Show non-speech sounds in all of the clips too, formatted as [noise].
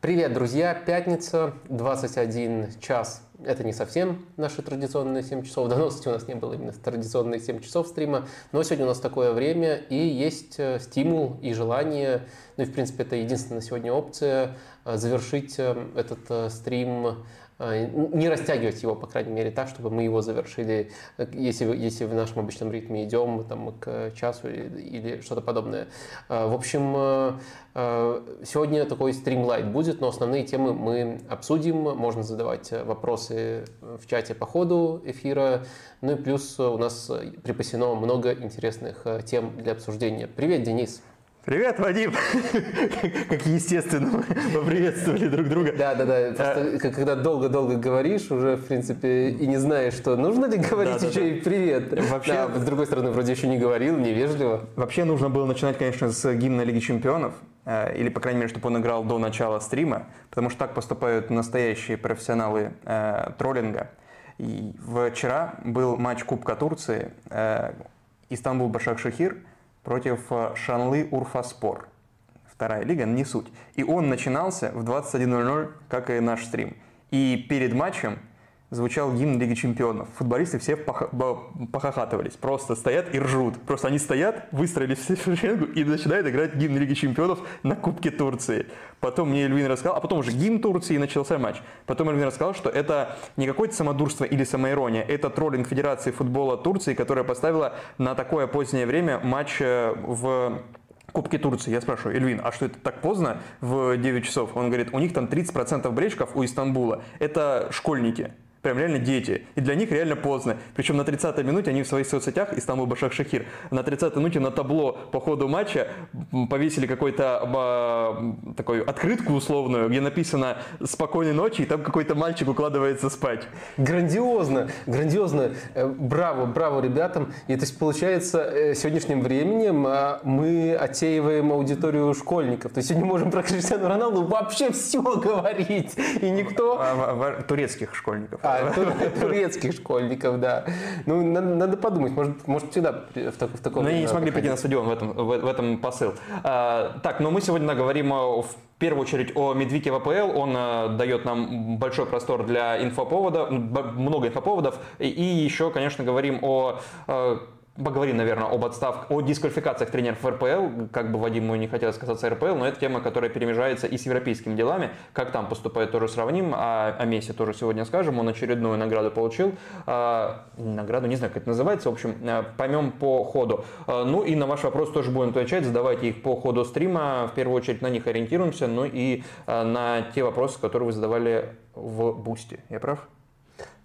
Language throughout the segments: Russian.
Привет, друзья! Пятница, 21 час. Это не совсем наши традиционные 7 часов. Давно, кстати, у нас не было именно традиционные 7 часов стрима. Но сегодня у нас такое время, и есть э, стимул и желание, ну и, в принципе, это единственная сегодня опция, э, завершить э, этот стрим не растягивать его, по крайней мере, так, чтобы мы его завершили, если, если в нашем обычном ритме идем там, к часу или, или что-то подобное. А, в общем, а, сегодня такой стримлайт будет, но основные темы мы обсудим. Можно задавать вопросы в чате по ходу эфира. Ну и плюс у нас припасено много интересных тем для обсуждения. Привет, Денис! Привет, Вадим! [laughs] Как естественно мы поприветствовали друг друга. Да, да, да. Просто а... когда долго-долго говоришь, уже, в принципе, и не знаешь, что нужно ли говорить да, еще да, и привет. Вообще... Да, с другой стороны, вроде еще не говорил, невежливо. Вообще нужно было начинать, конечно, с гимна Лиги Чемпионов. Э, или, по крайней мере, чтобы он играл до начала стрима. Потому что так поступают настоящие профессионалы э, троллинга. И вчера был матч Кубка Турции. Э, Истанбул Башак-Шахир – против э, Шанлы Урфаспор. Вторая лига, не суть. И он начинался в 21.00, как и наш стрим. И перед матчем звучал гимн Лиги Чемпионов. Футболисты все похохатывались, просто стоят и ржут. Просто они стоят, выстроились все [laughs] в шеренгу и начинают играть гимн Лиги Чемпионов на Кубке Турции. Потом мне Эльвин рассказал, а потом уже гимн Турции и начался матч. Потом Эльвин рассказал, что это не какое-то самодурство или самоирония, это троллинг Федерации футбола Турции, которая поставила на такое позднее время матч э, в Кубки Турции. Я спрашиваю, Эльвин, а что это так поздно в 9 часов? Он говорит, у них там 30% болельщиков у Истанбула. Это школьники. Прям реально дети. И для них реально поздно. Причем на 30-й минуте они в своих соцсетях, Истанбул Башак Шахир, на 30-й минуте на табло по ходу матча повесили какой-то а, такую открытку условную, где написано «Спокойной ночи», и там какой-то мальчик укладывается спать. Грандиозно, грандиозно. Э, браво, браво ребятам. И то есть получается, э, сегодняшним временем а, мы отсеиваем аудиторию школьников. То есть сегодня можем про Криштиану Роналду вообще все говорить. И никто... Турецких школьников. А, турецких школьников, да. Ну, надо, подумать, может, может всегда в, так, в таком... Но они не смогли прийти на стадион, в этом, в, этом посыл. А, так, но мы сегодня говорим в первую очередь о Медвике ВПЛ. Он а, дает нам большой простор для инфоповода, много инфоповодов. И, и еще, конечно, говорим о а, поговорим, наверное, об отставках, о дисквалификациях тренеров РПЛ. Как бы Вадиму не хотелось касаться РПЛ, но это тема, которая перемежается и с европейскими делами. Как там поступает, тоже сравним. А о Месси тоже сегодня скажем. Он очередную награду получил. А, награду, не знаю, как это называется. В общем, а, поймем по ходу. А, ну и на ваш вопрос тоже будем отвечать. Задавайте их по ходу стрима. В первую очередь на них ориентируемся. Ну и а, на те вопросы, которые вы задавали в Boosty. Я прав?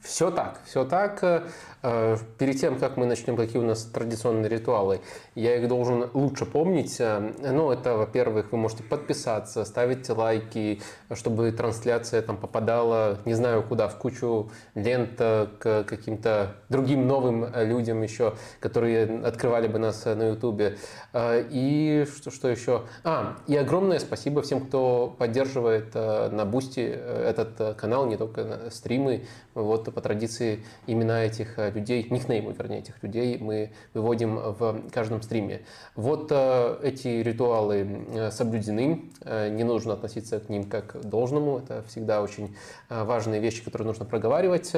Все так, все так. Э, перед тем, как мы начнем, какие у нас традиционные ритуалы, я их должен лучше помнить. Э, ну, это, во-первых, вы можете подписаться, ставить лайки, чтобы трансляция там попадала, не знаю куда, в кучу лент э, к каким-то другим новым людям еще, которые открывали бы нас на Ютубе. И что, что еще? А, и огромное спасибо всем, кто поддерживает на Boosty этот канал, не только стримы, вот по традиции имена этих э, людей, никнеймы, вернее, этих людей мы выводим в каждом стриме. Вот э, эти ритуалы э, соблюдены, не нужно относиться к ним как к должному, это всегда очень важные вещи, которые нужно проговаривать,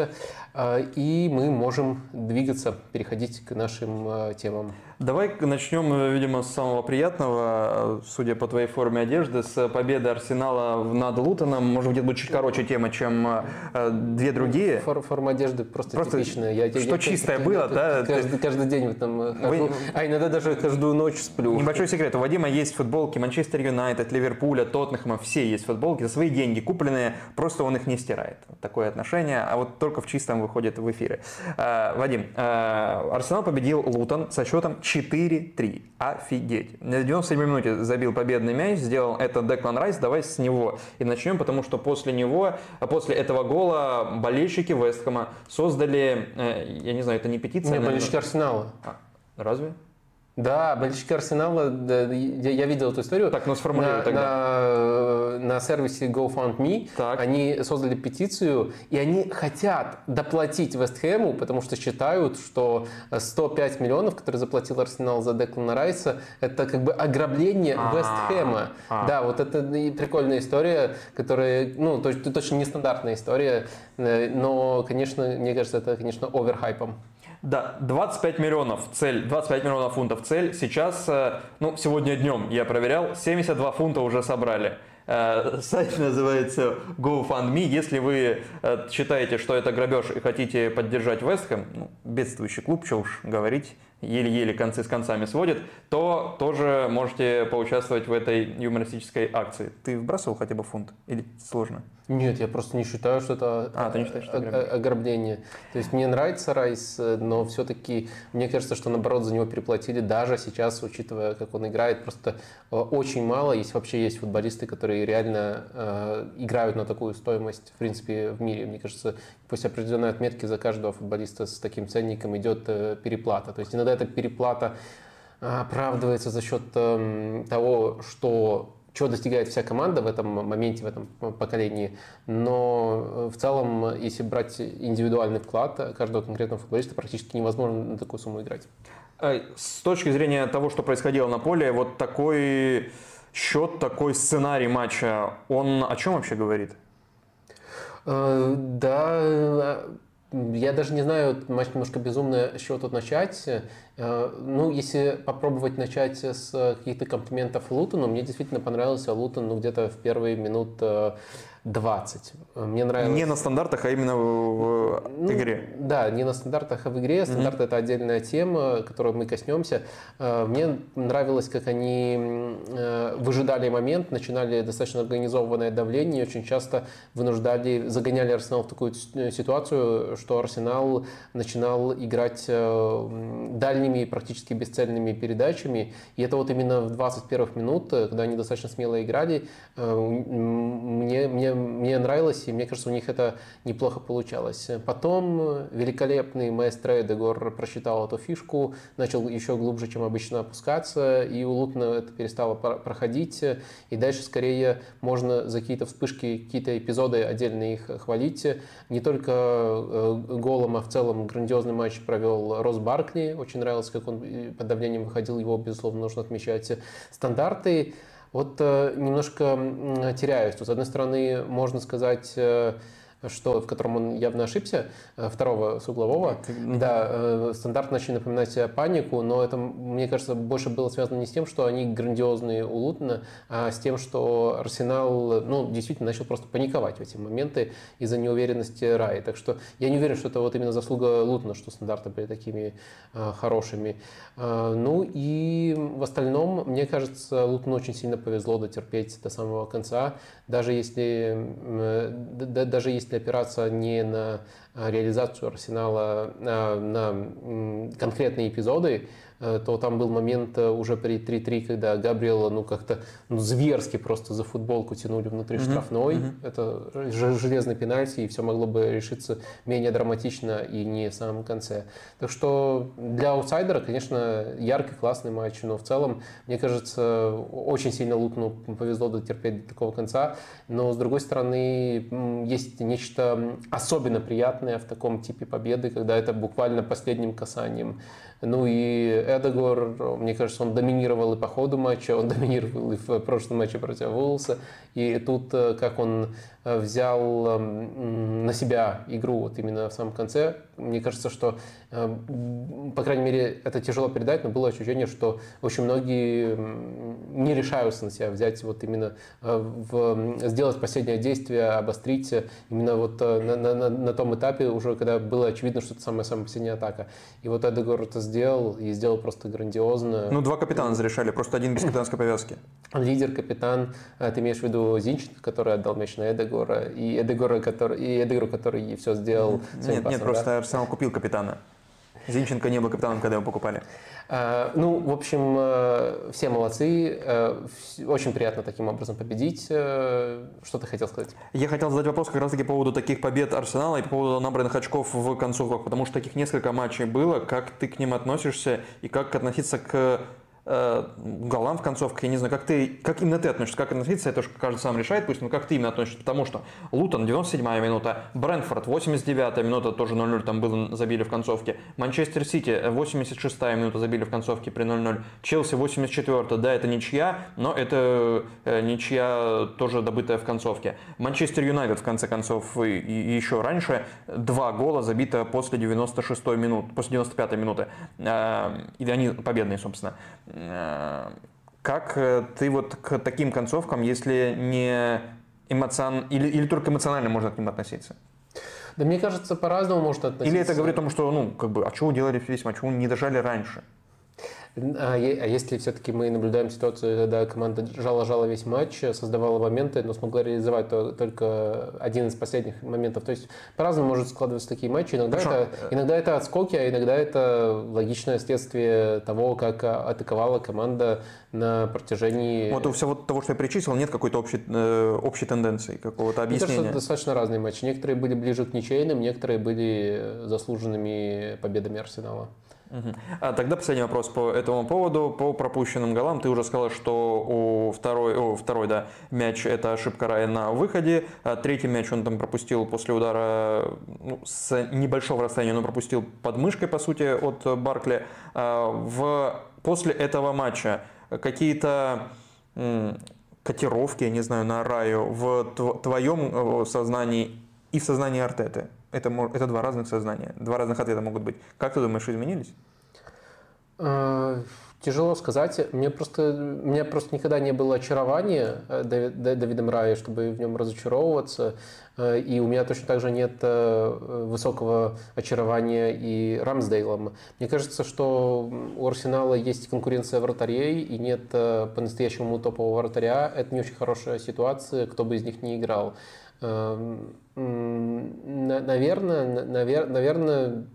и мы можем двигаться, переходить к нашим темам. Давай начнем, видимо, с самого приятного, судя по твоей форме одежды, с победы Арсенала над Лутоном. Может быть, это будет чуть короче тема, чем две другие форма одежды просто, просто типичная. Я, что я, чистое я, было, я, да? Каждый, каждый день в этом э, Вы... а иногда даже каждую ночь сплю. Небольшой секрет. У Вадима есть футболки Манчестер Юнайтед, Ливерпуля, Тоттенхэма, все есть футболки за свои деньги купленные, просто он их не стирает. Такое отношение, а вот только в чистом выходит в эфире. Вадим, Арсенал победил Лутон со счетом 4-3. Офигеть. На 97 минуте забил победный мяч, сделал это Деклан Райс. Давай с него и начнем, потому что после него, после этого гола болельщики Вест Вестхэма создали, э, я не знаю, это не петиция. Не, болельщики Арсенала. А, разве? Да, болельщики Арсенала, да, я, я видел эту историю. Так, ну сформулируй на, тогда. На, на сервисе GoFundMe Так. они создали петицию, и они хотят доплатить Вестхэму, потому что считают, что 105 миллионов, которые заплатил Арсенал за Деклана Райса, это как бы ограбление А, Вестхэма. а. Да, вот это прикольная история, которая, ну, точ- точно нестандартная история, э, но, конечно, мне кажется, это, конечно, оверхайпом. Да, 25 миллионов цель, 25 миллионов фунтов цель. Сейчас, э, ну, сегодня днем я проверял, 72 фунта уже собрали. Э, Сайт называется GoFundMe. Если вы э, считаете, что это грабеж и хотите поддержать Вестхэм, ну, бедствующий клуб, что уж говорить, еле-еле концы с концами сводит, то тоже можете поучаствовать в этой юмористической акции. Ты вбрасывал хотя бы фунт? Или сложно? Нет, я просто не считаю, что это А, ты не считаешь, что ограбление? ограбление. То есть мне нравится Райс, э, но все-таки мне кажется, что наоборот за него переплатили даже сейчас, учитывая, как он играет, просто э, очень мало. Есть вообще есть футболисты, которые реально э, играют на такую стоимость, в принципе, в мире. Мне кажется, после определенной отметки за каждого футболиста с таким ценником идет э, переплата. То есть иногда эта переплата а, оправдывается за счет эм, того, что чего достигает вся команда в этом моменте, в этом поколении. Но э, в целом, если брать индивидуальный вклад каждого конкретного футболиста, практически невозможно на такую сумму играть. Э, С точки зрения того, что происходило на поле, вот такой счет, такой сценарий матча, он о чем вообще говорит? Э, Да, я даже не знаю, матч немножко безумно, с чего тут начать. Э, Ну, если попробовать начать с каких-то комплиментов Лутону, мне действительно понравился Лутон ну, где-то в первые минут э, 20. Мне нравилось... Не на стандартах, а именно в Ну, игре. Да, не на стандартах, а в игре. Стандарт это отдельная тема, которую мы коснемся. Э, Мне нравилось, как они э, выжидали момент, начинали достаточно организованное давление, и очень часто вынуждали, загоняли Арсенал в такую с- ситуацию, что Арсенал начинал играть э, дальними, практически бесцельными передачами. И это вот именно в 21 минут, э, когда они достаточно смело играли, э, мне, мне, мне нравилось, и мне кажется, у них это неплохо получалось. Потом э, великолепный маэстро Эдегор просчитал эту фишку, начал еще глубже, чем обычно опускаться, и у Лутона это перестало проходить. И дальше скорее можно за какие-то вспышки, какие-то эпизоды отдельно их хвалить. Не только э, голом, а в целом грандиозный матч провел Рос Баркли. Очень нравилось, как он э, под давлением выходил, его, безусловно, нужно отмечать. Стандарты вот э, немножко теряюсь. С одной стороны, можно сказать, э, что в котором он явно ошибся, э, второго с углового. Да, э, стандарт начали напоминать э, панику, но это, мне кажется, больше было связано не с тем, что они грандиозные у Лутона, а с тем, что Арсенал, ну, действительно начал просто паниковать в эти моменты из-за неуверенности Раи. Так что я не уверен, что это вот именно заслуга Лутона, что стандарты были такими э, хорошими. Э, ну и в остальном, мне кажется, Лутону очень сильно повезло дотерпеть до самого конца, даже если, э, д- д- даже если опираться не на э, реализацию Арсенала, а на конкретные эпизоды, то там был момент э, уже при 3-3, когда Габриэла ну как-то ну, зверски просто за футболку тянули внутри штрафной. Это ж- железный пенальти, и все могло бы решиться менее драматично и не в самом конце. Так что для аутсайдера, конечно, яркий, классный матч, но в целом, мне кажется, очень сильно Лутону повезло дотерпеть до такого конца. Но, с другой стороны, есть нечто особенно приятное в таком типе победы, когда это буквально последним касанием. Ну и Эдегор, мне кажется, он доминировал и по ходу матча, он [laughs] доминировал и в прошлом матче против Вулса. И тут, э, как он взял м, на себя игру вот именно в самом конце, мне кажется, что, э, м, по крайней мере, это тяжело передать, но было ощущение, что очень многие не решаются на себя взять вот именно э, в, сделать последнее действие, обострить э, именно вот э, на, на- на- том этапе уже, когда было очевидно, что это самая-самая последняя атака. И вот Эдегор это сделал, и сделал просто грандиозно. Ну, два капитана зарешали, просто один без капитанской повязки. Лидер, капитан, э, ты имеешь в виду Зинченко, который отдал мяч на Эдегора, и Эдегора, который, и Эдегору, который все сделал Нет, нет, пасом, да? просто Арсенал купил капитана. Зинченко не был капитаном, когда его покупали. Э, ну, в общем, э, все молодцы. Э, очень приятно таким образом победить. Что ты хотел сказать? Я хотел задать вопрос как раз-таки по поводу таких побед Арсенала и по поводу набранных очков в концовках, потому что таких несколько матчей было. Как ты к ним относишься и как относиться к э, голам в концовке, я не знаю, как ты, как именно ты относишься, как относиться, это уж каждый сам решает, пусть, но как ты именно относишься, потому что Лутон 97-я минута, Брэнфорд 89-я минута, тоже 0-0 там было, забили в концовке, Манчестер Сити 86-я минута забили в концовке при 0-0, Челси 84-я, да, это ничья, но это э, ничья тоже добытая в концовке, Манчестер Юнайтед в конце концов и, и еще раньше, два гола забито после 96-й минуты, после 95-й минуты, э, и они победные, собственно. Э, как э, ты вот к таким концовкам, если не эмоцион... или, или только эмоционально можно к ним относиться? Да мне кажется, по-разному может относиться. Или это говорит о том, что, ну, как бы, а чего делали весь матч, чего не дожали раньше? А, а если все-таки мы наблюдаем ситуацию, когда команда жала-жала весь матч, создавала моменты, но смогла реализовать только один из последних моментов. То есть по-разному может складываться такие матчи. Иногда, это, иногда это отскоки, а иногда это логичное следствие того, как атаковала команда на протяжении... Вот у всего того, что я перечислил, нет какой-то общей, э, общей тенденции, какого-то объяснения? Мне кажется, достаточно разные матчи. Некоторые были ближе к ничейным, некоторые были заслуженными победами Арсенала. А тогда последний вопрос по этому поводу. По пропущенным голам. Ты уже сказал, что у второй, о, второй да, мяч это ошибка Рая на выходе. А третий мяч он там пропустил после удара ну, с небольшого расстояния, но пропустил под мышкой, по сути, от Баркли. А в, после этого матча какие-то котировки, я не знаю, на Раю в твоем сознании и в сознании Артеты? Это, это два разных сознания, два разных ответа могут быть. Как ты думаешь, изменились? А, тяжело сказать. Мне просто, у меня просто никогда не было очарования э, Давидом Рая, чтобы в нем разочаровываться. Э, и у меня точно так же нет э, высокого очарования и Рамсдейлом. Мне кажется, что у Арсенала есть конкуренция вратарей и нет по-настоящему топового вратаря. Это не очень хорошая ситуация, кто бы из них не играл. Эм, наверное, наверное,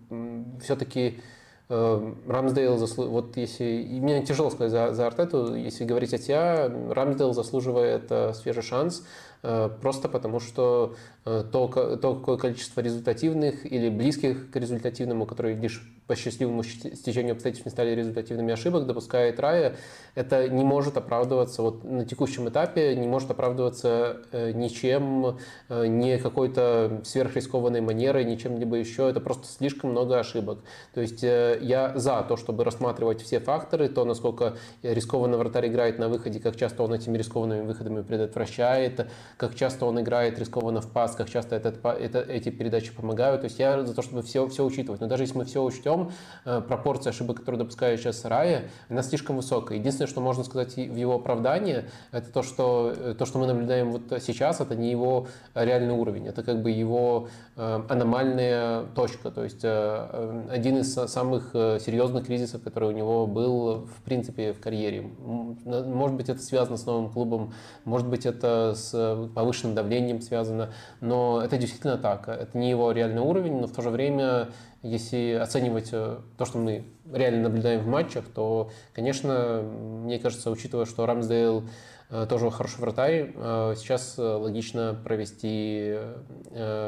все-таки Рамсдейл заслуживает, вот если, мне тяжело сказать за, за Артету, если говорить от себя, Рамсдейл заслуживает э, свежий шанс, Э, просто потому что то, то какое количество результативных или близких к результативному, которые лишь по счастливому стечению обстоятельств не стали результативными ошибок, допускает Рая, это не может оправдываться вот на текущем этапе, не может оправдываться э, ничем, не какой-то сверхрискованной манерой, ничем либо еще. Это просто слишком много ошибок. То есть я за то, чтобы рассматривать все факторы, то, насколько рискованно вратарь играет на выходе, как часто он этими рискованными выходами предотвращает, как часто он играет рискованно в пас, как часто этот, это, эти передачи помогают. То есть я за то, чтобы все, все учитывать. Но даже если мы все учтем, э, пропорция ошибок, которые допускает сейчас Рая, она слишком высокая. Единственное, что можно сказать в его оправдании, это то, что э, то, что мы наблюдаем вот сейчас, это не его реальный уровень, это как бы его э, аномальная точка. То есть один из самых серьезных кризисов, который у него был, в принципе, в карьере. Может быть, это связано с новым клубом, может быть, это с повышенным давлением связано, но это действительно так. Это не его реальный уровень, но в то же время, если оценивать э, то, что мы реально наблюдаем в матчах, то, конечно, мне кажется, учитывая, что Рамсдейл э, тоже хороший вратарь, э, сейчас логично провести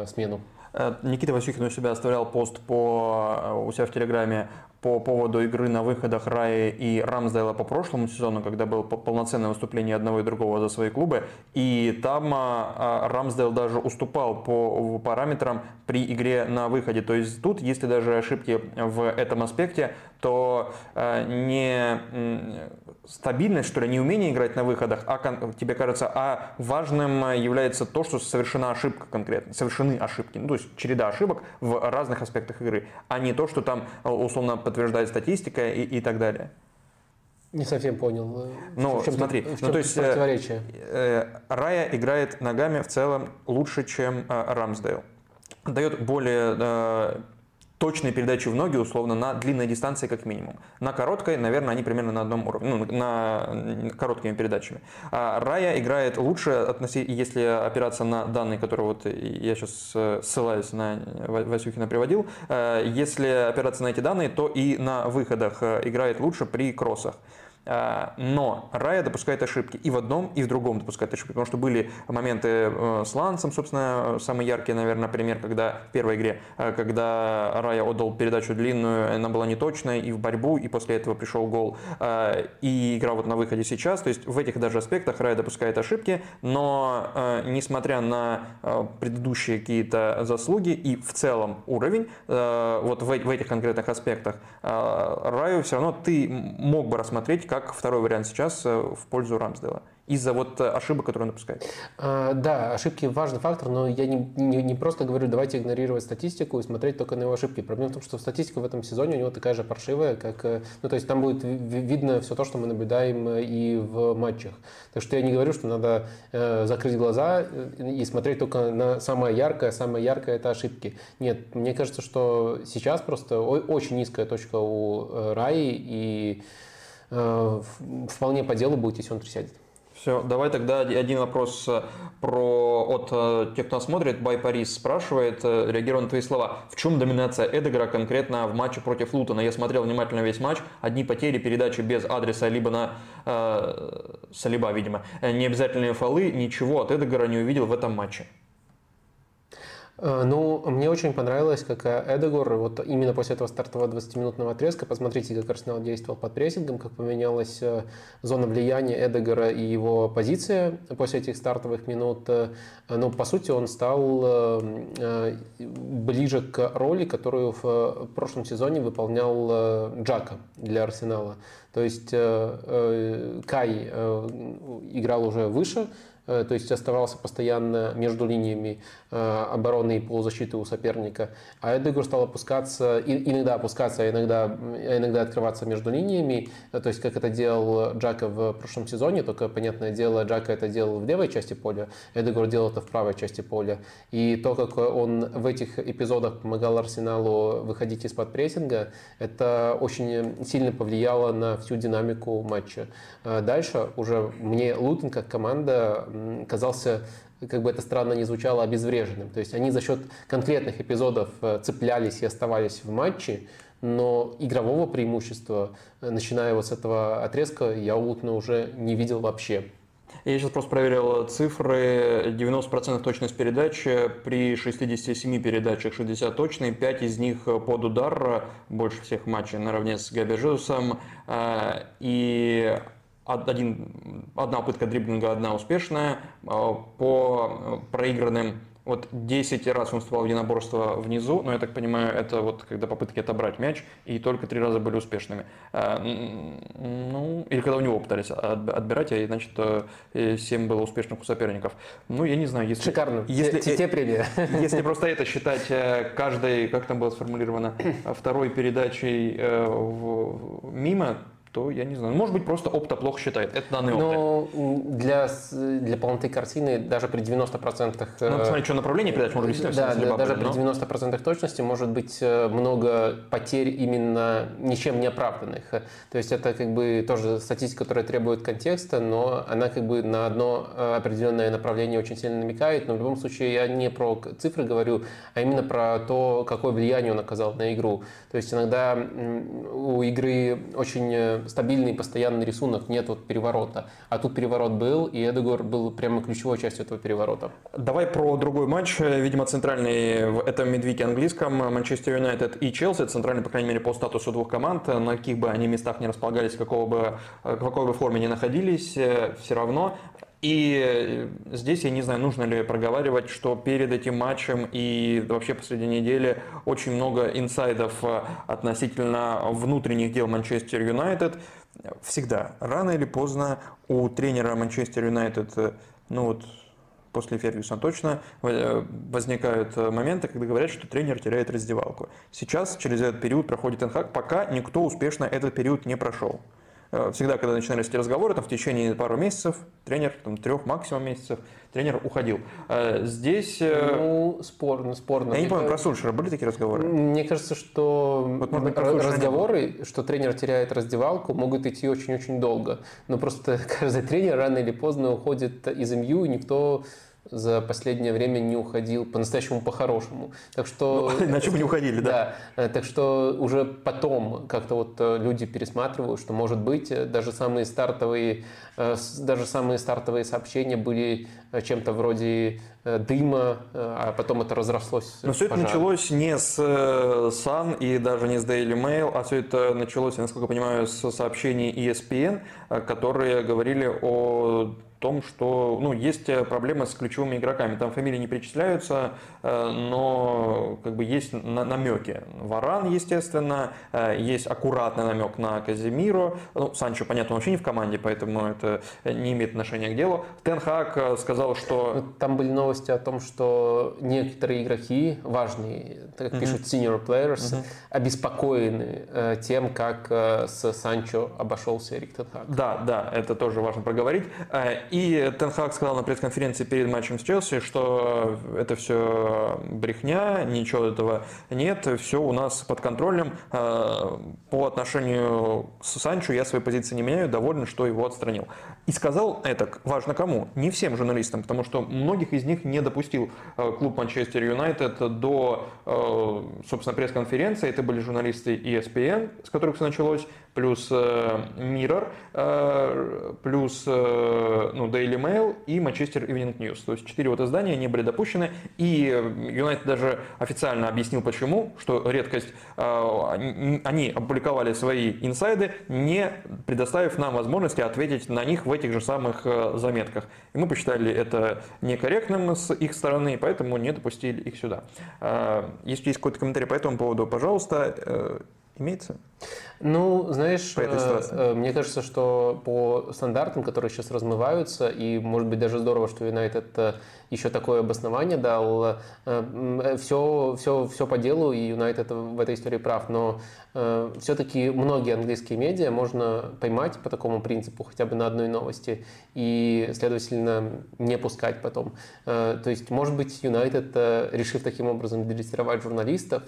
смену. Никита Васюхин у себя оставлял пост по, у себя в Телеграме по поводу игры на выходах Раи и Рамсдейла по прошлому сезону, когда было полноценное выступление одного и другого за свои клубы. И там а, а, Рамсдейл даже уступал по параметрам при игре на выходе. То есть тут, если даже ошибки в этом аспекте, то а, не стабильность, что ли, не умение играть на выходах, а тебе кажется, а важным является то, что совершена ошибка конкретно, совершены ошибки, ну, то есть череда ошибок в разных аспектах игры, а не то, что там условно подтверждает статистика и, и так далее. Не совсем понял. Ну, в чем смотри, в чем ну, то есть э, противоречие? Э, Рая играет ногами в целом лучше, чем э, Рамсдейл. Дает более э, точные передачи в ноги, условно, на длинной дистанции как минимум. На короткой, наверное, они примерно на одном уровне, ну, на короткими передачами. А Рая играет лучше, если опираться на данные, которые вот я сейчас э, ссылаюсь на Васюхина приводил, э, если опираться на эти данные, то и на выходах э, играет лучше при кроссах. А, но Рая допускает ошибки. И в одном, и в другом допускает ошибки, потому что были моменты э, с Лансом, собственно, самый яркий, наверное, пример, когда в первой игре, э, когда Рая отдал передачу длинную, она была неточная, и в борьбу, и после этого пришел гол, э, и игра вот на выходе сейчас, то есть в этих даже аспектах Рая допускает ошибки, но несмотря на предыдущие какие-то заслуги и в целом уровень, вот в этих конкретных аспектах, Раю все равно ты мог бы рассмотреть как второй вариант сейчас э, в пользу Рамсдела из-за вот э, ошибок, которые он допускает. А, да, ошибки важный фактор, но я не, не, не просто говорю, давайте игнорировать статистику и смотреть только на его ошибки. Проблема в том, что статистика в этом сезоне у него такая же паршивая, как, э, ну то есть там будет видно все то, что мы наблюдаем и в матчах. Так что я не говорю, что надо э, закрыть глаза и смотреть только на самое яркое, самое яркое это ошибки. Нет, мне кажется, что сейчас просто очень низкая точка у Раи и вполне по делу будет, если он присядет. Все, давай тогда один вопрос э, про, от э, тех, кто нас смотрит. Бай Парис спрашивает, э, реагируя на твои слова, в чем доминация Эдегара конкретно в матче против Лутона? Я смотрел внимательно весь матч, одни потери, передачи без адреса, либо на э, Салиба, видимо, необязательные фолы, ничего от Эдегара не увидел в этом матче. Э, ну, мне очень понравилось, как э, Эдегор, вот именно после этого стартового 20-минутного отрезка, посмотрите, как Арсенал действовал под прессингом, как поменялась э, зона влияния Эдегора и его позиция после этих стартовых минут. Ну, по сути, он стал ближе к роли, которую в прошлом сезоне выполнял Джака для Арсенала. То есть Кай играл уже выше, то есть оставался постоянно между линиями Э, обороны и полузащиты у соперника. А Эдегор стал опускаться, иногда опускаться, а иногда, а иногда открываться между линиями. Э, то есть, как это делал Джака в прошлом сезоне, только, понятное дело, Джака это делал в левой части поля, Эдегор делал это в правой части поля. И то, как он в этих эпизодах помогал Арсеналу выходить из-под прессинга, это очень сильно повлияло на всю динамику матча. Э, дальше уже мне Лутон как команда казался как бы это странно не звучало, обезвреженным. То есть они за счет конкретных эпизодов э, цеплялись и оставались в матче, но игрового преимущества, э, начиная вот с этого отрезка, я у уже не видел вообще. Я сейчас просто проверил цифры. 90% точность передач, при 67 передачах 60 точные, 5 из них под удар, больше всех матчей наравне с Габи Жезусом. Э, и один, одна попытка дриблинга, одна успешная. А, по проигранным вот 10 раз он вступал в единоборство внизу, но я так понимаю, это вот когда попытки отобрать мяч, и только три раза были успешными. А, ну, или когда у него пытались отбирать, и значит 7 э, было успешных у соперников. Ну, я не знаю, если... Шикарно, если, те, те премия. [laughs] Если просто это считать э, каждой, как там было сформулировано, второй передачей э, мимо, то я не знаю. Может быть, просто опта плохо считает. Это данные Но для, для полноты картины даже при 90%... Ну, посмотреть, что направление передач может быть Да, да даже при 90% точности может быть э, много потерь именно ничем не оправданных. То есть это как бы тоже статистика, которая требует контекста, но она как бы на одно э, определенное направление очень сильно намекает. Но в любом случае я не про цифры говорю, а именно про то, какое влияние он оказал на игру. То есть иногда у игры очень э, стабильный постоянный рисунок, нет вот переворота. А тут переворот был, и Эдегор был прямо ключевой частью этого переворота. Давай про другой матч, видимо, центральный в этом медвике английском. Манчестер Юнайтед и Челси, центральный, по крайней мере, по статусу двух команд. На каких бы они местах не располагались, какого бы, в какой бы форме не находились, все равно и здесь я не знаю, нужно ли проговаривать, что перед этим матчем и вообще посреди недели очень много инсайдов э, относительно внутренних дел Манчестер Юнайтед. Всегда, рано или поздно у тренера Манчестер Юнайтед, э, ну вот после Фергюсона точно э, возникают моменты, когда говорят, что тренер теряет раздевалку. Сейчас через этот период проходит Энхак, пока никто успешно этот период не прошел. Э, всегда, когда начинались эти разговоры, там в течение пару месяцев, тренер, там трех максимум месяцев, тренер уходил. Э, здесь... Э, ну, спорно, спорно. Я не помню, про Сульшера были такие разговоры? Мне кажется, что вот, может разговоры, что тренер теряет раздевалку, могут идти очень-очень долго. Но просто [laughs] каждый тренер рано или поздно уходит из МЮ, и никто за последнее время не уходил по-настоящему по-хорошему. Так что... Ну, [laughs] иначе бы не уходили, да? Да. Э, так что уже потом как-то вот э, люди пересматривают, что, может быть, э, даже самые стартовые, даже самые стартовые сообщения были чем-то вроде дыма, а потом это разрослось. Но все это началось не с Sun и даже не с Daily Mail, а все это началось, насколько я понимаю, с сообщений ESPN, которые говорили о том, что ну, есть э, проблемы с ключевыми игроками. Там фамилии не перечисляются, э, но как бы есть намеки. Варан, естественно, э, есть аккуратный намек на Казимиро. Ну, Санчо, понятно, он вообще не в команде, поэтому это не имеет отношения к делу. Тенхак сказал, что... Ну, там были новости о том, что некоторые игроки, важные, как mm-hmm. пишут senior players, mm-hmm. обеспокоены тем, как с Санчо обошелся Эрик Тенхак. Да, да, это тоже важно проговорить. И Тенхак сказал на пресс-конференции перед матчем с Челси, что это все брехня, ничего этого нет, все у нас под контролем. А, по отношению к Санчо я своей позиции не меняю, доволен, что его отстранил. И сказал это важно кому? Не всем журналистам, потому что многих из них не допустил а, клуб Манчестер Юнайтед до, а, собственно, пресс-конференции. Это были журналисты ESPN, с которых все началось, плюс Mirror, плюс ну, ну, Daily Mail и Manchester Evening News. То есть четыре вот издания не были допущены, и Юнайтед даже официально объяснил почему, что редкость, они опубликовали свои инсайды, не предоставив нам возможности ответить на них в этих же самых э, заметках. И мы посчитали это некорректным с их стороны, поэтому не допустили их сюда. Если есть какой-то комментарий по этому поводу, пожалуйста, э, имеется? Ну, знаешь, э, э, мне кажется, что по стандартам, которые сейчас размываются, и, может быть, даже здорово, что Юнайтед э, еще такое обоснование дал, все, все, все по делу, и Юнайтед в этой истории прав, но все-таки многие английские медиа можно поймать по такому принципу хотя бы на одной новости и, следовательно, не пускать потом. То есть, может быть, Юнайтед, решив таким образом дрессировать журналистов,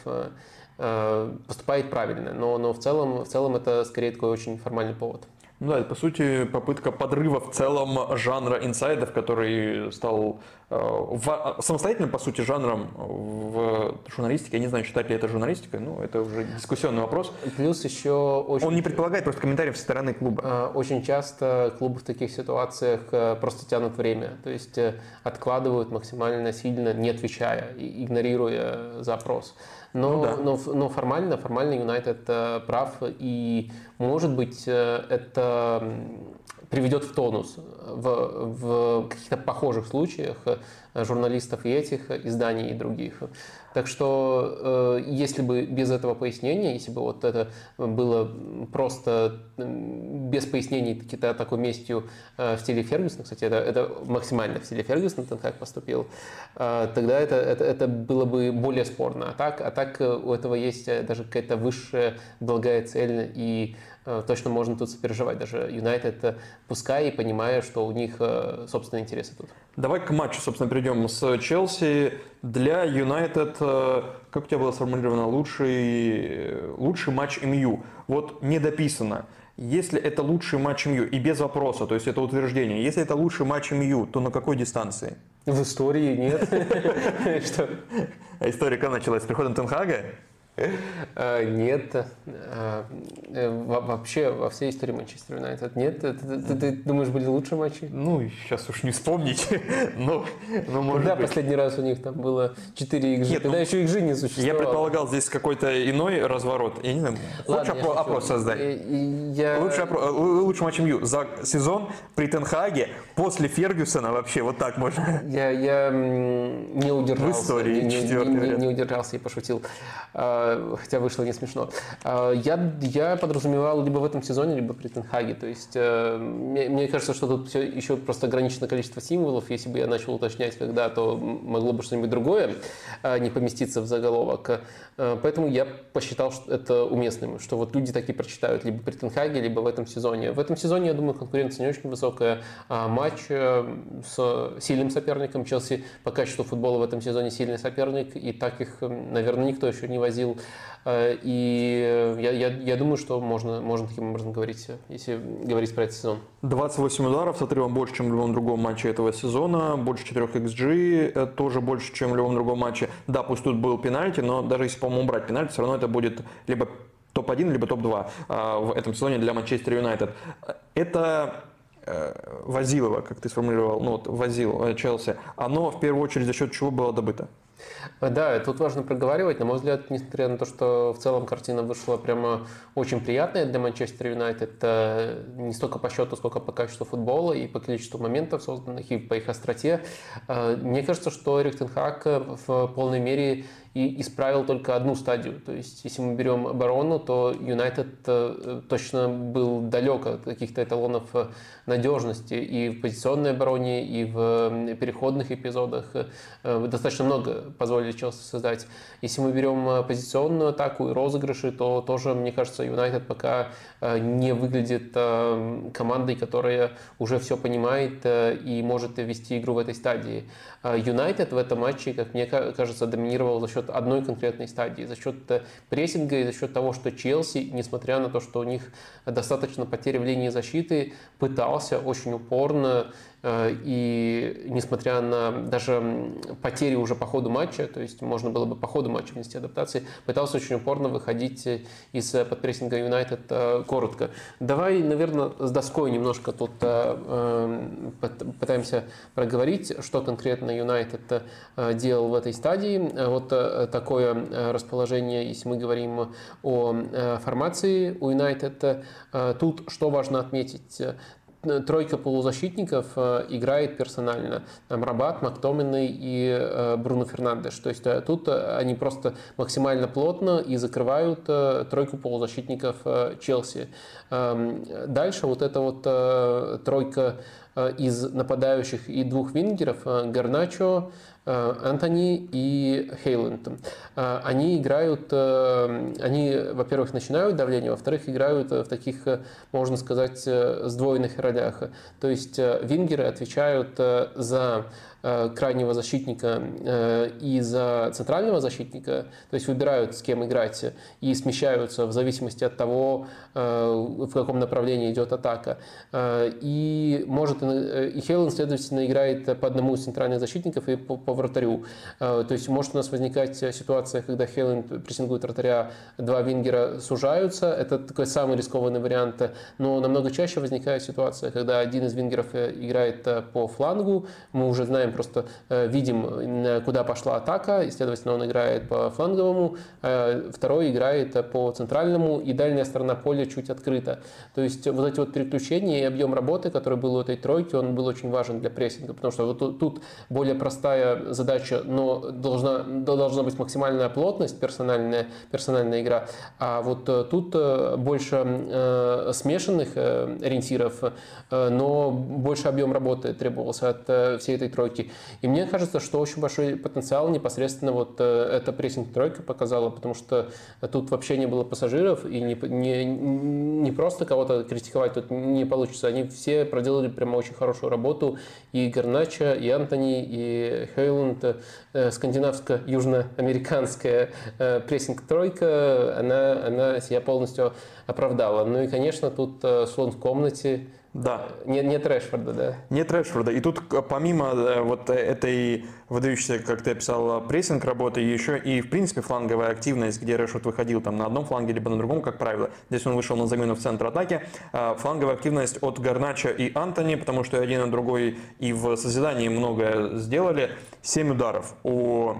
поступает правильно, но, но в, целом, в целом это скорее такой очень формальный повод. Ну да, это, по сути, попытка подрыва в целом жанра инсайдов, который стал э, в, самостоятельным, по сути, жанром в журналистике. Я не знаю, считать ли это журналистикой, но это уже дискуссионный вопрос. Плюс еще очень... Он не предполагает просто комментариев со стороны клуба. Э, очень часто клубы в таких ситуациях э, просто тянут время, то есть откладывают максимально сильно, не отвечая, игнорируя запрос. Но, ну, да. но, но формально, формально Юнайтед э, прав, и может быть э, это приведет в тонус в, в каких-то похожих случаях э, журналистов и этих изданий и других. Так что, э, если бы без этого пояснения, если бы вот это было просто без пояснений какие-то такой местью э, в стиле Фергюсона, кстати, это, это максимально в стиле Фергюсона, как поступил, э, тогда это, это, это было бы более спорно. А так, а так у этого есть даже какая-то высшая благая цель и точно можно тут сопереживать даже Юнайтед, пускай и понимая, что у них собственные интересы тут. Давай к матчу, собственно, перейдем с Челси. Для Юнайтед, э, как у тебя было сформулировано, лучший, лучший матч МЮ. Вот не дописано. Если это лучший матч МЮ, и без вопроса, то есть это утверждение, если это лучший матч МЮ, то на какой дистанции? В истории нет. [laughs] [laughs] А история когда началась? С приходом Тенхага? Э, нет. Э, э, вообще во всей истории Манчестер Юнайтед нет. Ты, ты, ты думаешь, были лучшие матчи? Ну, сейчас уж не вспомнить. [laughs] но, но может Когда быть. последний раз у них там было 4 XG? Нет, Когда ну, еще XG не существовало? Я предполагал здесь какой-то иной разворот. Я не знаю. Ладно, лучше опро- опрос создать. Я... Лучше опро- матч МЮ за сезон при Тенхаге после Фергюсона вообще вот так можно. Я, я не удержался. В истории не, не, не, не удержался и пошутил. Хотя вышло не смешно. Я, я подразумевал либо в этом сезоне, либо при Тенхаге. То есть мне, мне кажется, что тут все еще просто ограничено количество символов. Если бы я начал уточнять когда, то могло бы что-нибудь другое не поместиться в заголовок. Поэтому я посчитал что это уместным, что вот люди такие прочитают либо при Тенхаге, либо в этом сезоне. В этом сезоне, я думаю, конкуренция не очень высокая. Матч с сильным соперником. Челси по качеству футбола в этом сезоне сильный соперник, и так их, наверное, никто еще не возил. Э, и я, я, я думаю, что можно, можно таким образом говорить, если говорить про этот сезон. 28 ударов с отрывом больше, чем в любом другом матче этого сезона, больше 4 XG, э, тоже больше, чем в любом другом матче. Да, пусть тут был пенальти, но даже если, по-моему, убрать пенальти, все равно это будет либо топ-1, либо топ-2 э, в этом сезоне для Манчестер Юнайтед. Это Возилова, как ты сформулировал, ну вот Возил Челси, оно в первую очередь за счет чего было добыто? Да, тут важно проговаривать. На мой взгляд, несмотря на то, что в целом картина вышла прямо очень приятная для Манчестер Юнайтед, это не столько по счету, сколько по качеству футбола и по количеству моментов созданных, и по их остроте. Э, мне кажется, что Эрик Тенхак в полной мере и исправил только одну стадию. То есть, если мы берем оборону, то Юнайтед э, точно был далек от каких-то эталонов э, надежности и в позиционной обороне, и в переходных эпизодах. Достаточно много позволили Челси создать. Если мы берем э, позиционную атаку и розыгрыши, то тоже, мне кажется, Юнайтед пока э, не выглядит э, командой, которая уже все понимает и может вести игру в этой стадии. Юнайтед в этом матче, как мне кажется, доминировал за счет одной конкретной стадии, за счет прессинга и за счет того, что Челси, несмотря на то, что у них достаточно потери в линии защиты, пытался очень упорно Э, и несмотря на даже потери уже по ходу матча, то есть можно было бы по ходу матча внести адаптации, пытался очень упорно выходить из подпрессинга Юнайтед э, коротко. Давай, наверное, с доской немножко тут э, пытаемся проговорить, что конкретно Юнайтед делал в этой стадии. Вот такое расположение, если мы говорим о формации у Юнайтед. Тут что важно отметить? Тройка полузащитников э, играет персонально. Там Рабат, Мактомины и э, Бруно Фернандеш. То есть э, тут они просто максимально плотно и закрывают тройку полузащитников Челси. Эм, дальше вот эта вот тройка из нападающих и двух вингеров, Гарначо, Э, Антони и Хейланд. Э, они играют, э, они, во-первых, начинают давление, во-вторых, играют в таких, можно сказать, сдвоенных ролях. То есть вингеры отвечают за крайнего защитника э, и за центрального защитника, то есть выбирают, с кем играть, и смещаются в зависимости от того, э, в каком направлении идет атака. И может и Хелен, следовательно, играет по одному из центральных защитников и по, по вратарю. То есть может у нас возникать ситуация, когда Хелен прессингует вратаря, два вингера сужаются, это такой самый рискованный вариант, но намного чаще возникает ситуация, когда один из вингеров играет по флангу, мы уже знаем просто э, видим, куда пошла атака, и, следовательно, он играет по фланговому, э, второй играет по центральному, и дальняя сторона поля чуть открыта. То есть вот эти вот переключения и объем работы, который был у этой тройки, он был очень важен для прессинга, потому что вот тут более простая задача, но должна, должна быть максимальная плотность, персональная, персональная игра, а вот э, тут больше э, смешанных ориентиров, но больше объем работы требовался от всей этой тройки. И мне кажется, что очень большой потенциал непосредственно вот э, эта прессинг-тройка показала, потому что тут вообще не было пассажиров, и не, не, не просто кого-то критиковать тут не получится. Они все проделали прямо очень хорошую работу. И Гарнача, и Антони, и Хейланд, э, скандинавско-южноамериканская э, прессинг-тройка, она, она себя полностью оправдала. Ну и, конечно, тут слон в комнате, да. Не, нет Решфорда, да? Нет Решфорда. И тут помимо э, вот этой выдающейся, как ты описал, прессинг работы, еще и, в принципе, фланговая активность, где Решфорд выходил там на одном фланге, либо на другом, как правило. Здесь он вышел на замену в центр атаки. А, фланговая активность от Гарнача и Антони, потому что один и другой и в созидании многое сделали. Семь ударов у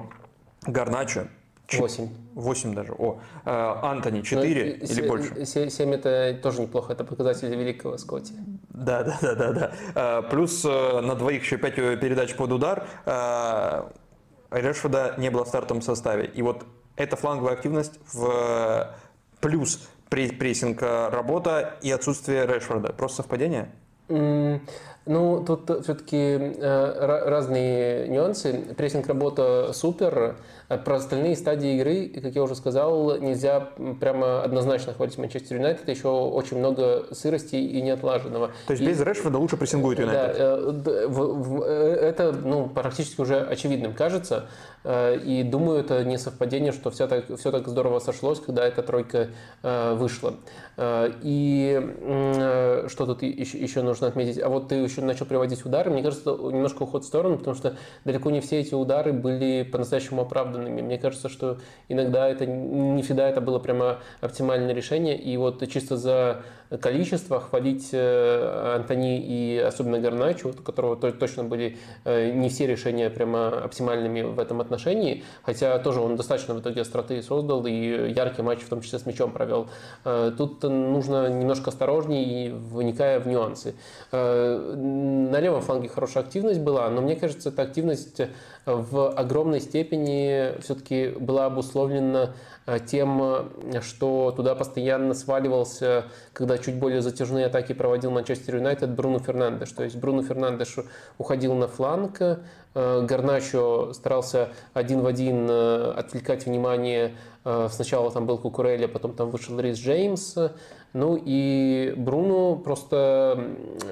Гарнача, Восемь. Восемь даже. О, э, Антони 4 или 7, больше? Семь это тоже неплохо, это показатель великого Скотти. Да, да, да, да, да. Э, плюс э, на двоих еще пять передач под удар. Решфорда не было в стартовом составе. И вот это фланговая активность в плюс прессинг работа и отсутствие Решфорда. Просто совпадение? Ну, тут все-таки э, разные нюансы. Прессинг работа супер. Про остальные стадии игры, как я уже сказал, нельзя прямо однозначно хвалить Манчестер Юнайтед. Еще очень много сырости и неотлаженного. То есть и, без Решфорда лучше прессингует Юнайтед? Да, э, э, это ну, практически уже очевидным кажется. И думаю, это не совпадение, что все так, все так здорово сошлось, когда эта тройка вышла. И что тут еще нужно отметить? А вот ты еще начал приводить удары. Мне кажется, немножко уход в сторону, потому что далеко не все эти удары были по-настоящему оправданными. Мне кажется, что иногда это не всегда это было прямо оптимальное решение. И вот чисто за количество хвалить э, Антони и особенно Гарначо, у которого точно были э, не все решения прямо оптимальными в этом отношении, хотя тоже он достаточно в итоге остроты создал и яркий матч в том числе с мячом провел. Э, тут нужно немножко осторожнее, вникая в нюансы. На левом фланге хорошая активность была, но мне кажется, эта активность в огромной степени все-таки была обусловлена тем, э, что туда постоянно сваливался, когда чуть более затяжные атаки проводил Манчестер Юнайтед, Бруно Фернандеш. То есть Бруно Фернандеш уходил на фланг, э, Гарначо старался один в один отвлекать внимание. Сначала там был Кукурелли, потом там вышел Рис Джеймс. Ну и Бруно просто,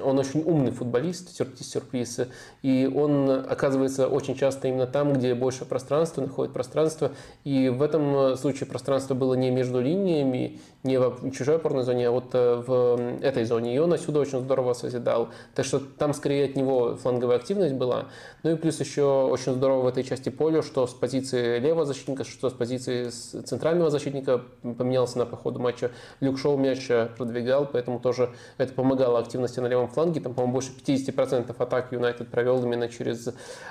он очень умный футболист, сюрприз, и он оказывается очень часто именно там, где больше пространства, находит пространство. И в этом случае пространство было не между линиями, не в чужой опорной зоне, а вот э, в этой зоне. И он отсюда очень здорово созидал. Так что там скорее от него фланговая активность была. Ну и плюс еще очень здорово в этой части поля, что с позиции левого защитника, что с позиции центрального защитника поменялся на по ходу матча. Люк Шоу мяч продвигал, поэтому тоже это помогало активности на левом фланге. Там, по-моему, больше 50% атак Юнайтед провел именно через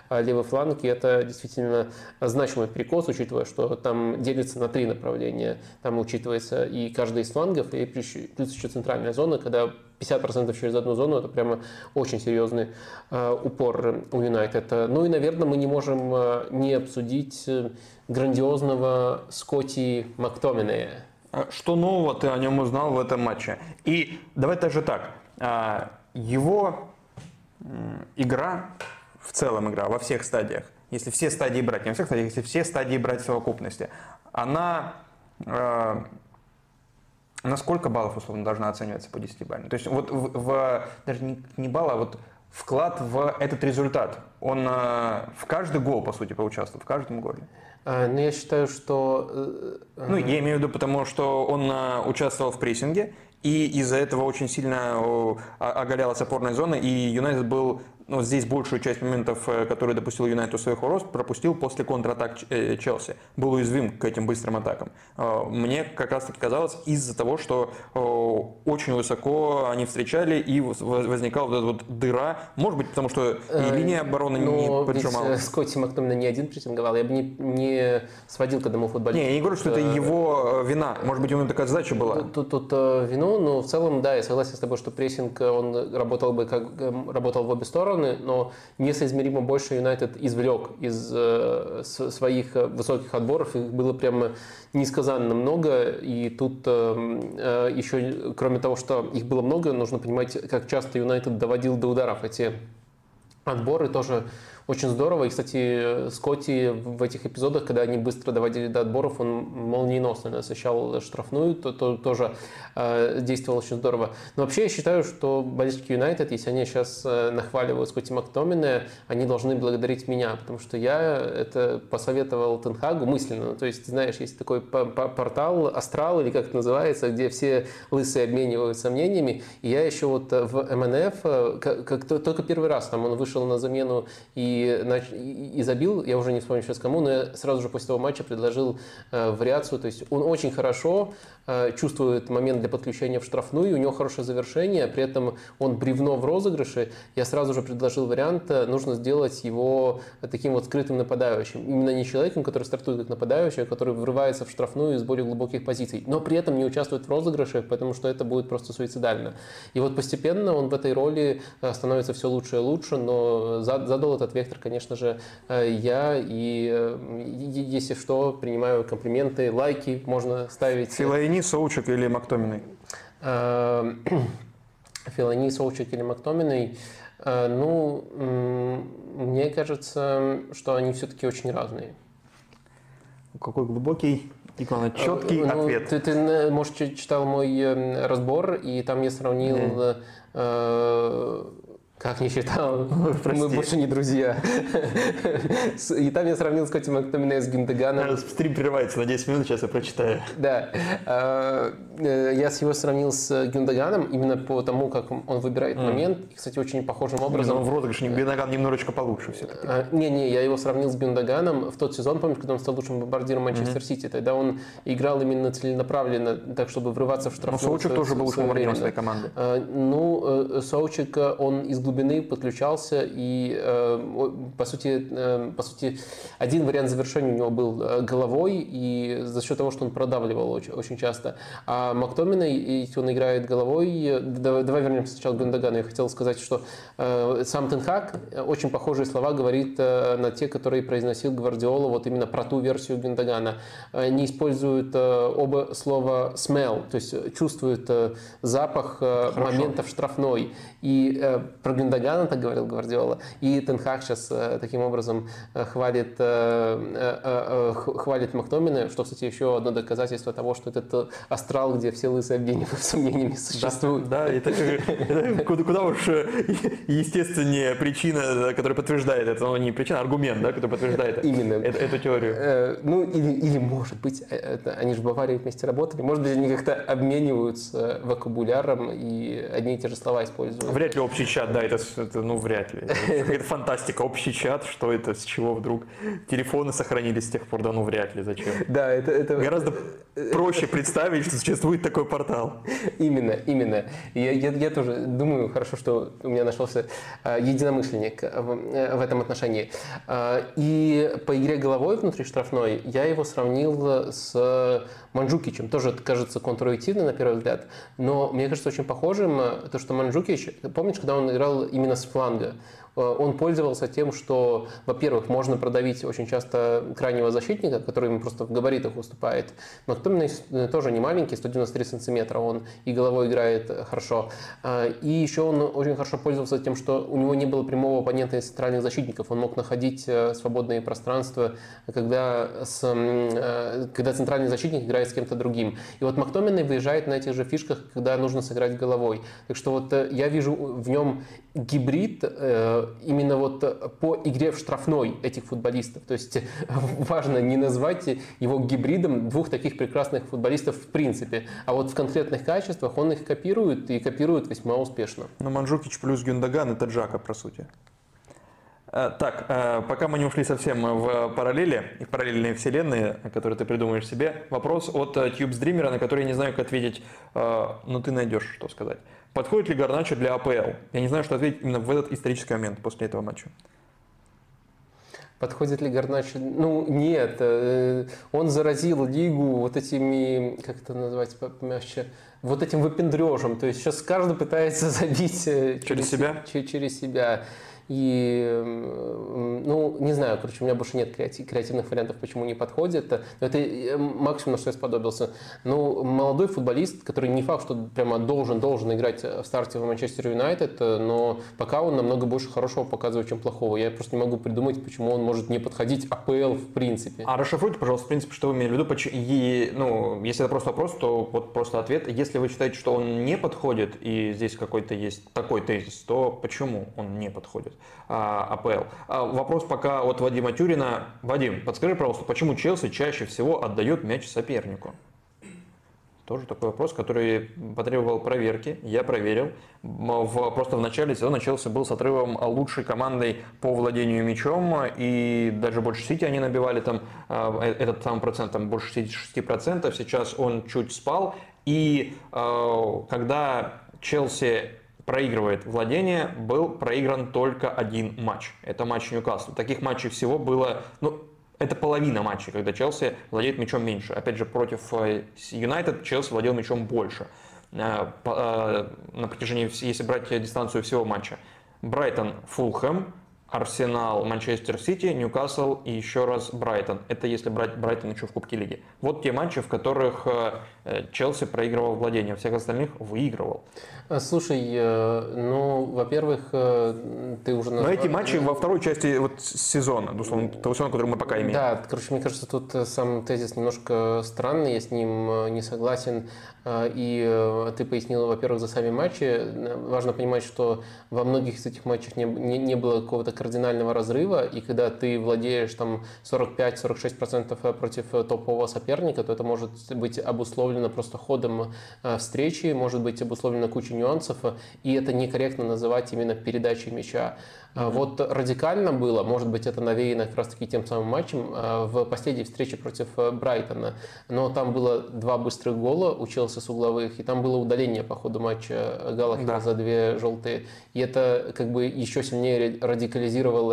а, левый фланг, и это действительно значимый перекос, учитывая, что там делится на три направления. Там учитывается и каждый из флангов, и плюс еще центральная зона, когда 50% через одну зону, это прямо очень серьезный э, упор у Юнайтед. Ну и, наверное, мы не можем э, не обсудить э, грандиозного Скотти Мактоминея. А что нового ты о нем узнал в этом матче? И давай даже так. А, его игра, в целом игра, во всех стадиях, если все стадии брать, не во всех стадиях, если все стадии брать в совокупности, она а, на сколько баллов, условно, должна оцениваться по 10 баллам? То есть вот в, в даже не, не балл, а вот вклад в этот результат, он в каждый гол, по сути, поучаствовал, в каждом голе? А, ну, я считаю, что... Э, ну, я имею в виду, потому что он а, участвовал в прессинге, и из-за этого очень сильно оголялась опорная зона, и Юнайтед был ну, здесь большую часть моментов, э, которые допустил Юнайтед у своих ворот, пропустил после контратак э, Челси. Был уязвим к этим быстрым атакам. Э, мне как раз таки казалось из-за того, что очень высоко они встречали и возникала вот эта вот дыра. Может быть, потому что и линия обороны Но не поджимала. Ведь Скотти Мактомина не один прессинговал. Я бы не, не сводил к одному футболисту. Не, я не говорю, что это его вина. Может быть, у него такая задача была. Тут, тут, тут вину, но в целом, да, я согласен с тобой, что прессинг, он работал бы как работал в обе стороны стороны, но несоизмеримо больше Юнайтед извлек из э, своих э, высоких отборов. Их было прямо несказанно много. И тут э, еще, кроме того, что их было много, нужно понимать, как часто Юнайтед доводил до ударов эти отборы тоже очень здорово. И, кстати, Скотти в этих эпизодах, когда они быстро доводили до отборов, он молниеносно насыщал штрафную, то, то тоже э, действовал очень здорово. Но вообще я считаю, что болельщики Юнайтед, если они сейчас э, нахваливают Скотти Мактомина, они должны благодарить меня, потому что я это посоветовал Тенхагу мысленно. То есть, знаешь, есть такой портал Астрал, или как это называется, где все лысые обмениваются мнениями. И я еще вот в МНФ, э, как, как только первый раз там он вышел на замену и и, забил, я уже не вспомню сейчас кому, но я сразу же после того матча предложил э, вариацию, то есть он очень хорошо Э, чувствует момент для подключения в штрафную, у него хорошее завершение, при этом он бревно в розыгрыше. Я сразу же предложил вариант, э, нужно сделать его таким вот скрытым нападающим. Именно не человеком, который стартует как нападающий, а который врывается в штрафную из более глубоких позиций, но при этом не участвует в розыгрыше, потому что это будет просто суицидально. И вот постепенно он в этой роли э, становится все лучше и лучше, но задал этот директор, конечно же, я. И если что, принимаю комплименты, лайки можно ставить. Филайни, Соучек или Мактоминой? [clears throat] Филани, Соучек или Мактоминой? Ну, мне кажется, что они все-таки очень разные. Какой глубокий и, главное, четкий ну, ответ. Ты, ты, может, читал мой э, разбор, и там я сравнил mm. э, как не считал? [laughs] Прости. Мы больше не друзья. И там я сравнил Скотти Мактомине с Гюндеганом. Стрим прерывается на 10 минут, сейчас я прочитаю. Да. А, э, я его сравнил с Гюндеганом именно по тому, как он выбирает момент. И, кстати, очень похожим образом. в розыгрыше Гюндеган немножечко получше все-таки. Не-не, я его сравнил с Гюндеганом в тот сезон, помнишь, когда он стал лучшим бомбардиром Манчестер Сити. Тогда он играл именно целенаправленно, так, чтобы врываться в штрафную. Но Соучик тоже был лучшим бомбардиром своей команды. А, ну, э, Соучик, он из глубины подключался, и э, по сути, э, по сути, один вариант завершения у него был э, головой, и за счет того, что он продавливал очень, очень часто. А Мактомина, если он играет головой, давай, давай вернемся сначала к Гундагану. Я хотел сказать, что сам Тенхак очень похожие слова говорит на те, которые произносил Гвардиола, вот именно про ту версию Гюндагана. Они используют оба слова smell, то есть чувствуют запах Хорошо. моментов штрафной. И про Гюндагана Зидана так говорил Гвардиола, и Тенхак сейчас э, таким образом э, хвалит, э, хвалит Мактомина, что, кстати, еще одно доказательство того, что этот астрал, где все лысые обвинения [laughs] сомнениями существуют. Да, да это, это куда, куда уж естественнее причина, которая подтверждает это, ну не причина, а аргумент, да, который подтверждает Именно. Эту, эту теорию. Ну, или, или может быть, это, они же в Баварии вместе работали, может быть, они как-то обмениваются вокабуляром и одни и те же слова используют. Вряд ли общий чат, да, это это, ну, вряд ли. Это фантастика. Общий чат, что это, с чего вдруг? Телефоны сохранились с тех пор, да, ну, вряд ли, зачем? Да, это... это... Гораздо проще [laughs] представить, что существует такой портал. Именно, именно. Я, я, я тоже думаю, хорошо, что у меня нашелся а, единомышленник в, э, в этом отношении. А, и по игре головой внутри штрафной я его сравнил с Манджукичем. Тоже кажется контринтуитивно на первый взгляд, но мне кажется очень похожим э, то, что Манджукич, помнишь, когда он играл именно с фланга, он пользовался тем, что, во-первых, можно продавить очень часто крайнего защитника, который ему просто в габаритах уступает. Но Тоттенхэм э, тоже не маленький, 193 сантиметра, он и головой играет хорошо. А, и еще он очень хорошо пользовался тем, что у него не было прямого оппонента из центральных защитников. Он мог находить э, свободные пространства, когда, с, когда центральный защитник играет с кем-то другим. И вот Мактоминой выезжает на этих же фишках, когда нужно сыграть головой. Так что вот я вижу в нем гибрид именно вот по игре в штрафной этих футболистов. То есть [laughs] важно не назвать его гибридом двух таких прекрасных футболистов в принципе, а вот в конкретных качествах он их копирует и копирует весьма успешно. Но Манжукич плюс Гюндаган это Джака, по сути. Э, так, э, пока мы не ушли совсем в параллели и в параллельные вселенные, которые ты придумаешь себе, вопрос от Тьюбс Дримера, на который я не знаю, как ответить, э, но ты найдешь, что сказать. Подходит ли Гарначо для АПЛ? Я не знаю, что ответить именно в этот исторический момент после этого матча. Подходит ли Гарначо? Ну, нет. Э, он заразил лигу вот этими, как это назвать помягче, вот этим выпендрежем. То есть сейчас каждый пытается [laughs] забить э, через, через себя. Через себя. И, ну, не знаю, короче, у меня больше нет креативных вариантов, почему не подходит. Это э, максимум, на что я сподобился. Ну, молодой футболист, который не факт, что прямо должен, должен играть в старте в Манчестер Юнайтед, но пока он намного больше хорошего показывает, чем плохого. Я просто не могу придумать, почему он может не подходить АПЛ в принципе. А расшифруйте, пожалуйста, в принципе, что вы имели в виду. И, ну, если это просто вопрос, то вот просто ответ. Если вы считаете, что он не подходит, и здесь какой-то есть такой тезис, то почему он не подходит? А, АПЛ. А, вопрос пока от Вадима Тюрина. Вадим, подскажи, пожалуйста, почему Челси чаще всего отдает мяч сопернику? Тоже такой вопрос, который потребовал проверки. Я проверил. В, просто в начале сезона Челси был с отрывом лучшей командой по владению мячом. И даже больше Сити они набивали там а, э, этот самый процент, там больше 66%. Сейчас он чуть спал. И когда Челси проигрывает владение, был проигран только один матч. Это матч Ньюкасла. Таких матчей всего было, ну, это половина матчей, когда Челси владеет мячом меньше. Опять же, против э, Юнайтед Челси владел мячом больше э, э, на протяжении, если брать дистанцию всего матча. Брайтон, Фулхэм, Арсенал, Манчестер Сити, Ньюкасл и еще раз Брайтон. Это если брать Брайтон еще в Кубке Лиги. Вот те матчи, в которых э, Челси проигрывал владение, всех остальных выигрывал. А, слушай, э, ну, во-первых, э, ты уже назвал... Но эти матчи во второй части вот сезона, условно, того сезона, который мы пока имеем. Да, короче, мне кажется, тут сам тезис немножко странный, я с ним не согласен. И ты пояснил, во-первых, за сами матчи. Важно понимать, что во многих из этих матчах не, не, не было какого-то кардинального разрыва, и когда ты владеешь там 45-46% против топового соперника, то это может быть обусловлено просто ходом встречи, может быть обусловлено кучей нюансов, и это некорректно называть именно передачей мяча. Mm-hmm. Вот радикально было, может быть, это навеяно как раз-таки тем самым матчем в последней встрече против э, Брайтона. Но там было два быстрых гола у Челси с угловых, и там было удаление по ходу матча Галахера да. за две желтые. И это как бы еще сильнее радикализировало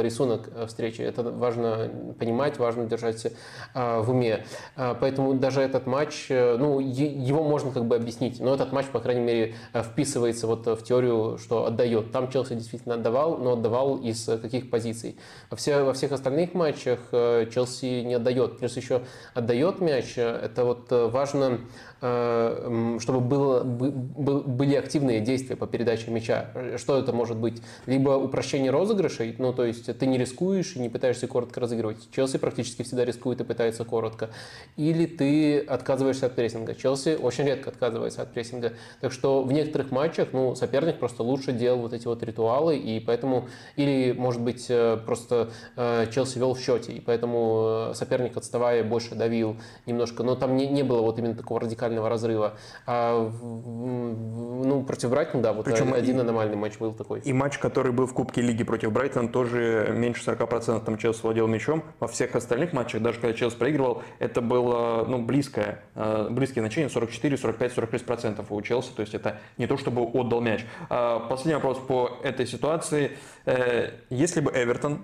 рисунок э, встречи. Это важно понимать, важно держать в уме. Поэтому даже этот матч, ну, его можно как бы объяснить. Но этот матч, по крайней мере, вписывается вот в теорию, что отдает. Там Челси действительно отдавал, но отдавал из каких позиций. Во, все, во всех остальных матчах э, Челси не отдает. Плюс еще отдает мяч. Это вот э, важно Э, чтобы было, были активные действия по передаче мяча. Что это может быть? Либо упрощение розыгрышей, ну то есть ты не рискуешь и не пытаешься коротко разыгрывать. Челси практически всегда рискует и пытается коротко. Или ты отказываешься от прессинга. Челси очень редко отказывается от прессинга. Так что в некоторых матчах ну, соперник просто лучше делал вот эти вот ритуалы, и поэтому, или может быть э, просто э, Челси вел в счете, и поэтому соперник отставая больше давил немножко. Но там не, не было вот именно такого радикального радикального разрыва. А ну, против Брайтона, да, вот Причем один и, аномальный матч был такой. И матч, который был в Кубке Лиги против Брайтона, тоже меньше 40% там Челси владел мячом. Во всех остальных матчах, даже когда Челси проигрывал, это было ну, близкое, э, близкие значения 44, 45, 46% у Челси. То есть это не то, чтобы отдал мяч. А последний вопрос по этой ситуации. Э, если бы Эвертон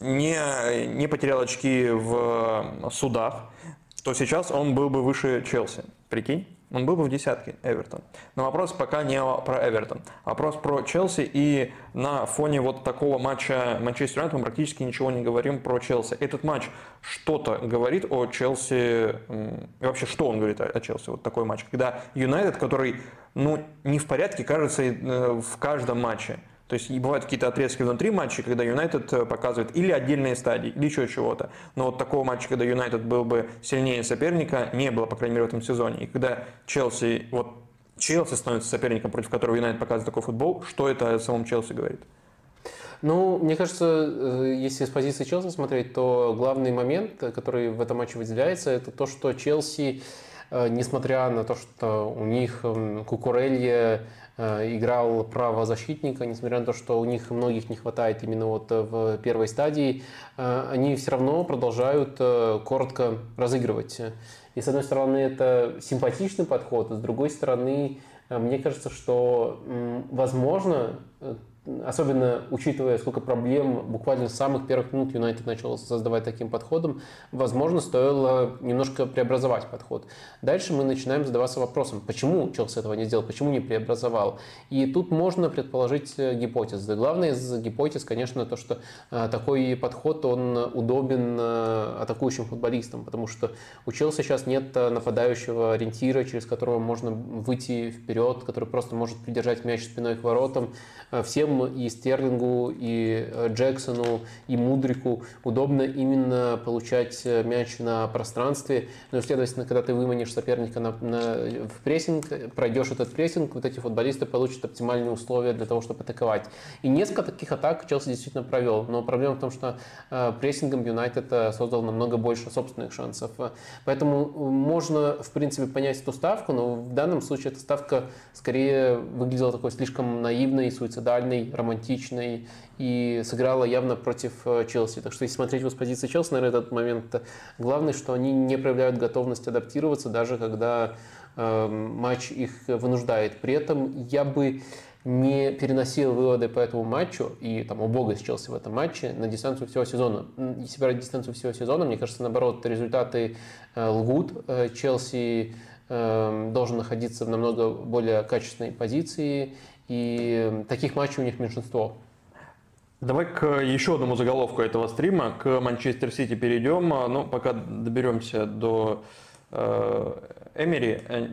не, не потерял очки в судах, то сейчас он был бы выше Челси. Прикинь? Он был бы в десятке, Эвертон. Но вопрос пока не про Эвертон. Вопрос про Челси. И на фоне вот такого матча Манчестер Юнайтед мы практически ничего не говорим про Челси. Этот матч что-то говорит о Челси. И вообще, что он говорит о Челси? Вот такой матч. Когда Юнайтед, который ну, не в порядке, кажется, э, в каждом матче. То есть бывают какие-то отрезки внутри матча, когда Юнайтед э, показывает или отдельные стадии, или еще чего-то. Но вот такого матча, когда Юнайтед был бы сильнее соперника, не было, по крайней мере, в этом сезоне. И когда Челси, вот Челси становится соперником, против которого Юнайтед показывает такой футбол, что это о самом Челси говорит? Ну, мне кажется, э, если с позиции Челси смотреть, то главный момент, который в этом матче выделяется, это то, что Челси, э, несмотря на то, что у них эм, Кукурелья Э, играл правозащитника, несмотря на то, что у них многих не хватает именно вот в первой стадии, э, они все равно продолжают э, коротко разыгрывать. И с одной стороны это симпатичный подход, а с другой стороны мне кажется, что возможно особенно учитывая, сколько проблем буквально с самых первых минут Юнайтед начал создавать таким подходом, возможно, стоило немножко преобразовать подход. Дальше мы начинаем задаваться вопросом, почему Челси этого не сделал, почему не преобразовал. И тут можно предположить э, гипотезы. Главная из гипотез, конечно, то, что э, такой подход, он удобен э, атакующим футболистам, потому что у Челси сейчас нет нападающего ориентира, через которого можно выйти вперед, который просто может придержать мяч спиной к воротам. Всем и Стерлингу, и э, Джексону, и Мудрику удобно именно получать э, мяч на пространстве. Ну и, следовательно, когда ты выманишь соперника на, на, в прессинг, пройдешь этот прессинг, вот эти футболисты получат оптимальные условия для того, чтобы атаковать. И несколько таких атак Челси действительно провел. Но проблема в том, что э, прессингом Юнайтед создал намного больше собственных шансов. Поэтому можно, в принципе, понять эту ставку, но в данном случае эта ставка скорее выглядела такой слишком наивной, суицидальной, романтичной и сыграла явно против э, Челси. Так что если смотреть его с позиции Челси, наверное, этот момент главный, что они не проявляют готовность адаптироваться, даже когда э, матч их вынуждает. При этом я бы не переносил выводы по этому матчу и там у бога с Челси в этом матче на дистанцию всего сезона. Если брать дистанцию всего сезона, мне кажется, наоборот, результаты э, лгут. Э, Челси э, должен находиться в намного более качественной позиции и таких матчей у них меньшинство. Давай к еще одному заголовку этого стрима, к Манчестер Сити перейдем. Ну, пока доберемся до э, Эмери, э,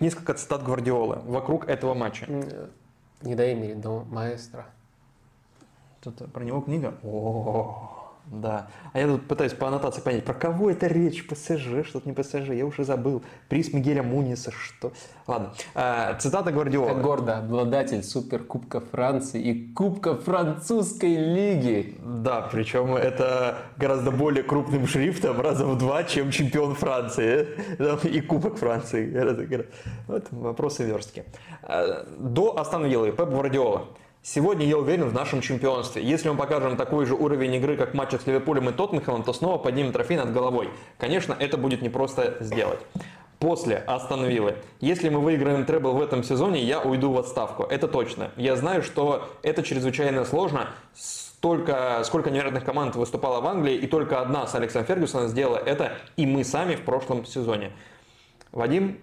несколько цитат Гвардиолы вокруг этого матча. Не до Эмери, до маэстро. Тут про него книга? О, да. А я тут пытаюсь по аннотации понять, про кого это речь? ПСЖ, что-то не ПСЖ, я уже забыл. Приз Мигеля Муниса, что... Ладно. А, цитата Гвардиола. Как гордо, обладатель Суперкубка Франции и Кубка Французской Лиги. Да, причем это гораздо более крупным шрифтом, раза в два, чем чемпион Франции и Кубок Франции. Вот вопросы верстки. А, до Астон Виллы Пеп Гвардиола. Сегодня я уверен в нашем чемпионстве. Если мы покажем такой же уровень игры, как в матчах с Ливерпулем и Тоттенхэмом, то снова поднимем трофей над головой. Конечно, это будет непросто сделать. После Астон Виллы. Если мы выиграем требл в этом сезоне, я уйду в отставку. Это точно. Я знаю, что это чрезвычайно сложно. Столько, сколько невероятных команд выступало в Англии, и только одна с Алексом Фергюсоном сделала это, и мы сами в прошлом сезоне. Вадим,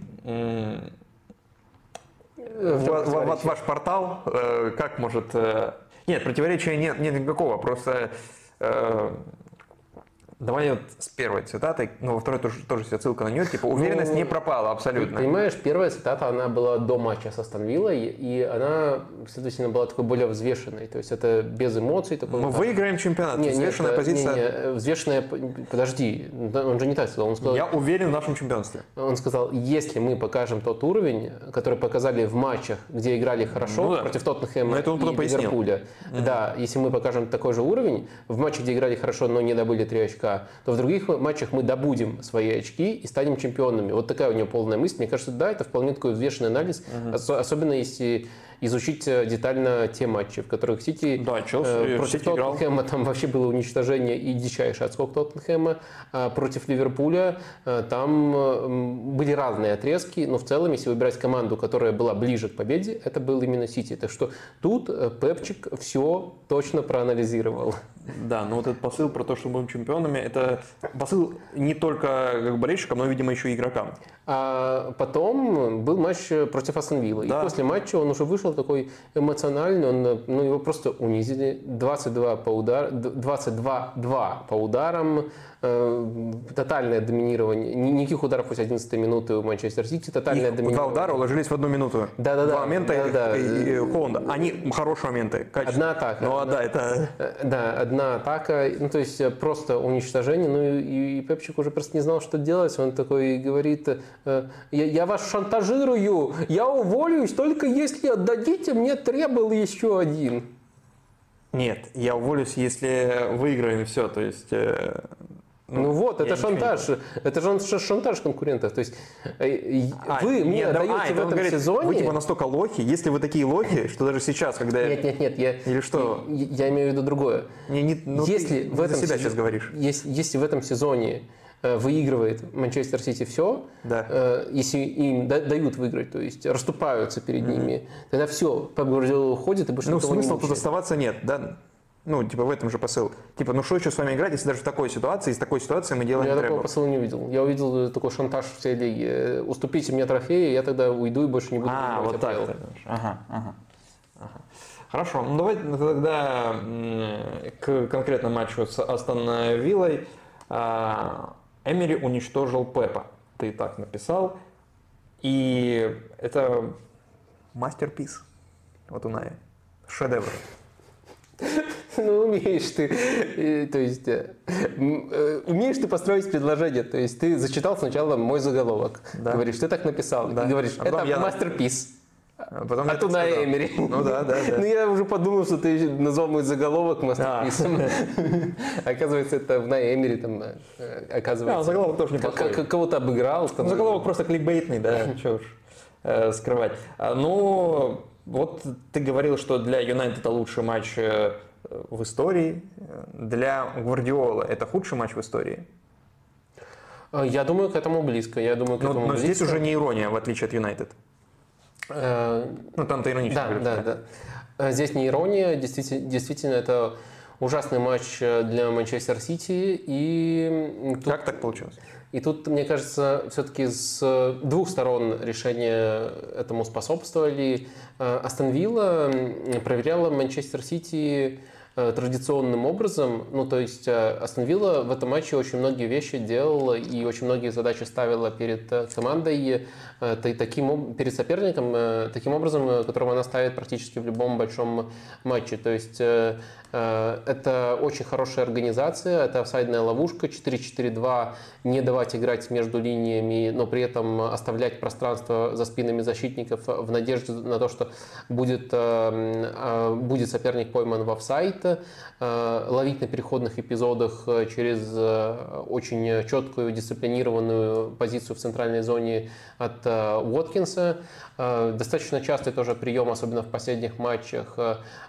вот ваш портал, э, как может... Э, нет, противоречия нет, нет никакого, просто э, Давай вот с первой цитатой, ну, во второй тоже, тоже ссылка на нее, типа, уверенность ну, не пропала абсолютно. Понимаешь, первая цитата, она была до матча со Станвиллой, и она, следовательно, была такой более взвешенной, то есть это без эмоций. Такой, Мы выиграем чемпионат, не, взвешенная не, позиция. Не, не, взвешенная, подожди, он же не так сказал, он сказал... Я уверен в нашем чемпионстве. Он сказал, если мы покажем тот уровень, который показали в матчах, где играли хорошо, ну, да. против Тоттенхэма и Ливерпуля, угу. да, если мы покажем такой же уровень, в матче, где играли хорошо, но не добыли три очка, то в других матчах мы добудем свои очки и станем чемпионами. Вот такая у него полная мысль. Мне кажется, да, это вполне такой взвешенный анализ, угу. особенно если изучить э, детально те матчи, в которых Сити да, Челси, э, против Сити Тоттенхэма играл. там вообще было уничтожение и дичайший отскок Тоттенхэма. А против Ливерпуля э, там э, были разные отрезки, но в целом, если выбирать команду, которая была ближе к победе, это был именно Сити. Так что тут э, Пепчик все точно проанализировал. Да, но вот этот посыл про то, что мы будем чемпионами, это посыл не только как болельщикам, но, видимо, еще и игрокам. А потом был матч против Астон Вилла. Да. И после матча он уже вышел такой эмоциональный, он, ну, его просто унизили. 22 по удар, 22-2 по ударам, Э, тотальное доминирование. Никаких ударов после 11 минуты у Манчестер Сити. Тотальное Их доминирование. Два удара уложились в одну минуту. Да, да, да. Два момента да, да. и, и Холланда. Они хорошие моменты. Одна атака. Ну, одна, да, это... Э, да, одна атака. Ну, то есть э, просто уничтожение. Ну, и, и Пепчик уже просто не знал, что делать. Он такой говорит, я, я вас шантажирую, я уволюсь, только если отдадите мне требл еще один. Нет, я уволюсь, если выиграем все. То есть ну, вот, это шантаж. Это же шантаж конкурентов. То есть э, а, вы нет, мне даете а, в этом говорит, сезоне... Вы типа настолько лохи, если вы такие лохи, что даже сейчас, когда... Нет, нет, нет. Я, Или что? Я, я имею в виду другое. Не, не, ну, если в этом себя сейчас говоришь. Если, если в этом сезоне э, выигрывает Манчестер Сити все, да. э, если им да, дают выиграть, то есть расступаются перед mm-hmm. ними, тогда все, Пеп Гвардиола уходит, и больше Ну, смысла тут оставаться нет, да? Ну, типа в этом же посыл. Типа, ну что еще с вами играть, если даже в такой ситуации, из такой ситуации мы делаем Я требл. такого посыла не увидел. Я увидел такой шантаж всей лиги. Э, уступите мне трофеи, я тогда уйду и больше не буду А, вот так. Ага, ага. ага. Хорошо, ну давайте тогда к конкретному матчу с Астон Виллой. А, Эмери уничтожил Пепа. Ты так написал. И это мастерпис. Вот у Наи. Шедевр. [laughs] [laughs] Ну, умеешь ты, то есть, э, э, умеешь ты построить предложение, то есть ты зачитал сначала мой заголовок, да. говоришь, ты так написал, да. и говоришь, а это мастерпис. А потом а туда Эмери. Ну да, да, да. Ну я уже подумал, что ты назвал мой заголовок мастерписом. [laughs] Оказывается, это в Най Эмери там, э, оказывается. Да, заголовок тоже не Кого-то обыграл. Заголовок просто кликбейтный, да, что уж скрывать. А, ну, вот ты говорил, что для Юнайтед это лучший матч в истории. Для Гвардиола это худший матч в истории? Э, я думаю, к этому близко. Я думаю, к но, этому но близко. здесь уже не ирония, в отличие от Юнайтед. Э, ну, там-то иронично. Да, да, да. Здесь не ирония, действительно, действительно это ужасный матч для Манчестер Сити. И тут... Как так получилось? И тут, мне кажется, все-таки с двух сторон решения этому способствовали. Астон Вилла проверяла Манчестер Сити Э, традиционным образом. Ну, то есть э, Астон Вилла в этом матче очень многие вещи делала и очень многие задачи ставила перед э, командой, таким, перед соперником, таким образом, которым она ставит практически в любом большом матче. То есть это очень хорошая организация, это офсайдная ловушка, 4-4-2, не давать играть между линиями, но при этом оставлять пространство за спинами защитников в надежде на то, что будет, будет соперник пойман в офсайд проекта, э, ловить на переходных эпизодах э, через э, очень четкую дисциплинированную позицию в центральной зоне от Уоткинса. Достаточно частый тоже прием, особенно в последних матчах,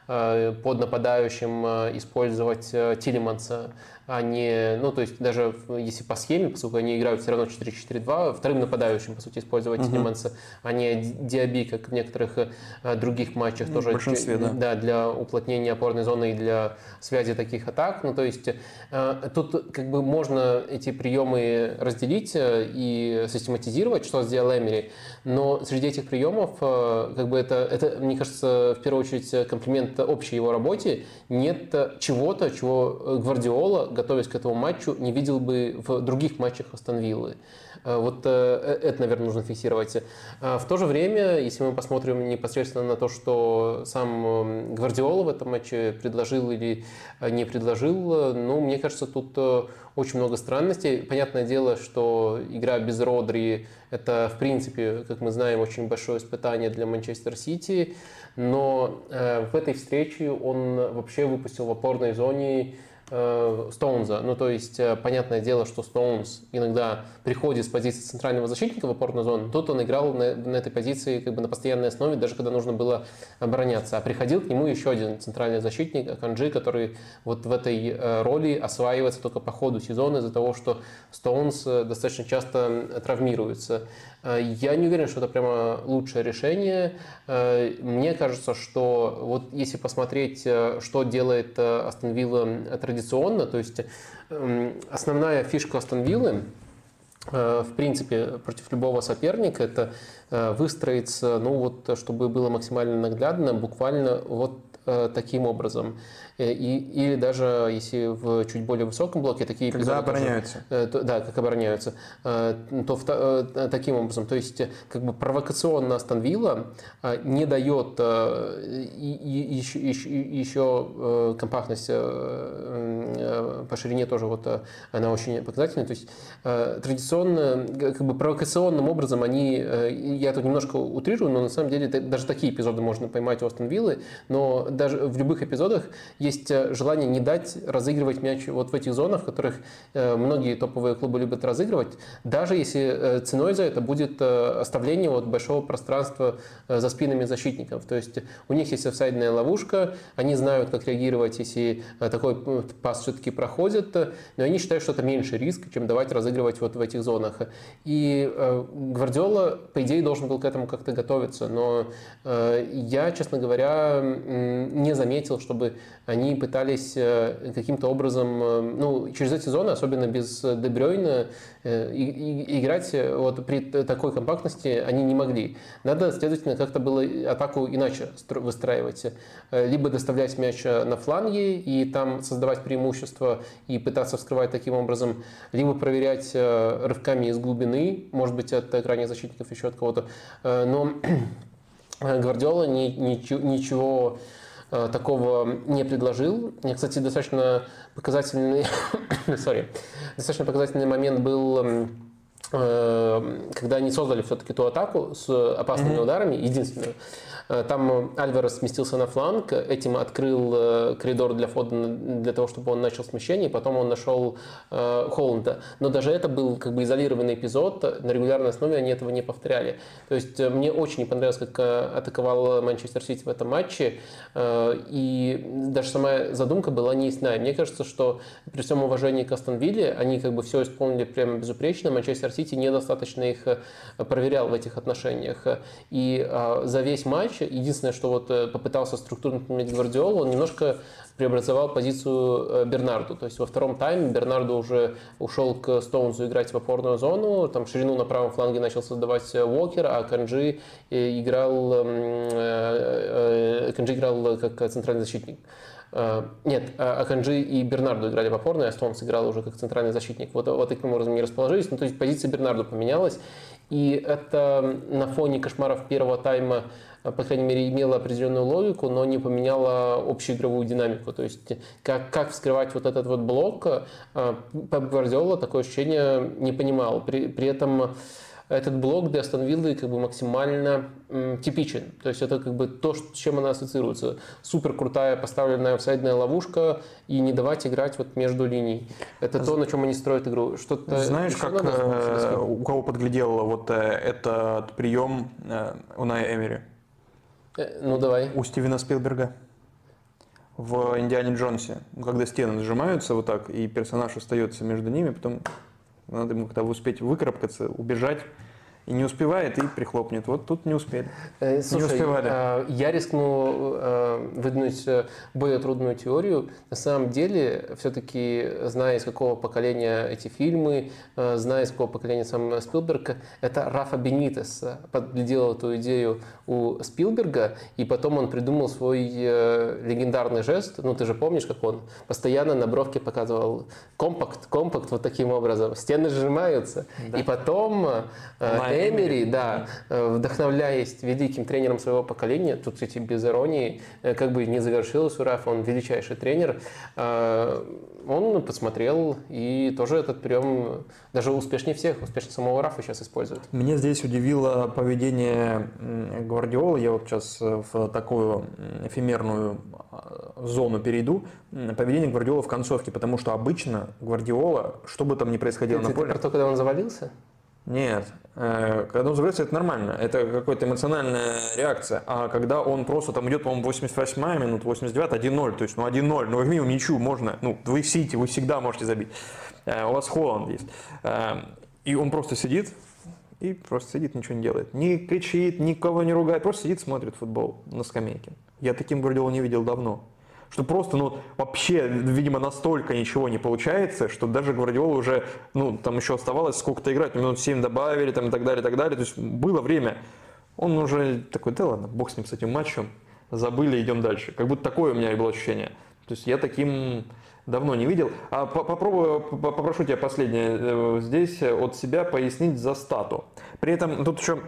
под нападающим использовать Тилиманса а не, ну, то есть даже если по схеме, поскольку они играют все равно 4-4-2, вторым нападающим, по сути, использовать угу. Тилеманса, а не Диаби, как в некоторых э, других матчах, ну, тоже да. да, для уплотнения опорной зоны и для связи таких атак. Ну, то есть э, тут как бы можно эти приемы разделить э, и систематизировать, что сделал Эмери, но среди этих приемов, как бы это, это, мне кажется, в первую очередь комплимент общей его работе, нет чего-то, чего Гвардиола готовясь к этому матчу, не видел бы в других матчах Астон Виллы. Э, вот э, это, наверное, нужно фиксировать. Э, в то же время, если мы посмотрим непосредственно на то, что сам Гвардиола в этом матче предложил или не предложил, ну, мне кажется, тут очень много странностей. Понятное дело, что игра без Родри – это, в принципе, как мы знаем, очень большое испытание для Манчестер Сити, но в этой встрече он вообще выпустил в опорной зоне Э, Стоунза. Ну, то есть, э, понятное дело, что Стоунс иногда приходит с позиции центрального защитника в опорную зону. Тут он играл на, на этой позиции как бы на постоянной основе, даже когда нужно было обороняться. А приходил к нему еще один центральный защитник, Канджи, который вот в этой э, роли осваивается только по ходу сезона из-за того, что Стоунс достаточно часто травмируется. Э, я не уверен, что это прямо лучшее решение. Э, мне кажется, что вот если посмотреть, э, что делает Астон Вилла традиционно, то есть эм, основная фишка Астон Виллы в принципе, против любого соперника это выстроиться, ну вот, чтобы было максимально наглядно, буквально вот таким образом. Э, и, или даже если в чуть более высоком блоке такие Когда обороняются. Тоже, то, да, как обороняются, э, то в, таким образом. То есть как бы провокационно Астон Вилла не дает еще, еще, еще компактность по ширине тоже вот она очень показательная. То есть традиционно, как бы провокационным образом они, я тут немножко утрирую, но на самом деле даже такие эпизоды можно поймать у Астон Виллы, но даже в любых эпизодах есть э, желание не дать разыгрывать мяч вот в этих зонах, в которых э, многие топовые клубы любят разыгрывать, даже если э, ценой за это будет оставление вот большого пространства за спинами защитников. То есть у них есть офсайдная ловушка, они знают, как реагировать, если такой пас все-таки проходит, но они считают, что это меньше риск, чем давать разыгрывать вот в этих зонах. И Гвардиола, по идее, должен был к этому как-то готовиться, но я, честно говоря, не заметил, чтобы они пытались э, каким-то образом, э, ну, через эти зоны, особенно без Дебрёйна, э, играть вот при такой компактности они не могли. Надо, следовательно, как-то было атаку иначе выстраивать. Либо доставлять мяч на фланге и там создавать преимущество и пытаться вскрывать таким образом, либо проверять рывками из глубины, может быть, от крайних защитников, еще от кого-то. Но [clears throat] Гвардиола ничего Э, такого не предложил. Кстати, достаточно показательный, [coughs] sorry, достаточно показательный момент был э, когда они создали все-таки ту атаку с опасными mm-hmm. ударами, единственную, Э, там Альварес сместился на фланг, этим открыл э, коридор для Фодена для того, чтобы он начал смещение, и потом он нашел э, Холланда. Но даже это был как бы изолированный эпизод, на регулярной основе они этого не повторяли. То есть мне очень не понравилось, как атаковал Манчестер Сити в этом матче, и даже сама задумка была не ясна. мне кажется, что при всем уважении к Астон Вилле они как бы все исполнили прямо безупречно, Манчестер Сити Сити недостаточно их проверял в этих отношениях. И за весь матч единственное, что вот попытался структурно поменять Гвардиолу, он немножко преобразовал позицию Бернарду. То есть во втором тайме Бернарду уже ушел к Стоунзу играть в опорную зону, там ширину на правом фланге начал создавать Уокер, а Канджи играл, Канджи играл как центральный защитник. Э, нет, Аканджи и Бернарду играли в опорной, а Стоунс играл уже как центральный защитник. Вот, вот таким образом не расположились. Ну, то есть позиция Бернарду поменялась. И это на фоне кошмаров первого тайма э, по крайней мере, имело определенную логику, но не поменяло общую игровую динамику. То есть, как, как вскрывать вот этот вот блок, э, Пеп Гвардиола такое ощущение не понимал. При, при этом этот блок для Астон Виллы как бы максимально м, типичен. То есть это как бы то, с чем она ассоциируется. Супер крутая поставленная офсайдная ловушка и не давать играть вот между линий. Это то, на чем они строят игру. Что-то Знаешь, как э, у кого подглядел вот э, этот прием э, у Ная Эмери? Э, ну давай. У Стивена Спилберга в Индиане Джонсе, когда стены сжимаются вот так, и персонаж остается между ними, потом надо ему как-то успеть выкарабкаться, убежать. И не успевает, и прихлопнет. Вот тут не успели. Э, слушай, не успевали. Э, я рискну э, выдвинуть более трудную теорию. На самом деле, все-таки, зная, из какого поколения эти фильмы, зная, из какого поколения сам Спилберг, это Рафа Бенитес подглядел эту идею у Спилберга, и потом он придумал свой легендарный жест. Ну, ты же помнишь, как он постоянно на бровке показывал компакт, компакт вот таким образом. Стены сжимаются. Да. И потом Эмери, да, э, вдохновляясь великим тренером своего поколения, тут, кстати, без иронии, э, как бы не завершилось у Рафа, он величайший тренер, э, он посмотрел и тоже этот прием даже успешнее всех, успешнее самого Рафа сейчас использует. Мне здесь удивило поведение Гвардиолы. Я вот сейчас в такую эфемерную зону перейду. Поведение Гвардиола в концовке, потому что обычно Гвардиола, что бы там ни происходило Ты, на поле... Ты про то, когда он завалился? Нет. Э, когда он забирается, это нормально. Это какая-то эмоциональная реакция. А когда он просто там идет, по-моему, 88 минут, 89, 1-0. То есть, ну, 1-0. Ну, минимум, ничью можно. Ну, вы Сити, вы всегда можете забить. Э, у вас Холланд есть. Э, и он просто сидит, и просто сидит, ничего не делает. Не кричит, никого не ругает, просто сидит, смотрит футбол на скамейке. Я таким Гвардиола не видел давно что просто, ну, вообще, видимо, настолько ничего не получается, что даже Гвардиола уже, ну, там еще оставалось сколько-то играть, минут 7 добавили, там, и так далее, и так далее. То есть было время. Он уже такой, да ладно, бог с ним, с этим матчем, забыли, идем дальше. Как будто такое у меня и было ощущение. То есть я таким давно не видел. А попробую, попрошу тебя последнее э, здесь от себя пояснить за стату. При этом тут еще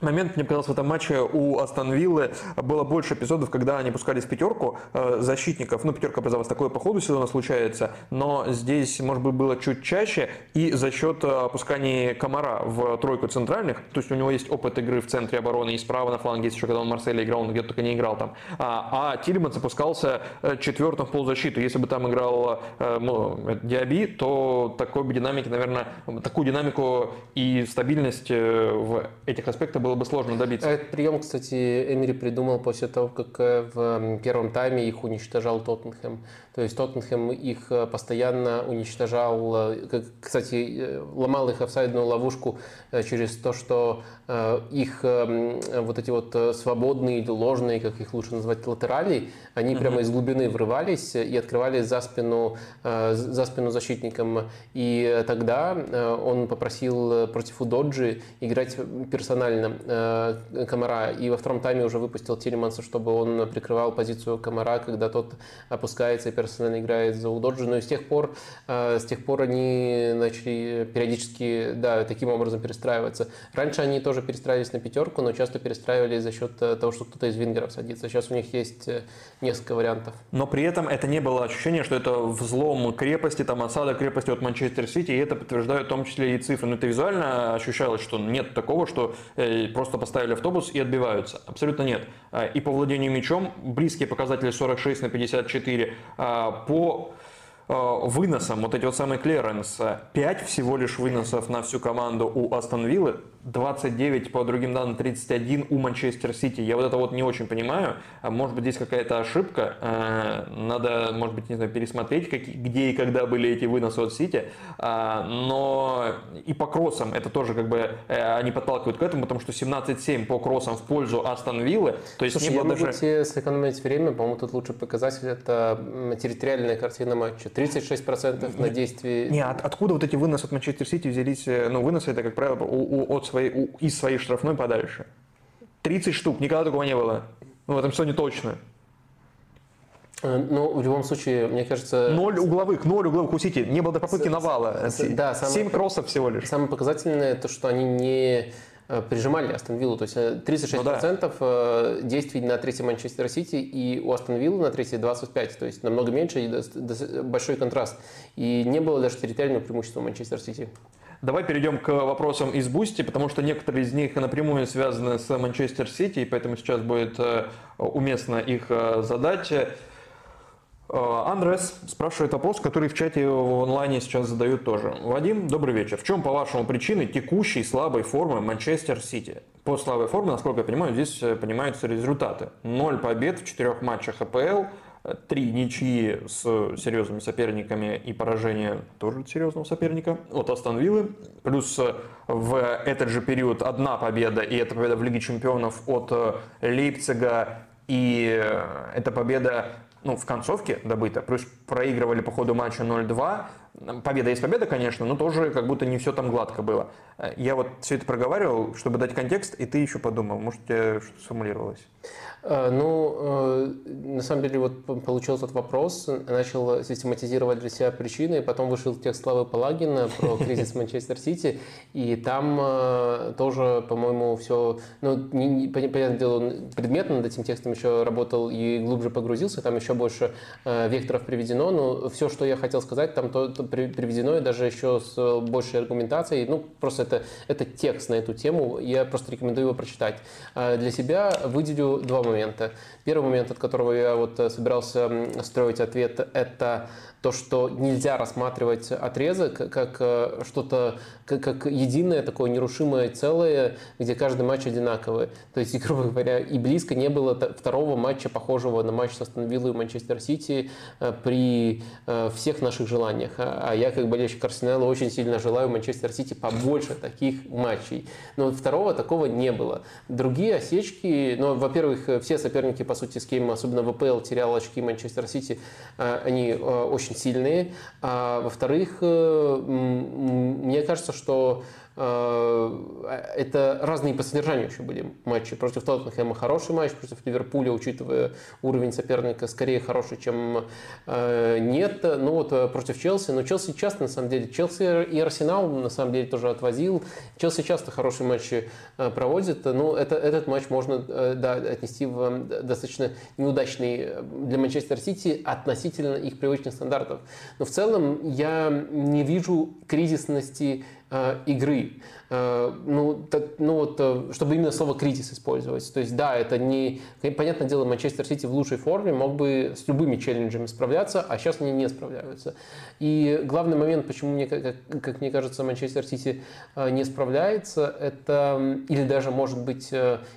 момент, мне показалось, в этом матче у Астон Виллы было больше эпизодов, когда они пускались в пятерку э, защитников. Ну, пятерка образовалась такое по ходу сезона случается, но здесь, может быть, было чуть чаще и за счет э, опускания Комара в тройку центральных, то есть у него есть опыт игры в центре обороны и справа на фланге, еще когда он в Марселе играл, он где-то только не играл там. А, а Тилеман запускался э, четвертым в полузащиту. Если бы там играл ну, Диаби, то такой бы динамики, наверное, такую динамику и стабильность в этих аспектах было бы сложно добиться. Этот прием, кстати, Эмери придумал после того, как э, в первом тайме их уничтожал Тоттенхэм. То есть Тоттенхэм их э, постоянно уничтожал, э, кстати, ломал их офсайдную ловушку через то, что их вот эти вот свободные или ложные, как их лучше назвать, латерали, они mm-hmm. прямо из глубины врывались и открывали за спину, за спину защитникам. И тогда он попросил против Удоджи играть персонально Э, Комара, и во втором тайме уже выпустил Тилеманса, чтобы он прикрывал позицию Комара, когда тот опускается и персонально играет за Удоджи. Но и с тех пор, э, с тех пор они начали периодически, да, таким образом перестраиваться. Раньше они тоже перестраивались на пятерку, но часто перестраивались за счет э, того, что кто-то из вингеров садится. Сейчас у них есть несколько вариантов. Но при этом это не было ощущение, что это взлом крепости, там осада крепости от Манчестер Сити, и это подтверждают в том числе и цифры. Но это визуально ощущалось, что нет такого, что просто поставили автобус и отбиваются. Абсолютно нет. А, и по владению мячом близкие показатели 46 на 54. А, по выносам, вот эти вот самые клиренс, 5 всего лишь выносов на всю команду у Астон Виллы, 29, по другим данным 31 у Манчестер Сити. Я вот это вот не очень понимаю. А может быть, здесь какая-то ошибка. А, надо, может быть, не знаю, пересмотреть, как, где и когда были эти выносы от Сити. А, но и по кроссам это тоже как бы э, они подталкивают к этому, потому что 17-7 по кроссам в пользу Астон Виллы. То есть Слушай, не было я даже... могу сэкономить время. По-моему, тут лучший показатель это территориальная картина матча. 36% на действие. Не, от, откуда вот эти выносы от Манчестер Сити взялись? Э, ну, выносы это, как правило, у, у, от своей, у, из своей штрафной подальше. 30 штук, никогда такого не было. Ну, в этом все не точно. Э, ну, в любом случае, мне кажется... Ноль угловых, ноль угловых у Сити. Не было до попытки навала. Да, Семь кроссов всего лишь. Самое показательное то, что они не прижимали Астон Виллу. То есть 36% ну, да. действий на третьей Манчестер Сити и у Астон Виллы на третьей 25%. То есть намного меньше и большой контраст. И не было даже территориального преимущества Манчестер Сити. Давай перейдем к вопросам из Boosty, потому что некоторые из них напрямую связаны с Манчестер Сити, и поэтому сейчас будет э, уместно их э, задать. Э, Андрес спрашивает вопрос, который в чате в онлайне сейчас задают тоже. Вадим, добрый вечер. В чем, по-вашему, причины текущей слабой формы Манчестер Сити? По слабой форме, насколько я понимаю, здесь понимаются результаты. Ноль побед в четырех матчах АПЛ – три ничьи с серьезными соперниками и поражение тоже серьезного соперника от Астон Виллы. Плюс в этот же период одна победа, и это победа в Лиге Чемпионов от Лейпцига. И эта победа ну, в концовке добыта. Плюс проигрывали по ходу матча 0-2. Победа есть победа, конечно, но тоже как будто не все там гладко было. Я вот все это проговаривал, чтобы дать контекст, и ты еще подумал, может, у тебя что-то сформулировалось. Э, ну, э, на самом деле, вот получил этот вопрос, начал систематизировать для себя причины, потом вышел текст Славы Палагина про [laughs] кризис Манчестер Сити, и там э, тоже, по-моему, все, ну, не, не, понятное дело, предметно над этим текстом еще работал и глубже погрузился, там еще больше векторов приведено, но все, что я хотел сказать, там то, то приведено, и даже еще с большей аргументацией, ну, просто это, это текст на эту тему, я просто рекомендую его прочитать. Для себя выделю два момента момента. Первый момент, от которого я вот э, собирался строить ответ, это то, что нельзя рассматривать отрезок как э, что-то, как, как единое такое нерушимое целое, где каждый матч одинаковый. То есть, [laughs] грубо говоря, и близко не было второго матча, похожего на матч с Астон Виллой и Манчестер Сити э, при э, всех наших желаниях. А, а я, как болельщик Арсенала, очень сильно желаю Манчестер Сити побольше таких матчей. Но второго такого не было. Другие осечки, ну, во-первых, все соперники, по сути, с кем, особенно ВПЛ, терял очки Манчестер Сити, они очень сильные. А, во-вторых, э, мне кажется, что это разные по содержанию еще были матчи. Против Тоттенхэма хороший матч, против Ливерпуля, учитывая уровень соперника, скорее хороший, чем э, нет. Ну вот э, против Челси, но Челси часто, на самом деле, Челси и Арсенал, на самом деле, тоже отвозил. Челси часто хорошие матчи проводит. Ну, это, этот матч можно да, отнести в достаточно неудачный для Манчестер Сити относительно их привычных стандартов. Но в целом я не вижу кризисности Э, игры. Э, ну, так, ну вот, э, чтобы именно слово кризис использовать. То есть, да, это не... Понятное дело, Манчестер Сити в лучшей форме мог бы с любыми челленджами справляться, а сейчас они не справляются. И главный момент, почему, мне, как, как мне кажется, Манчестер Сити не справляется, это, или даже, может быть,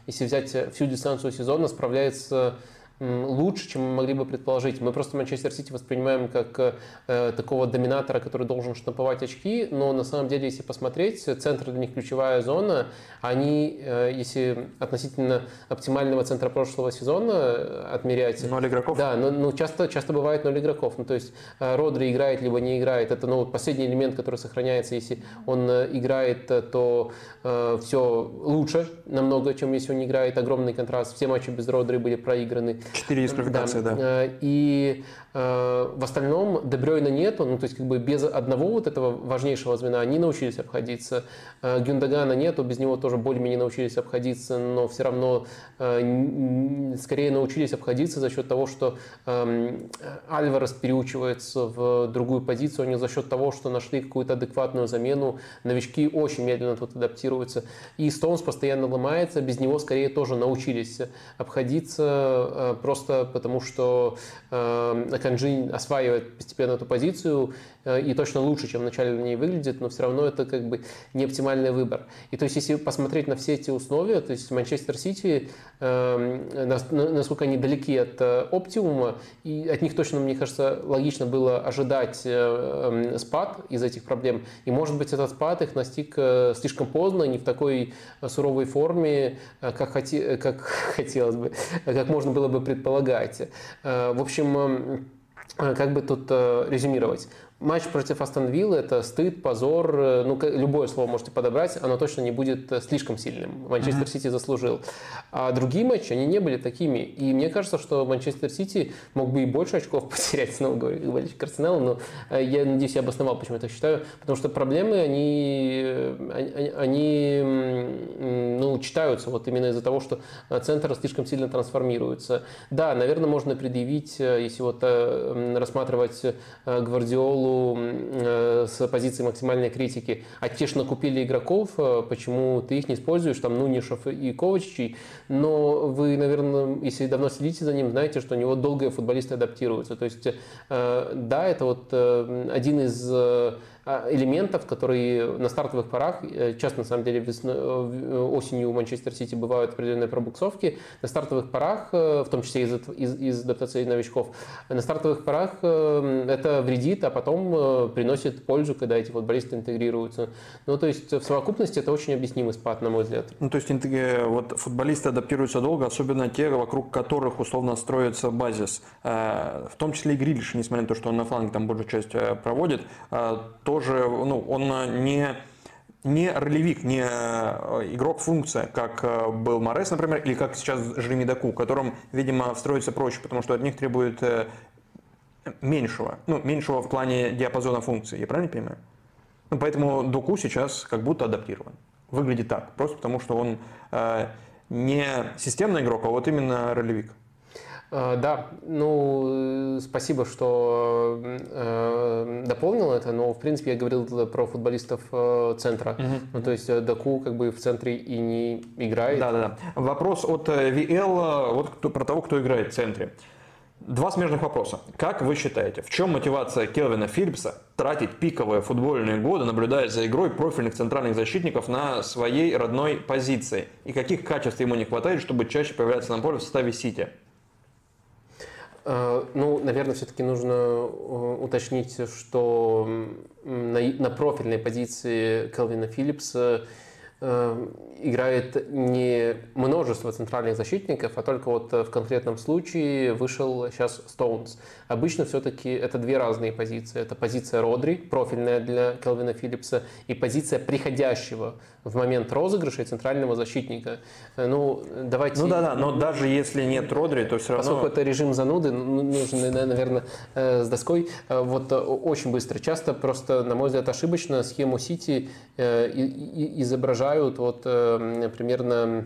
если взять всю дистанцию сезона, справляется лучше, чем мы могли бы предположить. Мы просто Манчестер Сити воспринимаем как э, такого доминатора, который должен штамповать очки, но на самом деле, если посмотреть, центр для них ключевая зона, они, э, если относительно оптимального центра прошлого сезона э, отмерять... Ноль игроков? Да, но, ну, часто, часто бывает ноль игроков. Ну, то есть э, Родри играет, либо не играет. Это ну, последний элемент, который сохраняется. Если он э, играет, то э, все лучше намного, чем если он не играет. Огромный контраст. Все матчи без Родри были проиграны. Четыре дисквалификации, да. да. И Э, в остальном Дебрёйна нету, ну то есть как бы без одного вот этого важнейшего звена они научились обходиться. Э, Гюндагана нету, без него тоже более-менее научились обходиться, но все равно э, скорее научились обходиться за счет того, что эм, Альварес переучивается в другую позицию, а не за счет того, что нашли какую-то адекватную замену. Новички очень медленно тут адаптируются. И Стоунс постоянно ломается, без него скорее тоже научились обходиться просто потому что Канджи осваивает постепенно эту позицию и точно лучше, чем вначале на ней выглядит, но все равно это как бы не оптимальный выбор. И то есть, если посмотреть на все эти условия, то есть Манчестер Сити, насколько они далеки от оптимума, и от них точно, мне кажется, логично было ожидать спад из этих проблем. И, может быть, этот спад их настиг слишком поздно, не в такой суровой форме, как, хоти, как [laughs] хотелось бы, как можно было бы предполагать. В общем, как бы тут резюмировать? Матч против Астон Виллы – это стыд, позор, э, ну, любое слово можете подобрать, оно точно не будет э, слишком сильным. Манчестер Сити заслужил. А другие матчи, они не были такими. И мне кажется, что Манчестер Сити мог бы и больше очков [laughs] потерять, снова говорю, болельщик Арсенала, но э, я надеюсь, я обосновал, почему я так считаю, потому что проблемы, они, они, они ну, читаются вот именно из-за того, что центр слишком сильно трансформируется. Да, наверное, можно предъявить, если вот рассматривать Гвардиолу, Э, с позиции максимальной критики, а накупили игроков, э, почему ты их не используешь, там Нунишев и Ковачичей, но вы, наверное, если давно следите за ним, знаете, что у него долго футболисты адаптируются. То есть, э, да, это вот один из элементов, которые на стартовых порах, э, часто на самом деле весной, э, осенью у Манчестер Сити бывают определенные пробуксовки, на стартовых порах, э, в том числе из, из, из адаптации новичков, на стартовых порах это вредит, а потом приносит пользу, когда эти футболисты интегрируются. Ну, то есть в совокупности это очень объяснимый спад, на мой взгляд. Ну, то есть вот футболисты адаптируются долго, особенно те, вокруг которых условно строится базис. В том числе и Грилиш, несмотря на то, что он на фланге там большую часть проводит, тоже, ну, он не не ролевик, не э, игрок-функция, как э, был Морес, например, или как сейчас Жереми Даку, которым, видимо, встроиться проще, потому что от них требует э, меньшего, ну, меньшего в плане диапазона функций, я правильно понимаю? Ну, поэтому Доку сейчас как будто адаптирован. Выглядит так, просто потому что он э, не системный игрок, а вот именно ролевик. А, да, ну, спасибо, что э, дополнил это, но, в принципе, я говорил про футболистов э, центра. Угу. Ну, то есть э, Даку как бы в центре и не играет. Да-да-да. Вопрос от VL, вот кто, про того, кто играет в центре. Два смежных вопроса. Как вы считаете, в чем мотивация Келвина Филлипса тратить пиковые футбольные годы, наблюдая за игрой профильных центральных защитников на своей родной позиции? И каких качеств ему не хватает, чтобы чаще появляться на поле в составе Сити? Э, ну, наверное, все-таки нужно э, уточнить, что на, на профильной позиции Келвина Филлипса э, играет не множество центральных защитников, а только вот в конкретном случае вышел сейчас Стоунс. Обычно все-таки это две разные позиции. Это позиция Родри, профильная для Келвина Филлипса, и позиция приходящего в момент розыгрыша центрального защитника. Ну, давайте... Ну да-да, но даже если нет Родри, то все равно... Поскольку это режим зануды, ну, нужно, наверное, с доской, вот очень быстро. Часто просто, на мой взгляд, ошибочно схему Сити изображают вот примерно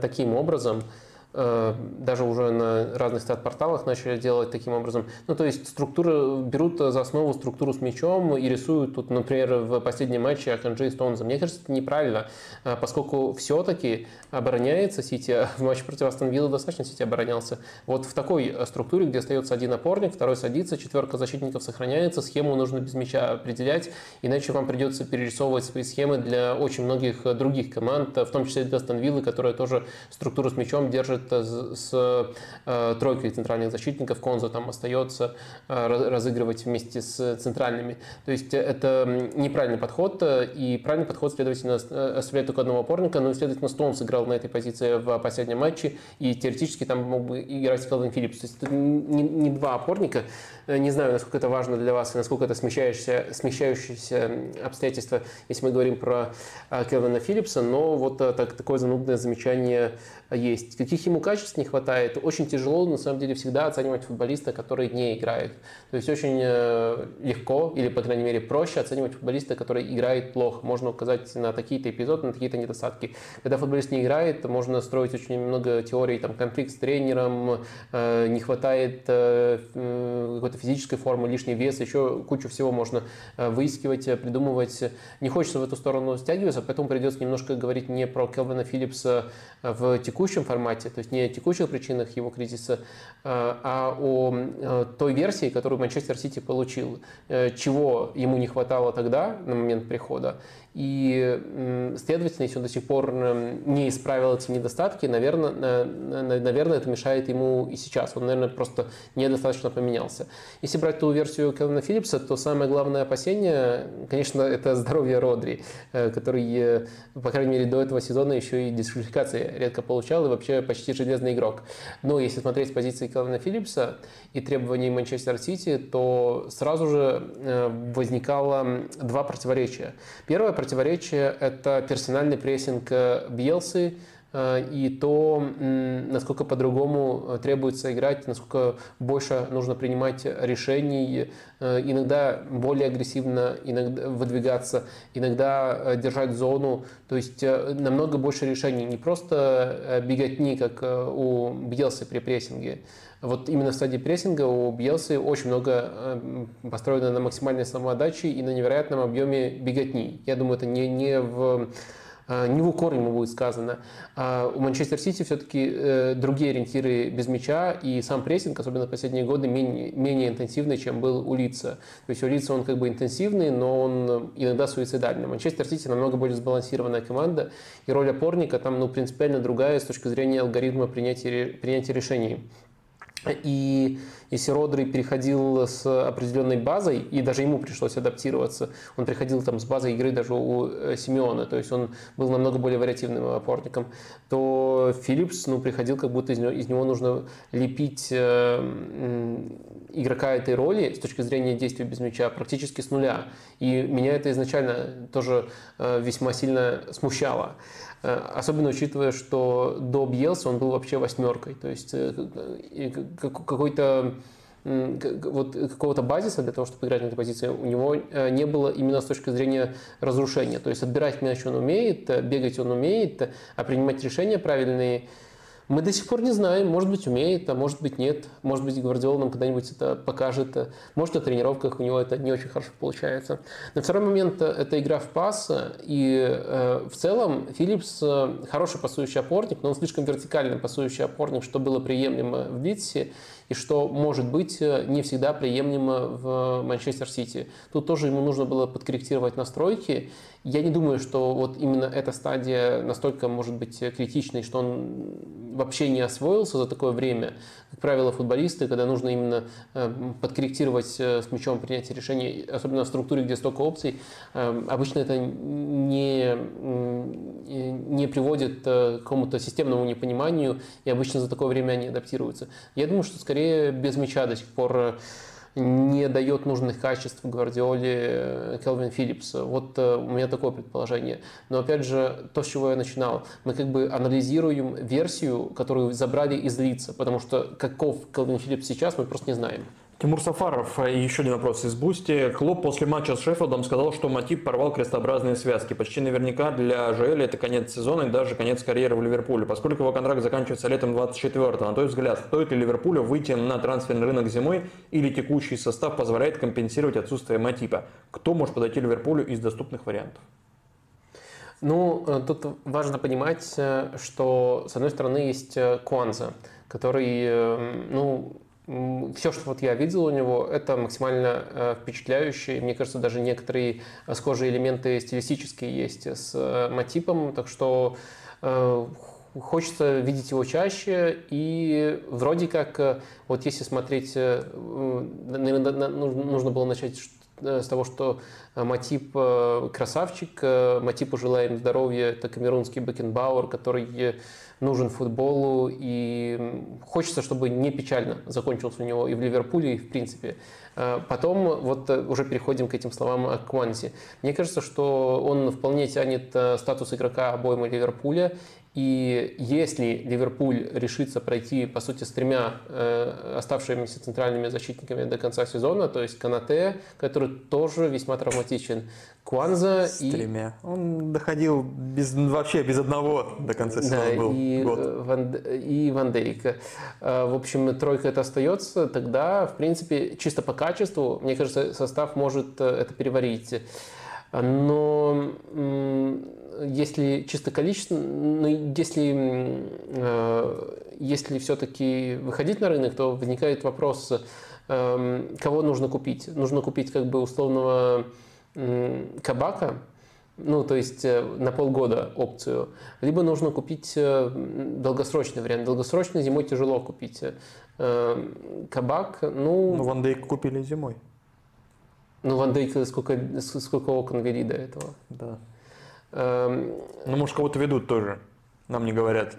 таким образом – Э, даже уже на разных стат-порталах начали делать таким образом. Ну, то есть структуры берут за основу структуру с мячом и рисуют тут, например, в последнем матче Аканджи и Стоунза. Мне кажется, это неправильно, э, поскольку все-таки обороняется Сити, [laughs] в матче против Астон Виллы достаточно Сити оборонялся. Вот в такой структуре, где остается один опорник, второй садится, четверка защитников сохраняется, схему нужно без мяча определять, иначе вам придется перерисовывать свои схемы для очень многих других команд, в том числе для Астон Виллы, которая тоже структуру с мячом держит может с э, тройкой центральных защитников, Конза там остается э, разыгрывать вместе с центральными. То есть это неправильный подход, и правильный подход, следовательно, э, оставляет только одного опорника, но, следовательно, Стоун сыграл на этой позиции в последнем матче, и теоретически там мог бы играть Келвин Филлипс. То есть это не, не два опорника, не знаю, насколько это важно для вас и насколько это смещающееся, смещающееся обстоятельство, если мы говорим про Келвина Филлипса, но вот так, такое занудное замечание есть. Каких ему качеств не хватает, очень тяжело на самом деле всегда оценивать футболиста, который не играет. То есть очень э, легко или, по крайней мере, проще оценивать футболиста, который играет плохо. Можно указать на такие-то эпизоды, на такие-то недостатки. Когда футболист не играет, можно строить очень много теорий, там, конфликт с тренером, э, не хватает э, какой-то физической формы, лишний вес, еще кучу всего можно выискивать, придумывать. Не хочется в эту сторону стягиваться, поэтому придется немножко говорить не про Келвина Филлипса в текущем формате, то есть не о текущих причинах его кризиса, а о той версии, которую Манчестер Сити получил, чего ему не хватало тогда, на момент прихода, и, следовательно, если он до сих пор не исправил эти недостатки, наверное, наверное, это мешает ему и сейчас. Он, наверное, просто недостаточно поменялся. Если брать ту версию Келвина Филлипса, то самое главное опасение, конечно, это здоровье Родри, э, который, э, по крайней мере, до этого сезона еще и дисквалификации редко получал и вообще почти железный игрок. Но если смотреть с позиции Келвина Филлипса и требований Манчестер Сити, то сразу же э, возникало два противоречия. Первое противоречие – это персональный прессинг э, Бьелсы и то, насколько по-другому э, требуется играть, насколько больше нужно принимать решений, иногда более агрессивно иногда выдвигаться, иногда держать зону. То есть намного больше решений, не просто беготни, как у Бьелсы при прессинге, вот именно в стадии прессинга у Бьелсы очень много э, построено на максимальной самоотдаче и на невероятном объеме беготни. Я думаю, это не, не в э, не в укор ему будет сказано. А у Манчестер Сити все-таки э, другие ориентиры без мяча, и сам прессинг, особенно в последние годы, менее, менее интенсивный, чем был у Лица. То есть у Лица он как бы интенсивный, но он иногда суицидальный. Манчестер Сити намного более сбалансированная команда, и роль опорника там ну, принципиально другая с точки зрения алгоритма принятия, принятия решений. И если Родри переходил с определенной базой, и даже ему пришлось адаптироваться, он приходил там с базой игры даже у э, Симеона, то есть он был намного более вариативным опорником, то Филлипс ну, приходил, как будто из него, из него нужно лепить э, игрока этой роли с точки зрения действия без мяча практически с нуля. И меня это изначально тоже э, весьма сильно смущало. Э, особенно учитывая, что до Бьелса он был вообще восьмеркой. То есть э, какой-то вот какого-то базиса для того, чтобы играть на этой позиции, у него э, не было именно с точки зрения разрушения. То есть отбирать мяч он умеет, бегать он умеет, а принимать решения правильные – мы до сих пор не знаем, может быть умеет, а может быть нет. Может быть Гвардиол нам когда-нибудь это покажет. Может на тренировках у него это не очень хорошо получается. На второй момент это игра в пас. И э, в целом Филлипс э, хороший пасующий опорник, но он слишком вертикальный пасующий опорник, что было приемлемо в Литсе и что может быть э, не всегда приемлемо в Манчестер Сити. Тут тоже ему нужно было подкорректировать настройки. Я не думаю, что вот именно эта стадия настолько может быть критичной, что он вообще не освоился за такое время. Как правило, футболисты, когда нужно именно э, подкорректировать э, с мячом принятие решений, особенно в структуре, где столько опций, обычно это не, не приводит к какому-то системному непониманию, и обычно за такое время они адаптируются. Я думаю, что скорее без мяча до сих пор э, не дает нужных качеств Гвардиоле Келвин Филлипс. Вот э, у меня такое предположение. Но опять же, то, с чего я начинал, мы как бы анализируем версию, которую забрали из Лидса, потому что каков Келвин Филлипс сейчас, мы просто не знаем. Тимур Сафаров, и еще один вопрос из Boosty. Клоп после матча с Шеффилдом сказал, что Матип порвал крестообразные связки. Почти наверняка для Жоэля это конец сезона и даже конец карьеры в Ливерпуле. Поскольку его контракт заканчивается летом 24-го, на твой взгляд, стоит ли Ливерпулю выйти на трансферный рынок зимой или текущий состав позволяет компенсировать отсутствие Матипа? Кто может подойти Ливерпулю из доступных вариантов? Ну, э, тут важно понимать, э, что, с одной стороны, есть э, Куанза, который, ну, все, что вот я видел у него, это максимально э, впечатляюще. Мне кажется, даже некоторые схожие элементы стилистические есть с э, Матипом, так что э, хочется видеть его чаще. И вроде как, вот если смотреть, наверное, нужно было начать с того, что Матип красавчик, Матипу желаем здоровья, это камерунский Бекенбауэр, который нужен футболу, и хочется, чтобы не печально закончился у него и в Ливерпуле, и в принципе. Э, потом вот э, уже переходим к этим словам о Кванте. Мне кажется, что он вполне тянет э, статус игрока обоймы Ливерпуля, и если Ливерпуль решится пройти, по сути, с тремя э, оставшимися центральными защитниками до конца сезона, то есть Канате, который тоже весьма травматичен, Куанза с и... тремя. Он доходил без, вообще без одного до конца сезона да, был и, год. Ван, и Ван Дейк. Э, в общем, тройка это остается, тогда, в принципе, чисто по качеству, мне кажется, состав может э, это переварить. Но если чисто количество, ну, если, если все-таки выходить на рынок, то возникает вопрос, эм, кого нужно купить. Нужно купить как бы условного кабака, ну, то есть э, на полгода опцию, либо нужно купить э, долгосрочный вариант. Долгосрочный зимой тяжело купить. Э, кабак, ну... Ну, Ван Дейк купили зимой. Ну, Ван Дейк сколько, сколько окон вели до этого. Да. Эм... Ну, может, кого-то ведут тоже, нам не говорят.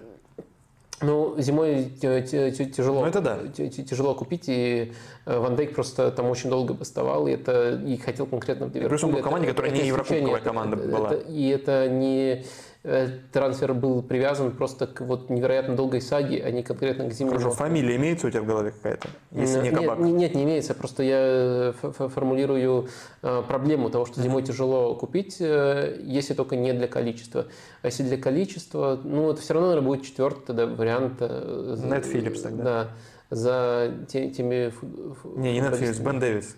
Ну, зимой тяжело, ну, это да. тяжело купить, и э, Ван Дейк просто там очень долго поставал, и это и хотел конкретно в Ливерпуль. Плюс он был в команде, которая не еврокубковая команда это, была. Это, и это не трансфер был привязан просто к вот невероятно долгой саге, а не конкретно к зимнему. Хорошо, фамилия имеется у тебя в голове какая-то? Если не кабак? Нет, нет, не имеется. Просто я формулирую э, проблему того, что зимой тяжело купить, э, если только не для количества. А если для количества, ну, это все равно, наверное, будет четвертый тогда вариант. Нет Филлипс тогда. Да, за теми... Не, не Нет Филлипс, Бен Дэвис.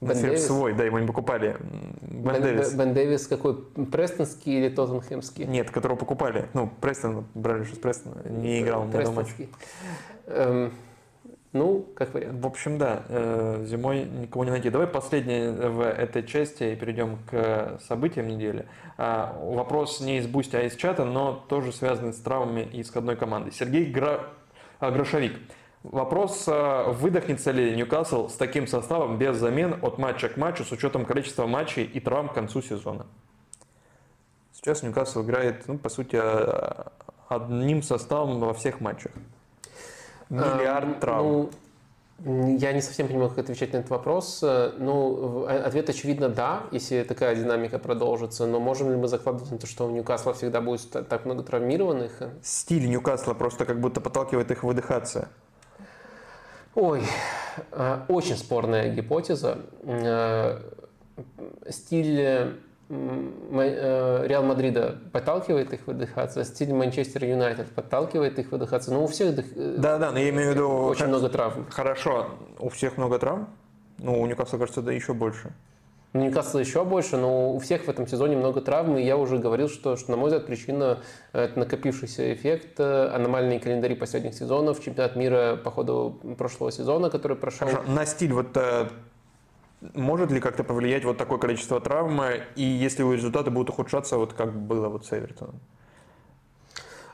Бен Дэвис? свой, да, его не покупали. Бен, Бен Дэвис. Бен Дэвис какой? Престонский или Тоттенхэмский? Нет, которого покупали. Ну, Престон, брали же с Престона, не играл ни одного матча. Эм, ну, как вариант. В общем, да, э, зимой никого не найти. Давай последнее в этой части и перейдем к событиям недели. А, вопрос не из Boosty, а из чата, но тоже связанный с травмами и исходной команды. Сергей Гра... Грошовик. Вопрос, а, выдохнется ли Ньюкасл с таким составом без замен от матча к матчу с учетом количества матчей и травм к концу сезона? Сейчас Ньюкасл играет, ну, по сути, а, одним составом во всех матчах. Миллиард а, травм. Ну, я не совсем понимаю, как отвечать на этот вопрос. Ну, ответ очевидно да, если такая динамика продолжится. Но можем ли мы закладывать на то, что у Ньюкасла всегда будет так много травмированных? Стиль Ньюкасла просто как будто подталкивает их выдыхаться. Ой, э, очень спорная гипотеза. Э, стиль э, Реал Мадрида подталкивает их выдыхаться, стиль Манчестер Юнайтед подталкивает их выдыхаться. Но у всех да, да, но я имею в виду очень много травм. Хорошо, у всех много травм, ну у Ньюкасла кажется, да еще больше. Ну, Ньюкасл еще больше, но у всех в этом сезоне много травм, и я уже говорил, что, что на мой взгляд, причина – это накопившийся эффект, э, аномальные календари последних сезонов, чемпионат мира по ходу прошлого сезона, который прошел. Хорошо. На стиль вот э, может ли как-то повлиять вот такое количество травм, и если его результаты будут ухудшаться, вот как было вот с Эвертоном?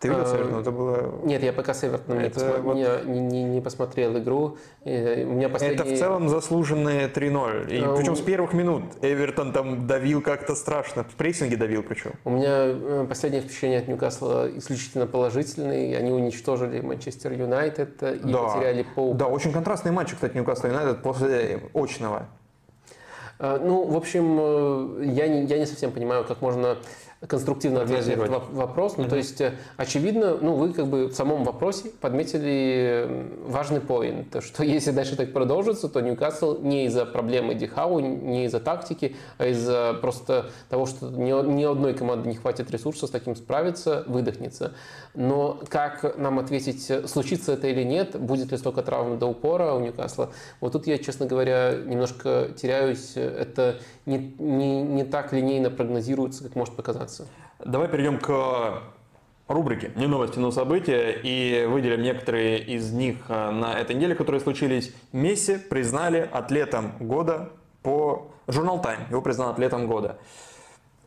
Ты видел с Эвертоном? Это было... Нет, я пока с Эвертоном не, вот... не, не, не посмотрел игру. У меня последний... Это в целом заслуженные 3-0. И, um... Причем с первых минут Эвертон там давил как-то страшно. В прессинге давил причем. У меня э, последнее впечатление от Ньюкасла исключительно положительное. Они уничтожили Манчестер Юнайтед и да. потеряли пол. Да, очень контрастный матч, кстати, Ньюкасл Юнайтед после очного. Э, ну, в общем, э, я не, я не совсем понимаю, как можно конструктивно этот вопрос. Ну, mm-hmm. то есть, э, очевидно, ну, вы как бы в самом вопросе подметили важный поинт, что [laughs] если дальше так продолжится, то Ньюкасл не из-за проблемы Дихау, не из-за тактики, а из-за просто того, что ни, ни одной команды не хватит ресурсов с таким справиться, выдохнется. Но как нам ответить, случится это или нет, будет ли столько травм до упора у Ньюкасла, вот тут я, честно говоря, немножко теряюсь. Это не, не, не так линейно прогнозируется, как может показаться. Давай перейдем к рубрике «Не новости, но события» и выделим некоторые из них э, на этой неделе, которые случились. Месси признали атлетом года по... Журнал Time его признал атлетом года.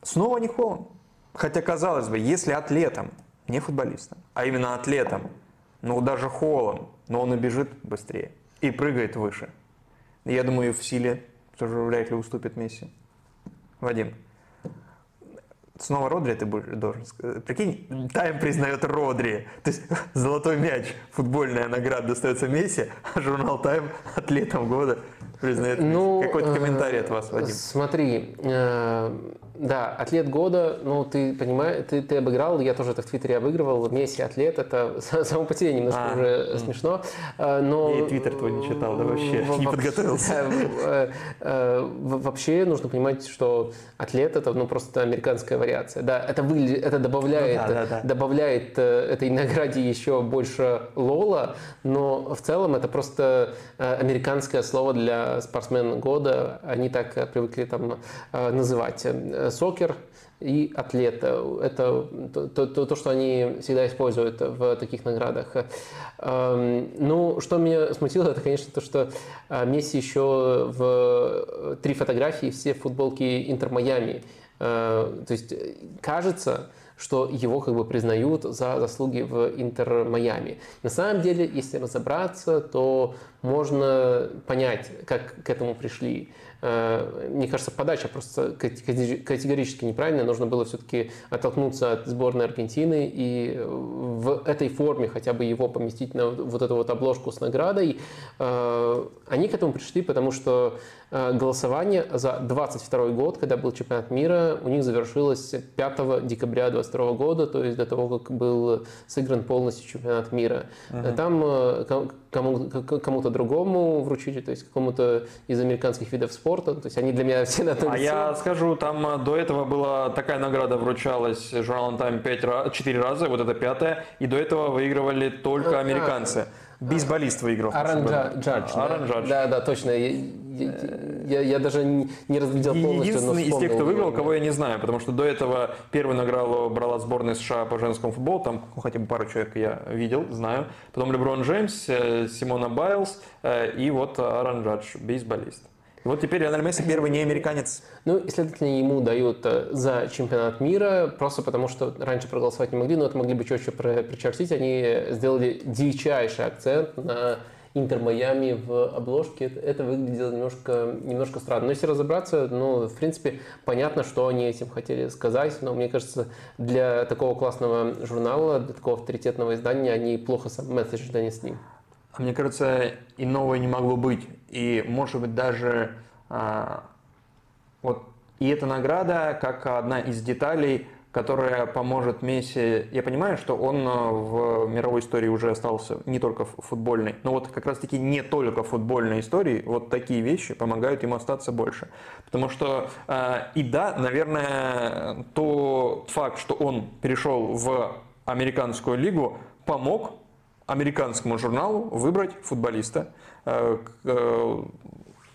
Снова не Холланд. Хотя, казалось бы, если атлетом не футболистом, а именно атлетом. Ну, даже Холланд, но он и бежит быстрее и прыгает выше. Я думаю, в силе тоже вряд ли уступит Месси. Вадим. Снова Родри ты должен сказать. Прикинь, Тайм признает Родри. То есть [laughs] золотой мяч, футбольная награда достается Месси, а журнал Тайм атлетом года признает ну, Какой-то комментарий от вас, Вадим. Смотри, э, да, атлет года, ну ты понимаешь, ты, ты обыграл, я тоже это в Твиттере обыгрывал, Месси атлет, это [laughs] само по себе немножко а, уже м. смешно, э, но... Я Твиттер твой не читал, да вообще, в, [laughs] не подготовился. Да, э, вообще нужно понимать, что атлет это ну просто американская вариация, да, это, выглядит, это добавляет, ну, да, да, да. добавляет этой награде еще больше лола, но в целом это просто американское слово для спортсмен года, они так привыкли там называть. Сокер и атлет. Это то, то, то, что они всегда используют в таких наградах. Эм, ну, что меня смутило, это, конечно, то, что Месси еще в три фотографии все в футболке Интер Майами. То есть кажется, что его как бы признают за заслуги в Интер Майами. На самом деле, если разобраться, то можно понять, как к этому пришли. Э, мне кажется, подача просто категорически неправильная. Нужно было все-таки оттолкнуться от сборной Аргентины и в этой форме хотя бы его поместить на вот эту вот обложку с наградой. Э, они к этому пришли, потому что э, голосование за 22 год, когда был чемпионат мира, у них завершилось 5 декабря 22 года, то есть до того, как был сыгран полностью чемпионат мира. Угу. Там кому, кому-то другому вручили, то есть какому-то из американских видов спорта. То есть они для меня все на одном А я скажу, там э, до этого была такая награда вручалась журналом Time 5, 4 раза, вот это пятая, и до этого выигрывали только а, американцы. А, Бейсболист выиграл. Аран Джадж. Аран Джадж. Да, да, точно. Я, я, я даже не разглядел полностью, Единственный из тех, кто выиграл, кого я не знаю, потому что до этого первую награду брала сборная США по женскому футболу, там ну, хотя бы пару человек я видел, знаю. Потом Леброн Джеймс, э, Симона Байлз э, и вот Аран Джадж, бейсболист. Вот теперь Лионель Месси [laughs] первый не американец. Ну, и, следовательно, ему дают э, за чемпионат мира, просто потому что раньше проголосовать не могли, но это могли бы четче причертить. Они сделали дичайший акцент на Интер Майами в обложке, это выглядело немножко, немножко странно. Но если разобраться, ну, в принципе, понятно, что они этим хотели сказать, но мне кажется, для такого классного журнала, для такого авторитетного издания они плохо сам месседж донесли. А мне кажется, иного не могло быть. И, может быть, даже а, вот и эта награда как одна из деталей, которая поможет Месси. Я понимаю, что он а, в мировой истории уже остался не только в футбольной, но вот как раз-таки не только в футбольной истории, вот такие вещи помогают ему остаться больше. Потому что, и да, наверное, тот факт, что он перешел в американскую лигу, помог американскому журналу выбрать футболиста, э, э,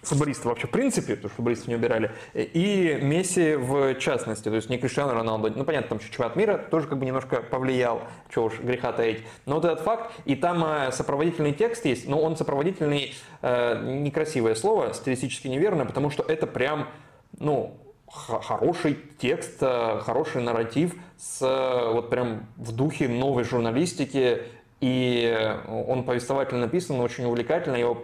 футболиста вообще в принципе, потому что футболистов не убирали, и Месси в частности, то есть не Криштиану Роналду, ну понятно, там чемпионат мира тоже как бы немножко повлиял, чего уж греха таить, но вот этот факт, и там э, сопроводительный текст есть, но он сопроводительный, некрасивое слово, стилистически неверно, потому что это прям, ну, хороший текст, хороший нарратив с вот прям в духе новой журналистики, и он повествовательно написан, очень увлекательно, его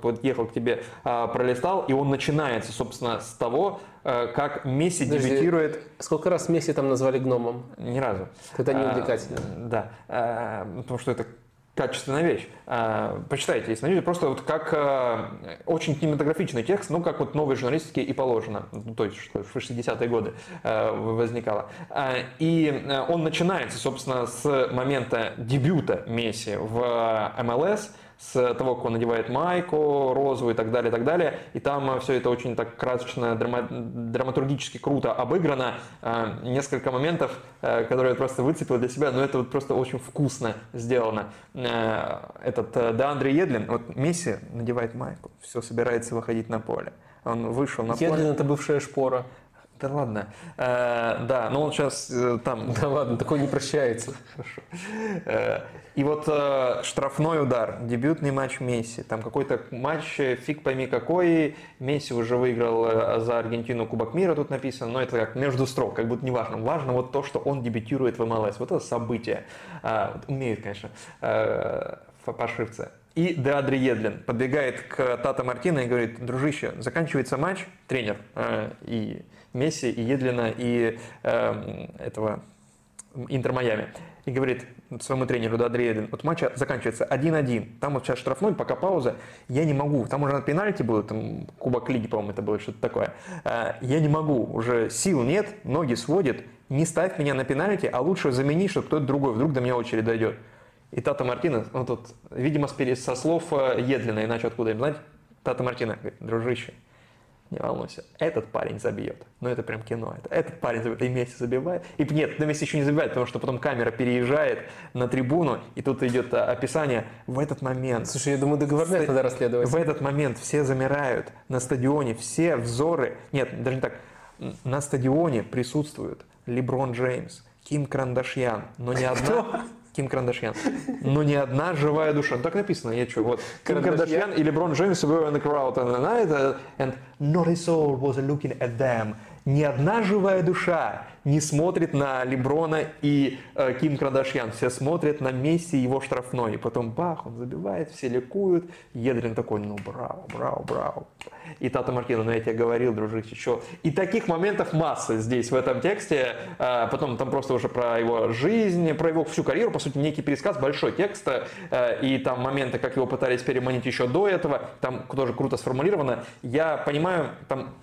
подъехал к тебе, а, пролистал, и он начинается, собственно, с того, э, как Месси Подожди, дебютирует. Сколько раз Месси там назвали гномом? Ни разу. Это не увлекательно. А, да, а, потому что это качественная вещь. А, почитайте, если найдете, просто вот как а, очень кинематографичный текст, ну, как вот новой журналистике и положено, ну, то есть, что в 60-е годы а, возникало. И он начинается, собственно, с момента дебюта Месси в МЛС, с того, как он надевает майку розовую и так далее, и так далее. И там э, все это очень так красочно, драма, драматургически круто обыграно. Э, несколько моментов, э, которые я просто выцепил для себя, но это вот просто очень вкусно сделано. Этот Деандре Едлин, вот Месси надевает майку, все, собирается выходить на поле. Он вышел на Едлин поле. Это бывшая шпора. Да ладно. Э, да, но он сейчас э, там... [laughs] Да ладно, такой не прощается. Хорошо. Э, и вот э, штрафной удар, дебютный матч Месси. Там какой-то матч, э, фиг пойми какой. Месси уже выиграл э, за Аргентину Кубок мира, тут написано. Но это как между строк, как будто не важно. Важно вот то, что он дебютирует в МЛС. Вот это событие. Э, умеет, конечно, э, пошивцы. И Деадри Едлин подбегает к Тата Мартина и говорит, дружище, заканчивается матч, тренер, э, и Месси, и Едлина, и э, этого Интер Майами. И говорит своему тренеру, да, Едлин, вот матч заканчивается 1-1, там вот сейчас штрафной, пока пауза, я не могу, там уже на пенальти было, там Кубок Лиги, по-моему, это было что-то такое, э, я не могу, уже сил нет, ноги сводит, не ставь меня на пенальти, а лучше замени, чтобы кто-то другой, вдруг до меня очередь дойдет. И Тата Мартина, ну тут, видимо, со слов э, Едлина, иначе откуда им знать, Тата Мартина говорит, дружище, не волнуйся, этот парень забьет. Ну это прям кино. Это, этот парень забьет, и Месси забивает. И нет, на Месси еще не забивает, потому что потом камера переезжает на трибуну, и тут идет а, описание. В этот момент... Слушай, я думаю, договорных надо расследовать. В этот момент все замирают на стадионе, все взоры... Нет, даже не так на стадионе присутствуют Леброн Джеймс, Ким Крандашьян, но не одна... Ким Кардашьян. Но ни одна живая душа. Ну, так написано, я что, вот. Ким Кардашьян и Леброн Джеймс were in the crowd and and not a soul was looking at them ни одна живая душа не смотрит на Леброна и э, Ким Кардашьян. Все смотрят на Месси его штрафной. И потом бах, он забивает, все ликуют. Едрин такой, ну браво, браво, браво. И Тата Маркина, ну я тебе говорил, дружище, что... И таких моментов масса здесь, в этом тексте. Э, потом там просто уже про его жизнь, про его всю карьеру, по сути, некий пересказ, большой текст. Э, и там моменты, как его пытались переманить еще до этого. Там тоже круто сформулировано. Я понимаю, там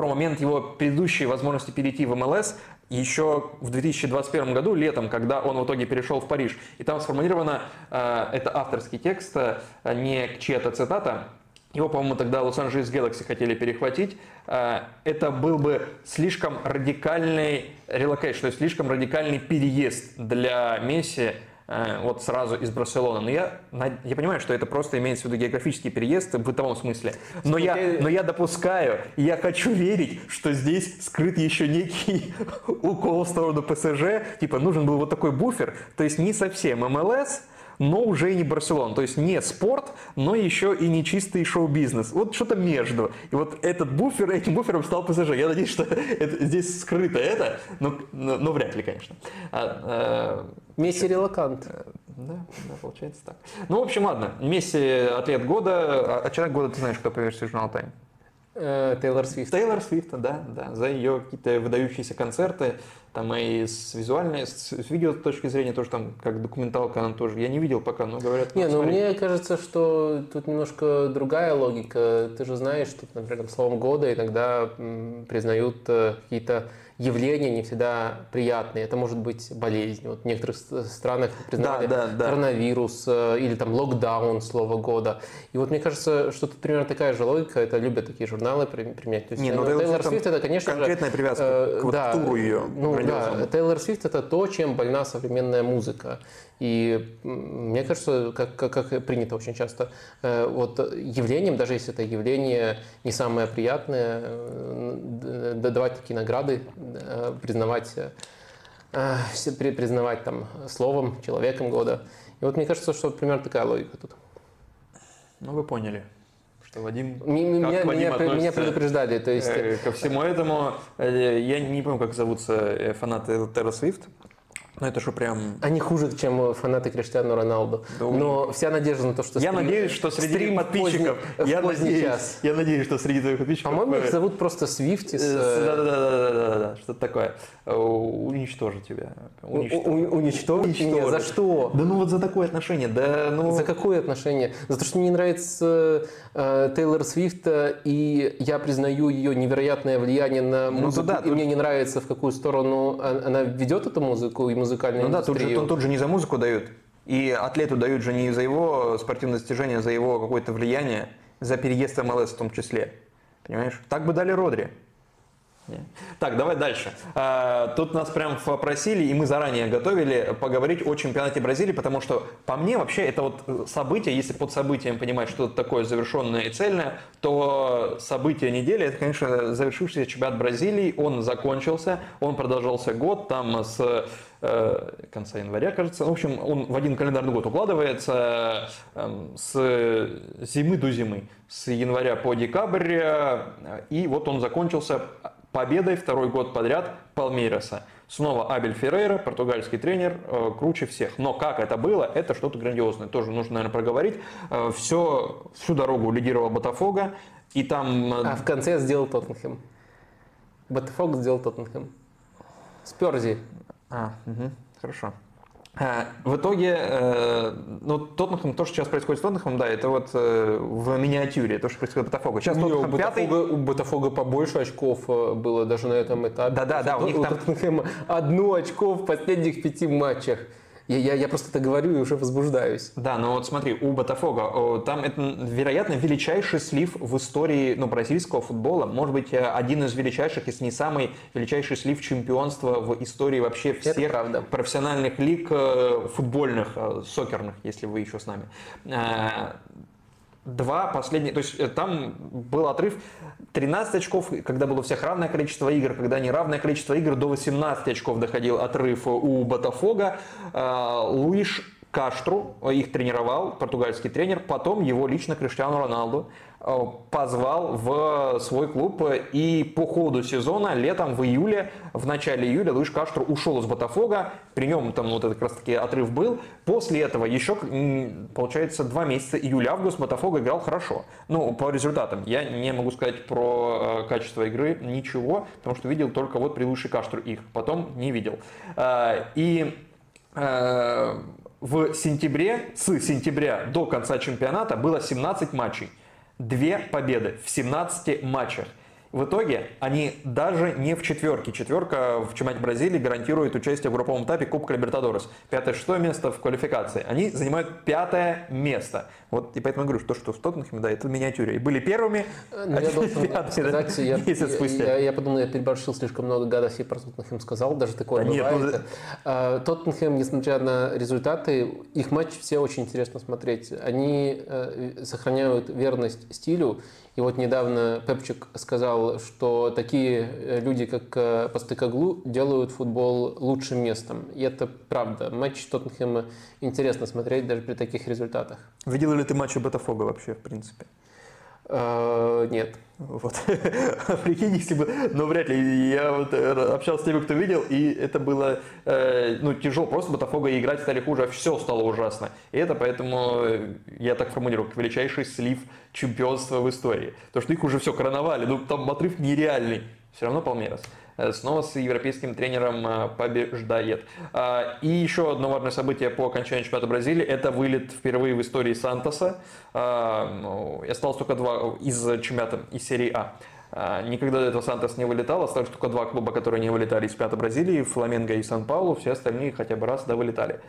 про момент его предыдущей возможности перейти в МЛС еще в 2021 году, летом, когда он в итоге перешел в Париж. И там сформулировано, э, это авторский текст, э, не чья-то цитата, его, по-моему, тогда Лос-Анджелес Galaxy хотели перехватить. Э, это был бы слишком радикальный relocation, то есть слишком радикальный переезд для Месси вот сразу из Барселоны. Но я, я понимаю, что это просто имеется в виду географический переезд в бытовом смысле. Но я, но я допускаю, я хочу верить, что здесь скрыт еще некий [laughs] укол в сторону ПСЖ. Типа нужен был вот такой буфер, то есть не совсем МЛС, но уже и не Барселона. То есть не спорт, но еще и не чистый шоу-бизнес. Вот что-то между. И вот этот буфер, этим буфером стал ПСЖ. Я надеюсь, что [laughs] это, здесь скрыто это, но, но, но вряд ли, конечно. А, а, Месси релакант. Э, да, да, получается так. Ну, в общем, ладно. Месси атлет года, а, а человек года ты знаешь, кто по версии журнала Тайм? Э, Тейлор Свифт. Тейлор Свифт, да, да, за ее какие-то выдающиеся концерты, там и с визуальной, с, с видео точки зрения тоже там как документалка она тоже. Я не видел пока, но говорят. Не, ну мне кажется, что тут немножко другая логика. Ты же знаешь, что, например, словом года иногда признают э, какие-то явления не всегда приятные. Это может быть болезнь. Вот в некоторых странах признали да, да, да. коронавирус э, или там локдаун слово года. И вот мне кажется, что тут примерно такая же логика. Это любят такие журналы применять. Не, ну, Тейлор Свифт это, конечно конкретная же... привязка э, к да, туру ее. Ну да, Тейлор Свифт это то, чем больна современная музыка. И мне кажется, как, как, как принято очень часто, э, вот явлением, даже если это явление не самое приятное, э, давать такие награды, э, признавать, признавать там словом, человеком года. И вот мне кажется, что примерно такая логика тут. Ну, вы поняли что Вадим, меня, Вадим меня, меня предупреждали, то есть ко всему этому я не помню, как зовутся фанаты Terra Swift, ну это что прям... Они хуже, чем фанаты Криштиану Роналду. Да, Но вся надежда на то, что... Я стрим... надеюсь, что среди стрим подписчиков... Поздний, я, надеюсь, час. я надеюсь, что среди твоих подписчиков... По-моему, их зовут просто Свифтис. Да-да-да, что-то такое. Э, уничтожить тебя. Уничтожить? меня? За что? Да ну вот за такое отношение. Да, ну... За какое отношение? За то, что мне не нравится э, Тейлор Свифт, и я признаю ее невероятное влияние на ну музыку, ну, да, и тут... мне не нравится, в какую сторону она ведет эту музыку, и музыку музыкальной ну индустрию. да, тут же, тут, тут же не за музыку дают. И атлету дают же не за его спортивное достижение, за его какое-то влияние, за переезд в МЛС в том числе. Понимаешь? Так бы дали Родри. Так, давай дальше. А, тут нас прям попросили, и мы заранее готовили поговорить о чемпионате Бразилии, потому что по мне вообще это вот событие, если под событием понимать что-то такое завершенное и цельное, то событие недели, это, конечно, завершившийся чемпионат Бразилии, он закончился, он продолжался год, там с конца января, кажется. В общем, он в один календарный год укладывается э, с зимы до зимы, с января по декабрь, э, и вот он закончился победой второй год подряд Палмейреса. Снова Абель Феррейра, португальский тренер, э, круче всех. Но как это было, это что-то грандиозное. Тоже нужно, наверное, проговорить. Э, все, всю дорогу лидировал Ботафога. И там... Э, а в конце сделал Тоттенхэм. Ботафог сделал Тоттенхэм. Сперзи. А, угу, хорошо. Э, в итоге, э, ну, Тоттенхэм, то, что сейчас происходит с Тоттенхэмом, да, это вот э, в миниатюре, то, что происходит с Ботафого. Сейчас Не, у, Ботафога, у Ботафога побольше очков было даже на этом этапе. Да-да-да, у них там... Тоттенхэма одно очко в последних пяти матчах. Я, я, я просто это говорю и уже возбуждаюсь. Да, но вот смотри, у Ботафога, там это, вероятно, величайший слив в истории ну, бразильского футбола. Может быть, э, один из величайших, если не самый величайший слив чемпионства в истории вообще всех профессиональных лиг э, футбольных, э, сокерных, если вы еще с нами. Два последних, то есть э, там был отрыв 13 очков, когда было у всех равное количество игр, когда не равное количество игр, до 18 очков доходил отрыв у Ботафога. А, Луиш Каштру, их тренировал, португальский тренер, потом его лично Криштиану Роналду э, позвал в свой клуб, и по ходу сезона, летом, в июле, в начале июля Луиш Каштру ушел из Ботафога, при нем там вот этот как раз таки отрыв был, после этого еще, получается, два месяца, июль-август, Ботафога играл хорошо, ну, по результатам, я не могу сказать про э, качество игры ничего, потому что видел только вот при Луише Каштру их, потом не видел. Э, и в сентябре, с сентября до конца чемпионата было 17 матчей. Две победы в 17 матчах. В итоге они даже не в четверке. Четверка в чемпионате Бразилии гарантирует участие в групповом этапе Кубка Либертадорес. Пятое-шестое место в квалификации. Они занимают пятое место. Вот и поэтому я говорю, что, что в Тоттенхэме, да, это в миниатюре. И были первыми, ну, а я должен [laughs] пятыми, сказать, да, я, [laughs] месяц спустя. Я, я, я подумал, я переборщил слишком много гадостей про Тоттенхэм сказал, даже такое да бывает. Нет, ну... А, Тоттенхэм, несмотря на результаты, их матч все очень интересно смотреть. Они э, сохраняют верность стилю, и вот недавно Пепчик сказал, что такие э, люди, как э, Постыкоглу, делают футбол лучшим местом. И это правда. Матч Тоттенхэма интересно смотреть даже при таких результатах. Видел ли ты матчи Ботафога вообще, в принципе? Uh, нет. Вот. [laughs] Прикинь, если бы, но вряд ли. Я вот э, общался с теми, кто видел, и это было э, ну, тяжело. Просто Ботафога играть стали хуже, а все стало ужасно. И это поэтому, я так формулирую, величайший слив чемпионства в истории. То, что их уже все короновали, ну там отрыв нереальный. Все равно Палмерас. Э, снова с европейским тренером э, побеждает. А, и еще одно важное событие по окончанию чемпионата Бразилии – это вылет впервые в истории Сантоса. А, ну, осталось только два из чемпионата, из серии А. а. Никогда до этого Сантос не вылетал, осталось только два клуба, которые не вылетали из чемпионата Бразилии, Фламенго и Сан-Паулу, все остальные хотя бы раз да вылетали.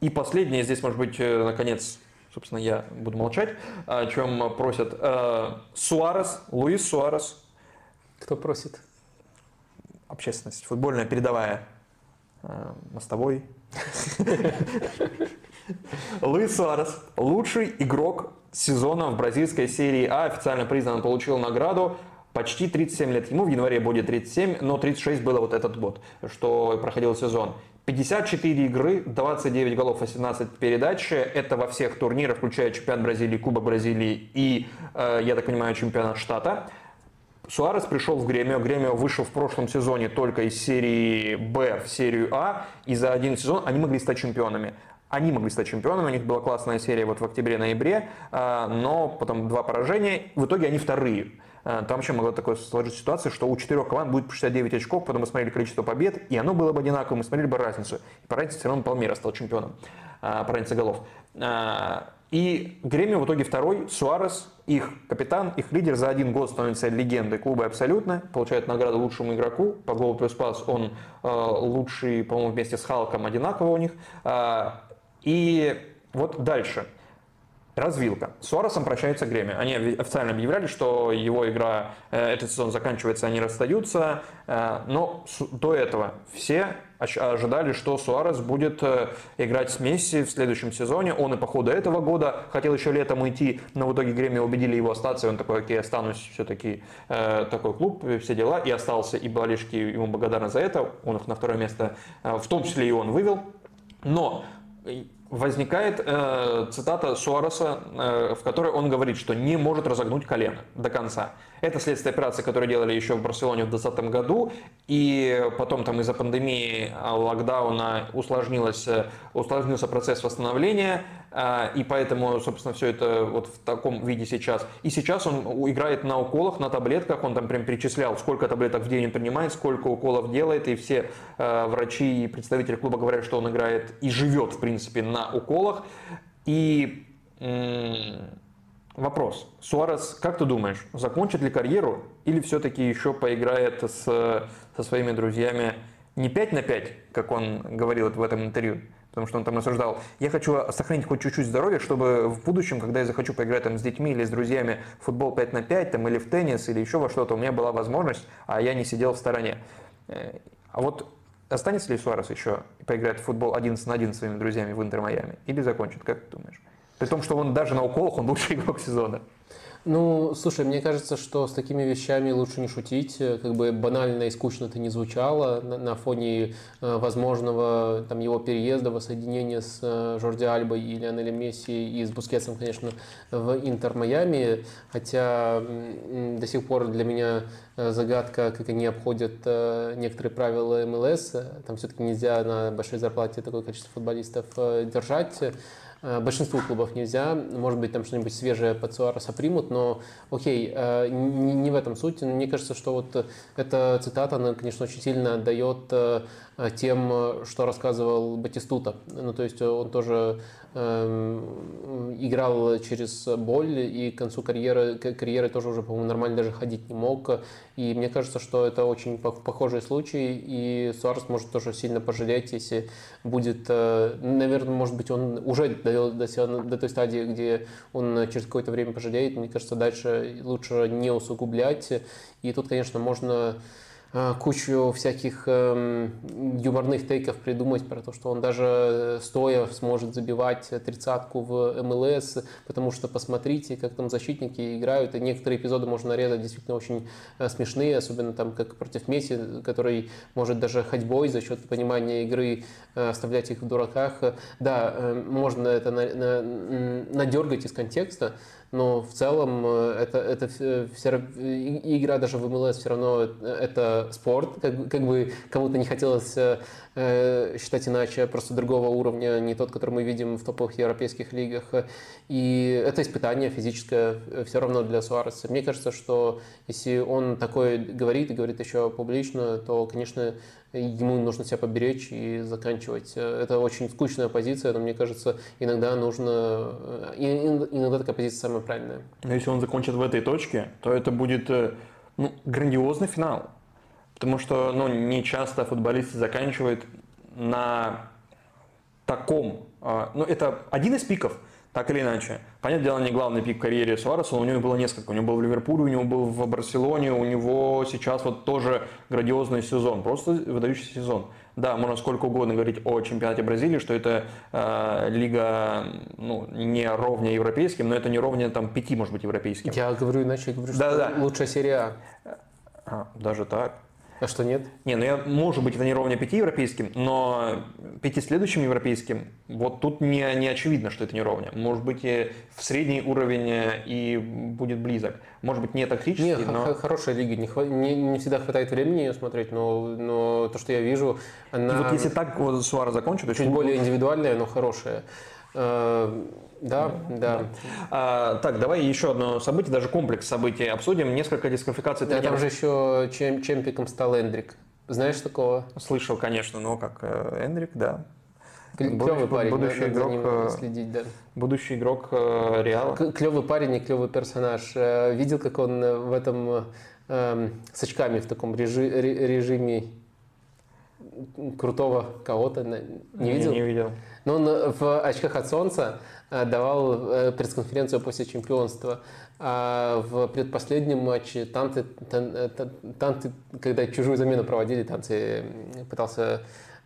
И последнее, здесь, может быть, э, наконец, собственно, я буду молчать, о чем просят Суарес, Луис Суарес. Кто просит? Общественность, футбольная передовая, э, мостовой. Луис Суарес, лучший игрок сезона в бразильской серии А, официально признан, получил награду почти 37 лет. Ему в январе будет 37, но 36 было вот этот год, что проходил сезон. 54 игры, 29 голов, 18 передач. Это во всех турнирах, включая чемпионат Бразилии, Кубок Бразилии и, э, я так понимаю, чемпионат штата. Суарес пришел в Гремио. Гремио вышел в прошлом сезоне только из серии Б в серию А. И за один сезон они могли стать чемпионами. Они могли стать чемпионами, у них была классная серия вот в октябре-ноябре, а, но потом два поражения. В итоге они вторые. А, там вообще могла такая сложиться ситуация, что у четырех команд будет 69 очков, потом мы смотрели количество побед, и оно было бы одинаковым, мы смотрели бы разницу. И по разнице все равно Палмера стал чемпионом, а, по разнице голов. И Гремио в итоге второй, Суарес, их капитан, их лидер за один год становится легендой клуба абсолютно, получает награду лучшему игроку, по голу плюс пас он э, лучший, по-моему, вместе с Халком одинаково у них. Э, и вот дальше. Развилка. С Суаресом прощается Греми. Они официально объявляли, что его игра, э, этот сезон заканчивается, они расстаются. Э, но до этого все ожидали, что Суарес будет э, играть с Месси в следующем сезоне. Он и по ходу этого года хотел еще летом уйти, но в итоге Греми убедили его остаться, и он такой, окей, останусь, все-таки э, такой клуб, все дела, и остался, и болельщики ему благодарны за это, он их на второе место, э, в том числе и он вывел. Но возникает э, цитата Суареса, э, в которой он говорит, что не может разогнуть колено до конца. Это следствие операции, которую делали еще в Барселоне в 2020 году, и потом там из-за пандемии, а, локдауна усложнилось, э, усложнился процесс восстановления, а, и поэтому, собственно, все это вот в таком виде сейчас. И сейчас он играет на уколах, на таблетках, он там прям перечислял, сколько таблеток в день он принимает, сколько уколов делает, и все э, врачи и представители клуба говорят, что он играет и живет, в принципе, на уколах. И Вопрос. Суарес, как ты думаешь, закончит ли карьеру или все-таки еще поиграет с, со своими друзьями не 5 на 5, как он говорил в этом интервью, потому что он там рассуждал, я хочу сохранить хоть чуть-чуть здоровья, чтобы в будущем, когда я захочу поиграть там с детьми или с друзьями в футбол 5 на 5, там, или в теннис, или еще во что-то, у меня была возможность, а я не сидел в стороне. Э, а вот останется ли Суарес еще и поиграет в футбол 11 на 1 с своими друзьями в Интер Майами? Или закончит, как ты думаешь? При том, что он даже на уколах, он лучший [laughs] игрок сезона. Ну, слушай, мне кажется, что с такими вещами лучше не шутить. Как бы банально и скучно это не звучало на, на фоне э, возможного там, его переезда, воссоединения с э, Жорди Альбой и Лионелем Месси и с Бускетсом, конечно, в Интер Майами. Хотя до сих пор для меня э, загадка, как они обходят э, некоторые правила МЛС. Там все-таки нельзя на большой зарплате такое количество футболистов э, держать. Э, большинству клубов нельзя. Может быть, там что-нибудь свежее под Суареса примут, но окей, э, не в этом суть. Мне кажется, что вот эта цитата, она, конечно, очень сильно отдает э, тем, что рассказывал Батистута. Ну, то есть он тоже играл через боль и к концу карьеры, карьеры тоже уже, по-моему, нормально даже ходить не мог. И мне кажется, что это очень похожий случай, и Суарес может тоже сильно пожалеть, если будет, э, наверное, может быть, он уже довел до, до той стадии, где он через какое-то время пожалеет. Мне кажется, дальше лучше не усугублять. И тут, конечно, можно кучу всяких э, юморных тейков придумать про то, что он даже стоя сможет забивать тридцатку в МЛС, потому что посмотрите, как там защитники играют, и некоторые эпизоды можно нарезать действительно очень э, смешные, особенно там как против Месси, который может даже ходьбой за счет понимания игры э, оставлять их в дураках. Да, э, можно это на, на, надергать из контекста, но в целом э, это, это все, игра даже в МЛС все равно это спорт, как, как бы кому-то не хотелось э, считать иначе, просто другого уровня, не тот, который мы видим в топовых европейских лигах. И это испытание физическое все равно для Суареса. Мне кажется, что если он такое говорит и говорит еще публично, то, конечно, ему нужно себя поберечь и заканчивать. Это очень скучная позиция, но мне кажется, иногда нужно... Иногда такая позиция самая правильная. Но если он закончит в этой точке, то это будет э, ну, грандиозный финал. Потому что ну, не часто футболисты заканчивают на таком... А, ну, это один из пиков, так или иначе. Понятное дело, не главный пик в карьере Суареса, у него было несколько. У него был в Ливерпуле, у него был в Барселоне, у него сейчас вот тоже грандиозный сезон, просто выдающийся сезон. Да, можно сколько угодно говорить о чемпионате Бразилии, что это э, лига ну, не ровня европейским, но это не ровня там пяти, может быть, европейским. Я говорю иначе, я говорю, да, что да. лучшая серия А. а даже так? А что нет? Не, ну я, может быть, это не ровня пяти европейским, но пяти следующим европейским, вот тут не, не очевидно, что это не ровня. Может быть, и в средний уровень э, и будет близок. Может быть, не тактически, не, но... хорошая лига, не, не, не всегда хватает времени ее смотреть, но, но то, что я вижу, она... И вот если так вот Суара закончит... Чуть очень... более индивидуальная, но хорошая. Да, да. да. А, так, давай еще одно событие, даже комплекс событий обсудим. Несколько дисквалификаций да, тренеров. Там же еще чем, чемпиком стал Эндрик. Знаешь такого? Слышал, конечно, но как э, Эндрик, да. Клевый парень, будущий надо игрок, э, следить, да. Будущий игрок э, Реала. Клевый парень и клевый персонаж. Видел, как он в этом э, с очками в таком режи, режиме крутого кого-то не видел? Не, не видел. Но он в очках от солнца Э, давал э, пресс-конференцию после чемпионства. А в предпоследнем матче танцы, э, танцы, когда чужую замену проводили, танцы пытался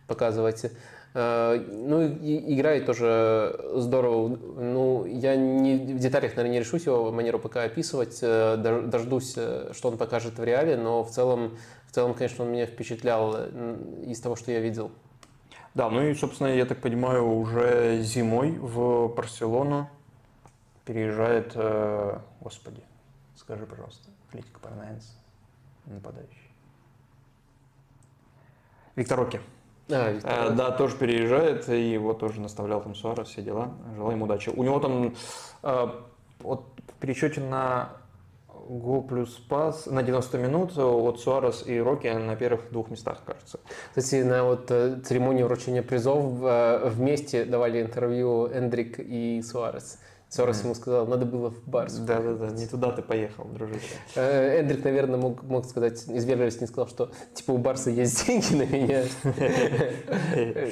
показывать. Ну, играет тоже здорово. Ну, я не, в деталях, наверное, не решусь его манеру пока описывать. Дождусь, что он покажет в реале, но в целом, в целом, конечно, он меня впечатлял из того, что я видел. Да, ну и, собственно, я так понимаю, уже зимой в Барселону переезжает, э, господи, скажи, пожалуйста, Атлетика Парнаенс, нападающий. Виктор Оки. А, Виктор. Э, да, тоже переезжает, и его тоже наставлял там Суарес, все дела. Желаем удачи. У него там э, вот в пересчете на гол плюс пас на 90 минут от Суарес и Рокки на первых двух местах, кажется. Кстати, на вот э, церемонии вручения призов э, вместе давали интервью Эндрик и Суарес. Сорос ему сказал, надо было в Барс. Да, да, да, не туда ты поехал, дружище. Э, Эндрик, наверное, мог, мог сказать, из вежливости не сказал, что типа у Барса есть деньги на меня. [laughs]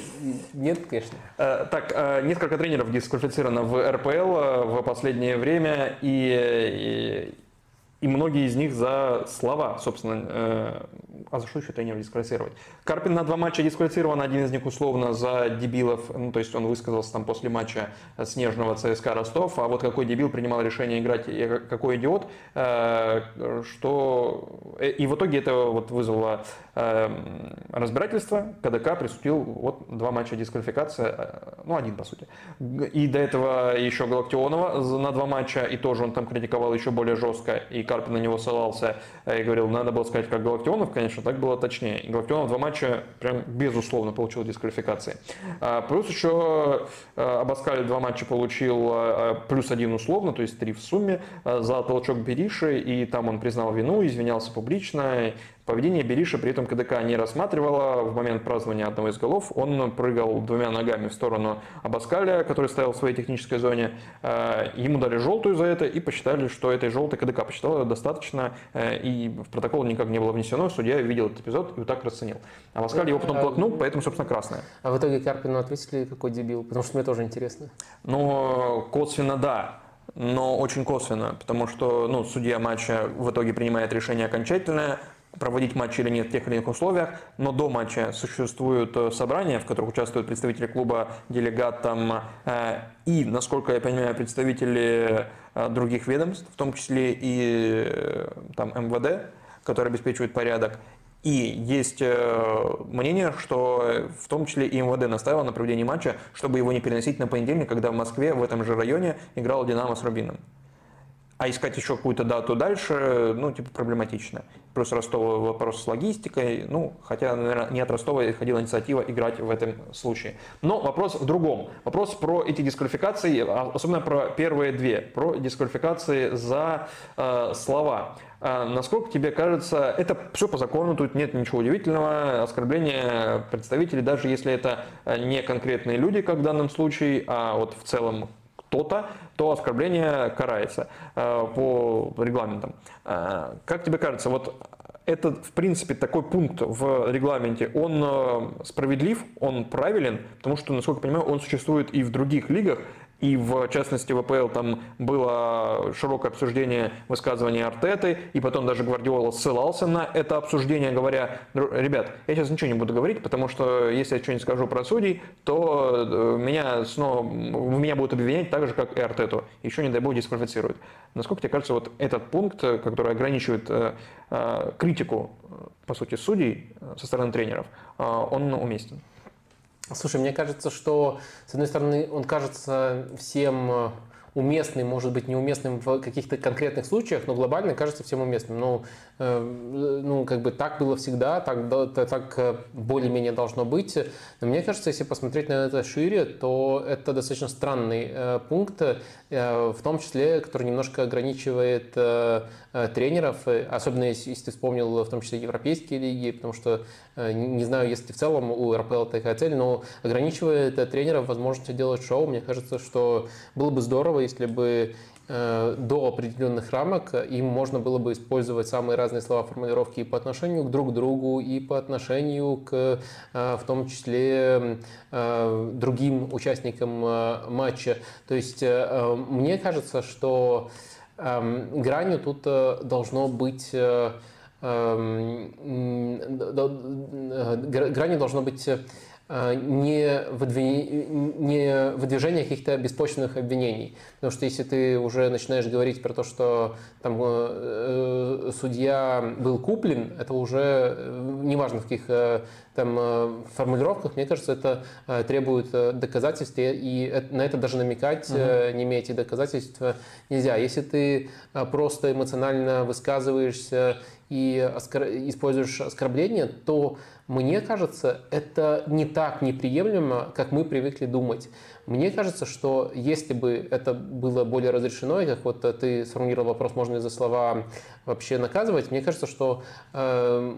Нет, конечно. Так, несколько тренеров дисквалифицировано в РПЛ в последнее время, и и многие из них за слова. Собственно, э, а за что еще тренера дисквалифицировать? Карпин на два матча дисквалифицирован, один из них условно за дебилов, ну, то есть он высказался там после матча снежного ЦСКА Ростов, а вот какой дебил принимал решение играть, какой идиот, э, что... Э, и в итоге это вот вызвало разбирательство, КДК присудил вот два матча дисквалификации, ну, один, по сути. И до этого еще Галактионова на два матча, и тоже он там критиковал еще более жестко, и Карпин на него ссылался и говорил, надо было сказать, как Галактионов, конечно, так было точнее. И Галактионов два матча прям безусловно получил дисквалификации. А, плюс еще Абаскаль два матча получил плюс один условно, то есть три в сумме, за толчок Бериши, и там он признал вину, извинялся публично, Поведение Бериша при этом КДК не рассматривала. В момент празднования одного из голов он прыгал двумя ногами в сторону Абаскаля, который стоял в своей технической зоне. Э, ему дали желтую за это и посчитали, что этой желтой КДК посчитала достаточно, э, и в протокол никак не было внесено. Судья видел этот эпизод и вот так расценил. Абаскаль его потом толкнул, поэтому, собственно, красная. А в итоге Карпину ответили, какой дебил? Потому что мне тоже интересно. Ну, косвенно да но очень косвенно, потому что ну, судья матча в итоге принимает решение окончательное, проводить матч или нет в тех или иных условиях, но до матча существуют э, собрания, в которых участвуют представители клуба, делегат там, э, и, насколько я понимаю, представители э, других ведомств, в том числе и там, МВД, который обеспечивает порядок. И есть мнение, что в том числе и МВД настаивал на проведении матча, чтобы его не переносить на понедельник, когда в Москве в этом же районе играл «Динамо» с «Рубином». А искать еще какую-то дату дальше, ну, типа, проблематично. Плюс Ростова вопрос с логистикой, ну, хотя, наверное, не от Ростова исходила инициатива играть в этом случае. Но вопрос в другом. Вопрос про эти дисквалификации, а, особенно про первые две, про дисквалификации за э, слова. А насколько тебе кажется, это все по закону, тут нет ничего удивительного, оскорбление представителей, даже если это не конкретные люди, как в данном случае, а вот в целом кто-то, то оскорбление карается э, по регламентам. Э, как тебе кажется, вот это, в принципе, такой пункт в регламенте, он э, справедлив, он правилен, потому что, насколько я понимаю, он существует и в других лигах, и в частности в АПЛ там было широкое обсуждение высказывания Артеты, и потом даже Гвардиола ссылался на это обсуждение, говоря, ребят, я сейчас ничего не буду говорить, потому что если я что-нибудь скажу про судей, то э, меня снова, меня будут обвинять так же, как и Артету, еще, не дай бог, дисквалифицируют. Насколько тебе кажется, вот этот пункт, который ограничивает э, э, критику, по сути, судей со стороны тренеров, он уместен? Слушай, мне кажется, что, с одной стороны, он кажется всем э, уместным, может быть, неуместным в каких-то конкретных случаях, но глобально кажется всем уместным. Ну, ну как бы так было всегда, так, так э, более-менее должно быть. Но мне кажется, если посмотреть на это шире, то это достаточно странный э, пункт, э, в том числе, который немножко ограничивает тренеров, особенно если, если ты вспомнил в том числе европейские лиги, потому что не знаю, если в целом у РПЛ такая цель, но ограничивает тренеров возможность делать шоу. Мне кажется, что было бы здорово, если бы до определенных рамок им можно было бы использовать самые разные слова формулировки и по отношению к друг другу, и по отношению к, э, в том числе, э, другим участникам матча. То есть мне кажется, что эм, гранью тут должно быть эм, гранью должно быть Э, не, выдвиж... не выдвижение каких-то беспочвенных обвинений. Потому что если ты уже начинаешь говорить про то, что там э, э судья был куплен, это уже э, неважно в каких э, там формулировках, мне кажется, это э, требует доказательств, и на это даже намекать, угу. не имея этих доказательств, нельзя. Если ты просто эмоционально высказываешься и используешь оскорбление, то мне кажется, это не так неприемлемо, как мы привыкли думать. Мне кажется, что если бы это было более разрешено, и как вот ты сформулировал вопрос, можно ли за слова вообще наказывать, мне кажется, что э,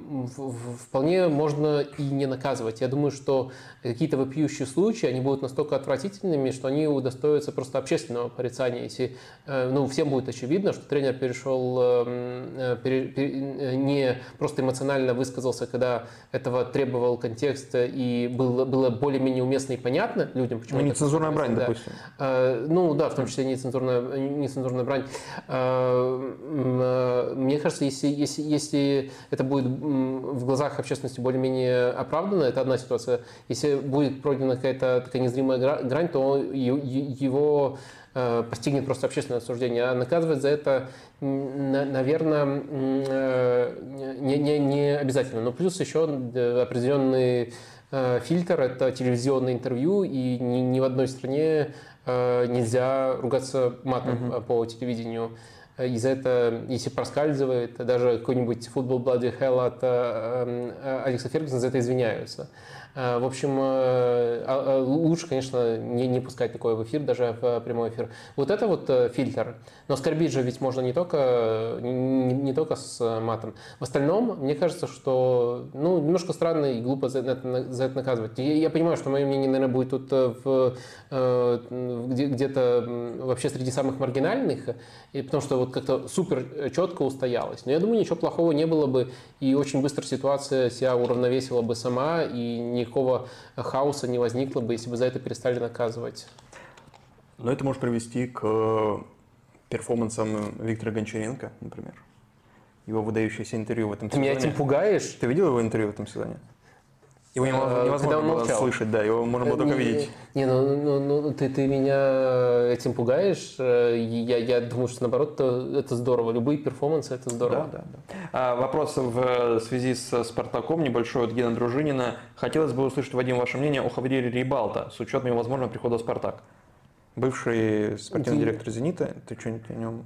вполне можно и не наказывать. Я думаю, что какие-то вопиющие случаи, они будут настолько отвратительными, что они удостоятся просто общественного порицания. Если э, ну, всем будет очевидно, что тренер перешел, эм, э, пере, пере, э, не просто эмоционально высказался, когда этого требовал контекст и было, было более-менее уместно и понятно людям, почему ну, нецензурно Нецензурная брань, да. допустим. Э, ну да, в том числе нецензурная, нецензурная брань. Э, э, мне кажется, если, если, если это будет в глазах общественности более-менее оправдано, это одна ситуация. Если будет пройдена какая-то такая незримая грань, то его постигнет просто общественное осуждение. А наказывать за это, наверное, не, не, не обязательно. Но плюс еще определенные фильтр – это телевизионное интервью, и ни, ни в одной стране э, нельзя ругаться матом uh-huh. по телевидению. И за это, если проскальзывает, даже какой-нибудь футбол Bloody Hell от Алекса Фергюсона за это извиняются. Э, в общем, э, а, а, лучше, конечно, не, не пускать такое в эфир, даже в прямой эфир. Вот это вот э, фильтр. Но оскорбить же ведь можно не только, не, не только с матом. В остальном, мне кажется, что ну, немножко странно и глупо за это, за это наказывать. Я, я понимаю, что мое мнение, наверное, будет тут в, где-то вообще среди самых маргинальных, и потому что вот как-то супер четко устоялось. Но я думаю, ничего плохого не было бы, и очень быстро ситуация себя уравновесила бы сама, и не никакого хаоса не возникло бы, если бы за это перестали наказывать. Но это может привести к э, перформансам Виктора Гончаренко, например. Его выдающееся интервью в этом сезоне. Ты меня этим пугаешь? Ты видел его интервью в этом сезоне? Его э, невозможно было молчал. слышать, да, его можно было только видеть. Не, ну, ну, ну ты, ты меня этим пугаешь. Э, я, я думаю, что наоборот, это здорово. Любые перформансы это здорово. Да, да, да. А, вопрос в связи с Спартаком небольшой от Гена Дружинина. Хотелось бы услышать, Вадим, ваше мнение о Хавриере Рибалта с учетом его возможного прихода в Спартак. Бывший спортивный ты... директор «Зенита». Ты что-нибудь о нем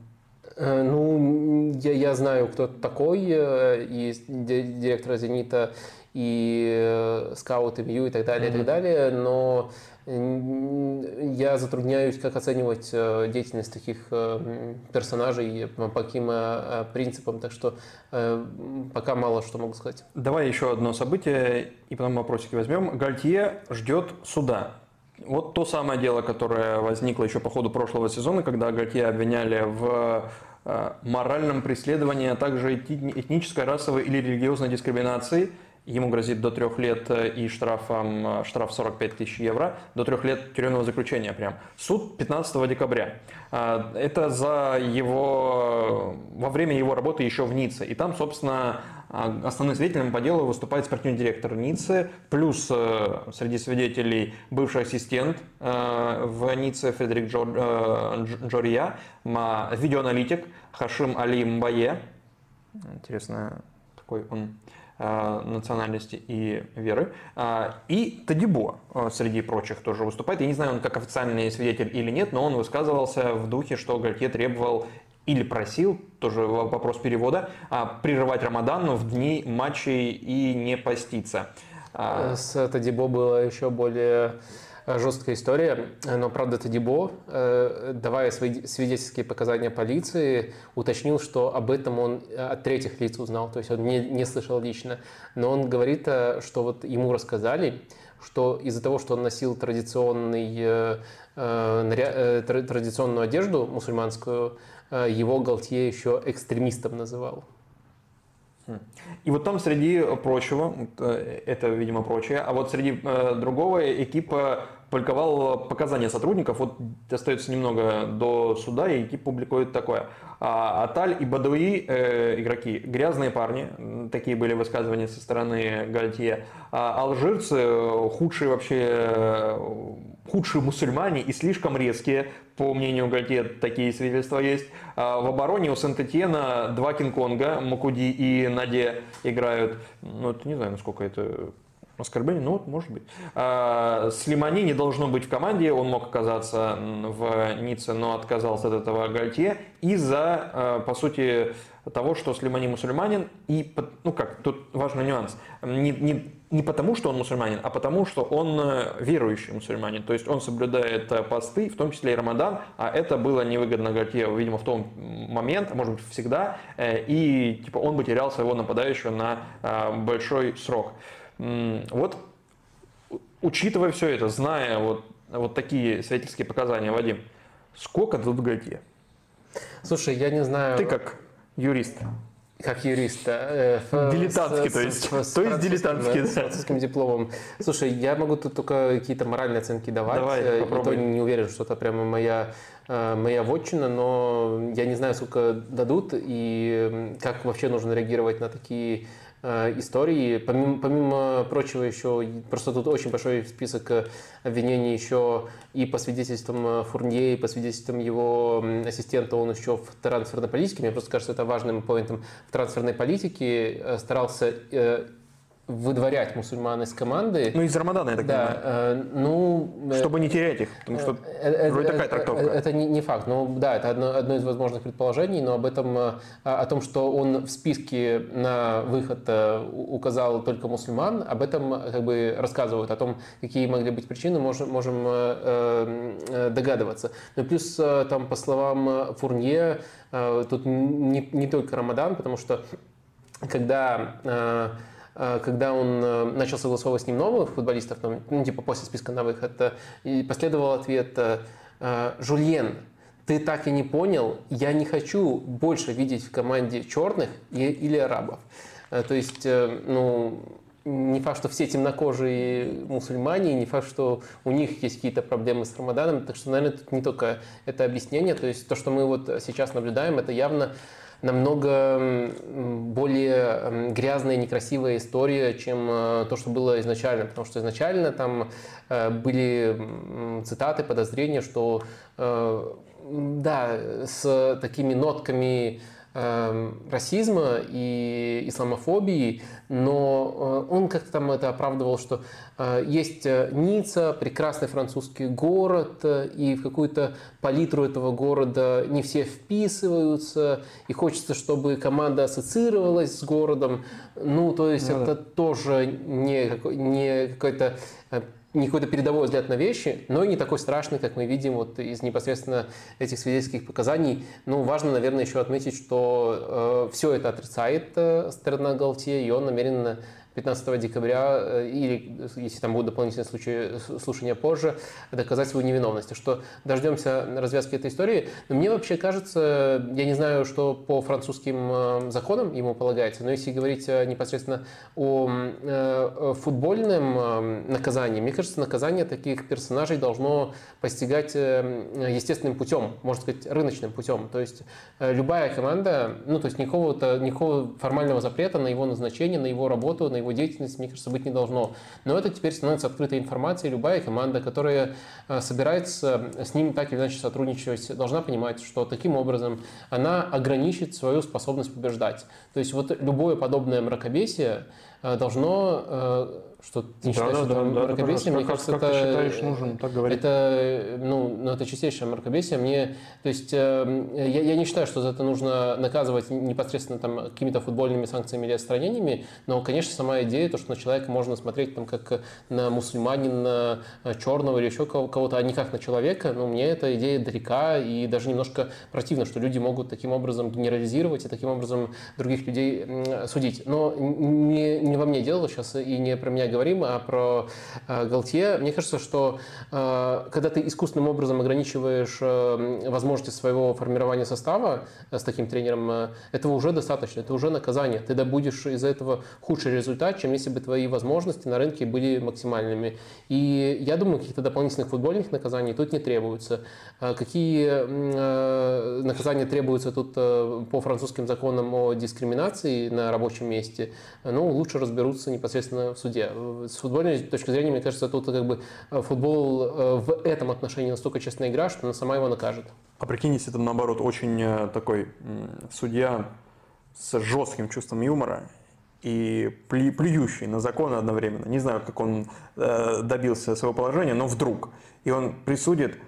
э, ну, я, я знаю, кто такой, и директор «Зенита», и э, скауты Вью и так далее, mm-hmm. и так далее, но я затрудняюсь, как оценивать э, деятельность таких э, персонажей, по каким принципам, так что пока мало что могу сказать. Давай еще одно событие, и потом вопросики возьмем. Гальтье ждет суда. Вот то самое дело, которое возникло еще по ходу прошлого сезона, когда Гальтье обвиняли в моральном преследовании, а также этнической, расовой или религиозной дискриминации – Ему грозит до трех лет э, и штрафом, э, штраф 45 тысяч евро, до трех лет тюремного заключения прям. Суд 15 декабря. А, это за его, во время его работы еще в Ницце. И там, собственно, а, основным свидетелем по делу выступает спортивный директор Ниццы, плюс э, среди свидетелей бывший ассистент в Ницце Фредерик Джория, видеоаналитик Хашим Али Мбае. Интересно, какой он национальности и веры. А, и Тадибо э, среди прочих тоже выступает. Я не знаю, он как официальный свидетель или нет, но он высказывался в духе, что Гальтье требовал или просил, тоже вопрос перевода, а, прерывать Рамадан в дни матчей и не поститься. А, С Тадибо было еще более жесткая история, но, правда, это Дебо, э, давая свои свидетельские показания полиции, уточнил, что об этом он от третьих лиц узнал, то есть он не, не слышал лично. Но он говорит, э, что вот ему рассказали, что из-за того, что он носил традиционный, традиционную одежду мусульманскую, его Галтье еще экстремистом называл. И вот там среди прочего, это, видимо, прочее, а вот среди другого экипа публиковал показания сотрудников. Вот остается немного до суда, и ЕКИП публикует такое. А, Аталь и Бадуи, э, игроки, грязные парни, такие были высказывания со стороны Гальтье. А алжирцы, худшие вообще, худшие мусульмане и слишком резкие, по мнению Гальтье, такие свидетельства есть. А в обороне у Сент-Этьена два Кинг-Конга, Макуди и Наде играют. Ну, это не знаю, насколько это Оскорбление? Ну, вот, может быть. А, Слимани не должно быть в команде, он мог оказаться в Ницце, но отказался от этого Гальтье из-за, а, по сути, того, что Слимани мусульманин, и, ну как, тут важный нюанс, не, не, не потому, что он мусульманин, а потому, что он э, верующий мусульманин, то есть он соблюдает э, посты, в том числе и Рамадан, а это было невыгодно Гальтье, видимо, в том момент, а может быть, всегда, э, и типа он бы терял своего нападающего на большой срок. Вот, учитывая все это, зная вот, вот такие свидетельские показания, Вадим, сколько тут Гальтье? Слушай, я не знаю... Ты как юрист. как юриста. Э, дилетантский, то есть. С, с, то есть дилетантский, да. С французским дипломом. Слушай, я могу тут только какие-то моральные оценки давать. Давай, э, попробуй. То не уверен, что это прямо моя э, моя вотчина, но я не знаю, сколько дадут и как вообще нужно реагировать на такие истории. Помимо, помимо прочего еще, просто тут очень большой список э, обвинений еще и по свидетельствам э, Фурнье, и по свидетельствам его ассистента, он еще в трансферной политике, мне просто кажется это важным поинтом в трансферной политике, старался выдворять мусульман из команды. Ну, из Рамадана, я так да, понимаю. Э, ну, Чтобы не терять их, потому что э, э, вроде такая трактовка. Это, не, не факт. Ну, да, это одно, одно из возможных предположений, но об этом, о, том, что он в списке на выход указал только мусульман, об этом как бы рассказывают, о том, какие могли быть причины, можем, можем э, догадываться. Ну, плюс, там, по словам Фурнье, тут не, не только Рамадан, потому что когда Э, когда он э, начал согласовывать с ним новых футболистов, ну, типа после списка на выход, э, и последовал ответ «Жульен, ты так и не понял, я не хочу больше видеть в команде черных или арабов». То есть, ну, не факт, что все темнокожие мусульмане, не факт, что у них есть какие-то проблемы с Рамаданом, так что, наверное, тут не только это объяснение, то есть то, что мы вот сейчас наблюдаем, это явно намного более грязная, некрасивая история, чем э, то, что было изначально. Потому что изначально там э, были цитаты, подозрения, что э, да, с такими нотками Эм, расизма и исламофобии, но э, он как-то там это оправдывал, что э, есть э, Ницца, прекрасный французский город, и в какую-то палитру этого города не все вписываются, и хочется, чтобы команда ассоциировалась с городом. Ну, то есть ну, это да. тоже не, не какой-то не какой-то передовой взгляд на вещи, но и не такой страшный, как мы видим вот из непосредственно этих свидетельских показаний. Ну, важно, наверное, еще отметить, что э, все это отрицает э, сторона Галтье, и он намерен 15 декабря, э, или если там будут дополнительные случаи, слушания позже, доказать свою невиновность. Что дождемся развязки этой истории. Но мне вообще кажется, я не знаю, что по французским э, законам ему полагается, но если говорить э, непосредственно о футбольном наказании, мне кажется, наказание таких персонажей должно постигать естественным путем, можно сказать, рыночным путем. То есть любая команда, ну то есть никакого, никакого формального запрета на его назначение, на его работу, на его его деятельности, мне кажется, быть не должно. Но это теперь становится открытой информацией. Любая команда, которая э, собирается с ним так или иначе сотрудничать, должна понимать, что таким образом она ограничит свою способность побеждать. То есть вот любое подобное мракобесие э, должно э, что ты не считаешь, да, что да, это мракобесие? Да, мне кажется, как это, ты считаешь нужен так говорить? Это, ну, ну, это чистейшее мракобесие. Мне, то есть, э, я, я не считаю, что за это нужно наказывать непосредственно там какими-то футбольными санкциями или отстранениями, но, конечно, сама идея, то, что на человека можно смотреть там как на мусульманина э, черного или еще кого-то, а не как на человека, ну, мне эта идея далека и даже немножко противно, что люди могут таким образом генерализировать и таким образом других людей судить. Но не, не во мне дело сейчас и не про меня говорим, а про э, Галтье, мне кажется, что э, когда ты искусственным образом ограничиваешь э, возможности своего формирования состава с таким тренером, этого уже достаточно, это уже наказание. Ты добудешь из-за этого худший результат, чем если бы твои возможности на рынке были максимальными. И я думаю, каких-то дополнительных футбольных наказаний тут не требуется. Какие наказания требуются тут по французским законам о дискриминации на рабочем месте, ну, лучше разберутся непосредственно в суде с футбольной точки зрения, мне кажется, тут как бы э, футбол э, в этом отношении настолько честная игра, что она сама его накажет. А прикинь, если там наоборот очень э, такой судья с жестким чувством юмора и плюющий на законы одновременно. Не знаю, как он добился своего положения, но вдруг. И он присудит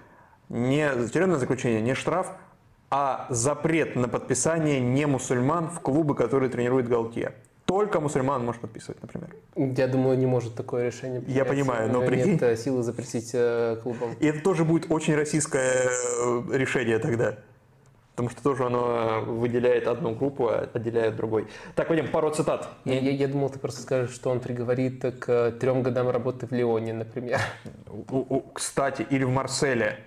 не тюремное заключение, не штраф, а запрет на подписание не мусульман в клубы, которые тренирует Галтье только мусульман может подписывать, например. Я думаю, не может такое решение принять. Я понимаю, но прикинь... Нет силы запретить э, клубам. И это тоже будет очень российское э, решение тогда. Потому что тоже оно выделяет одну группу, а отделяет другой. Так, пойдем, пару цитат. Я, я, я думал, ты просто скажешь, что он приговорит к трем годам работы в Лионе, например. Кстати, или в Марселе.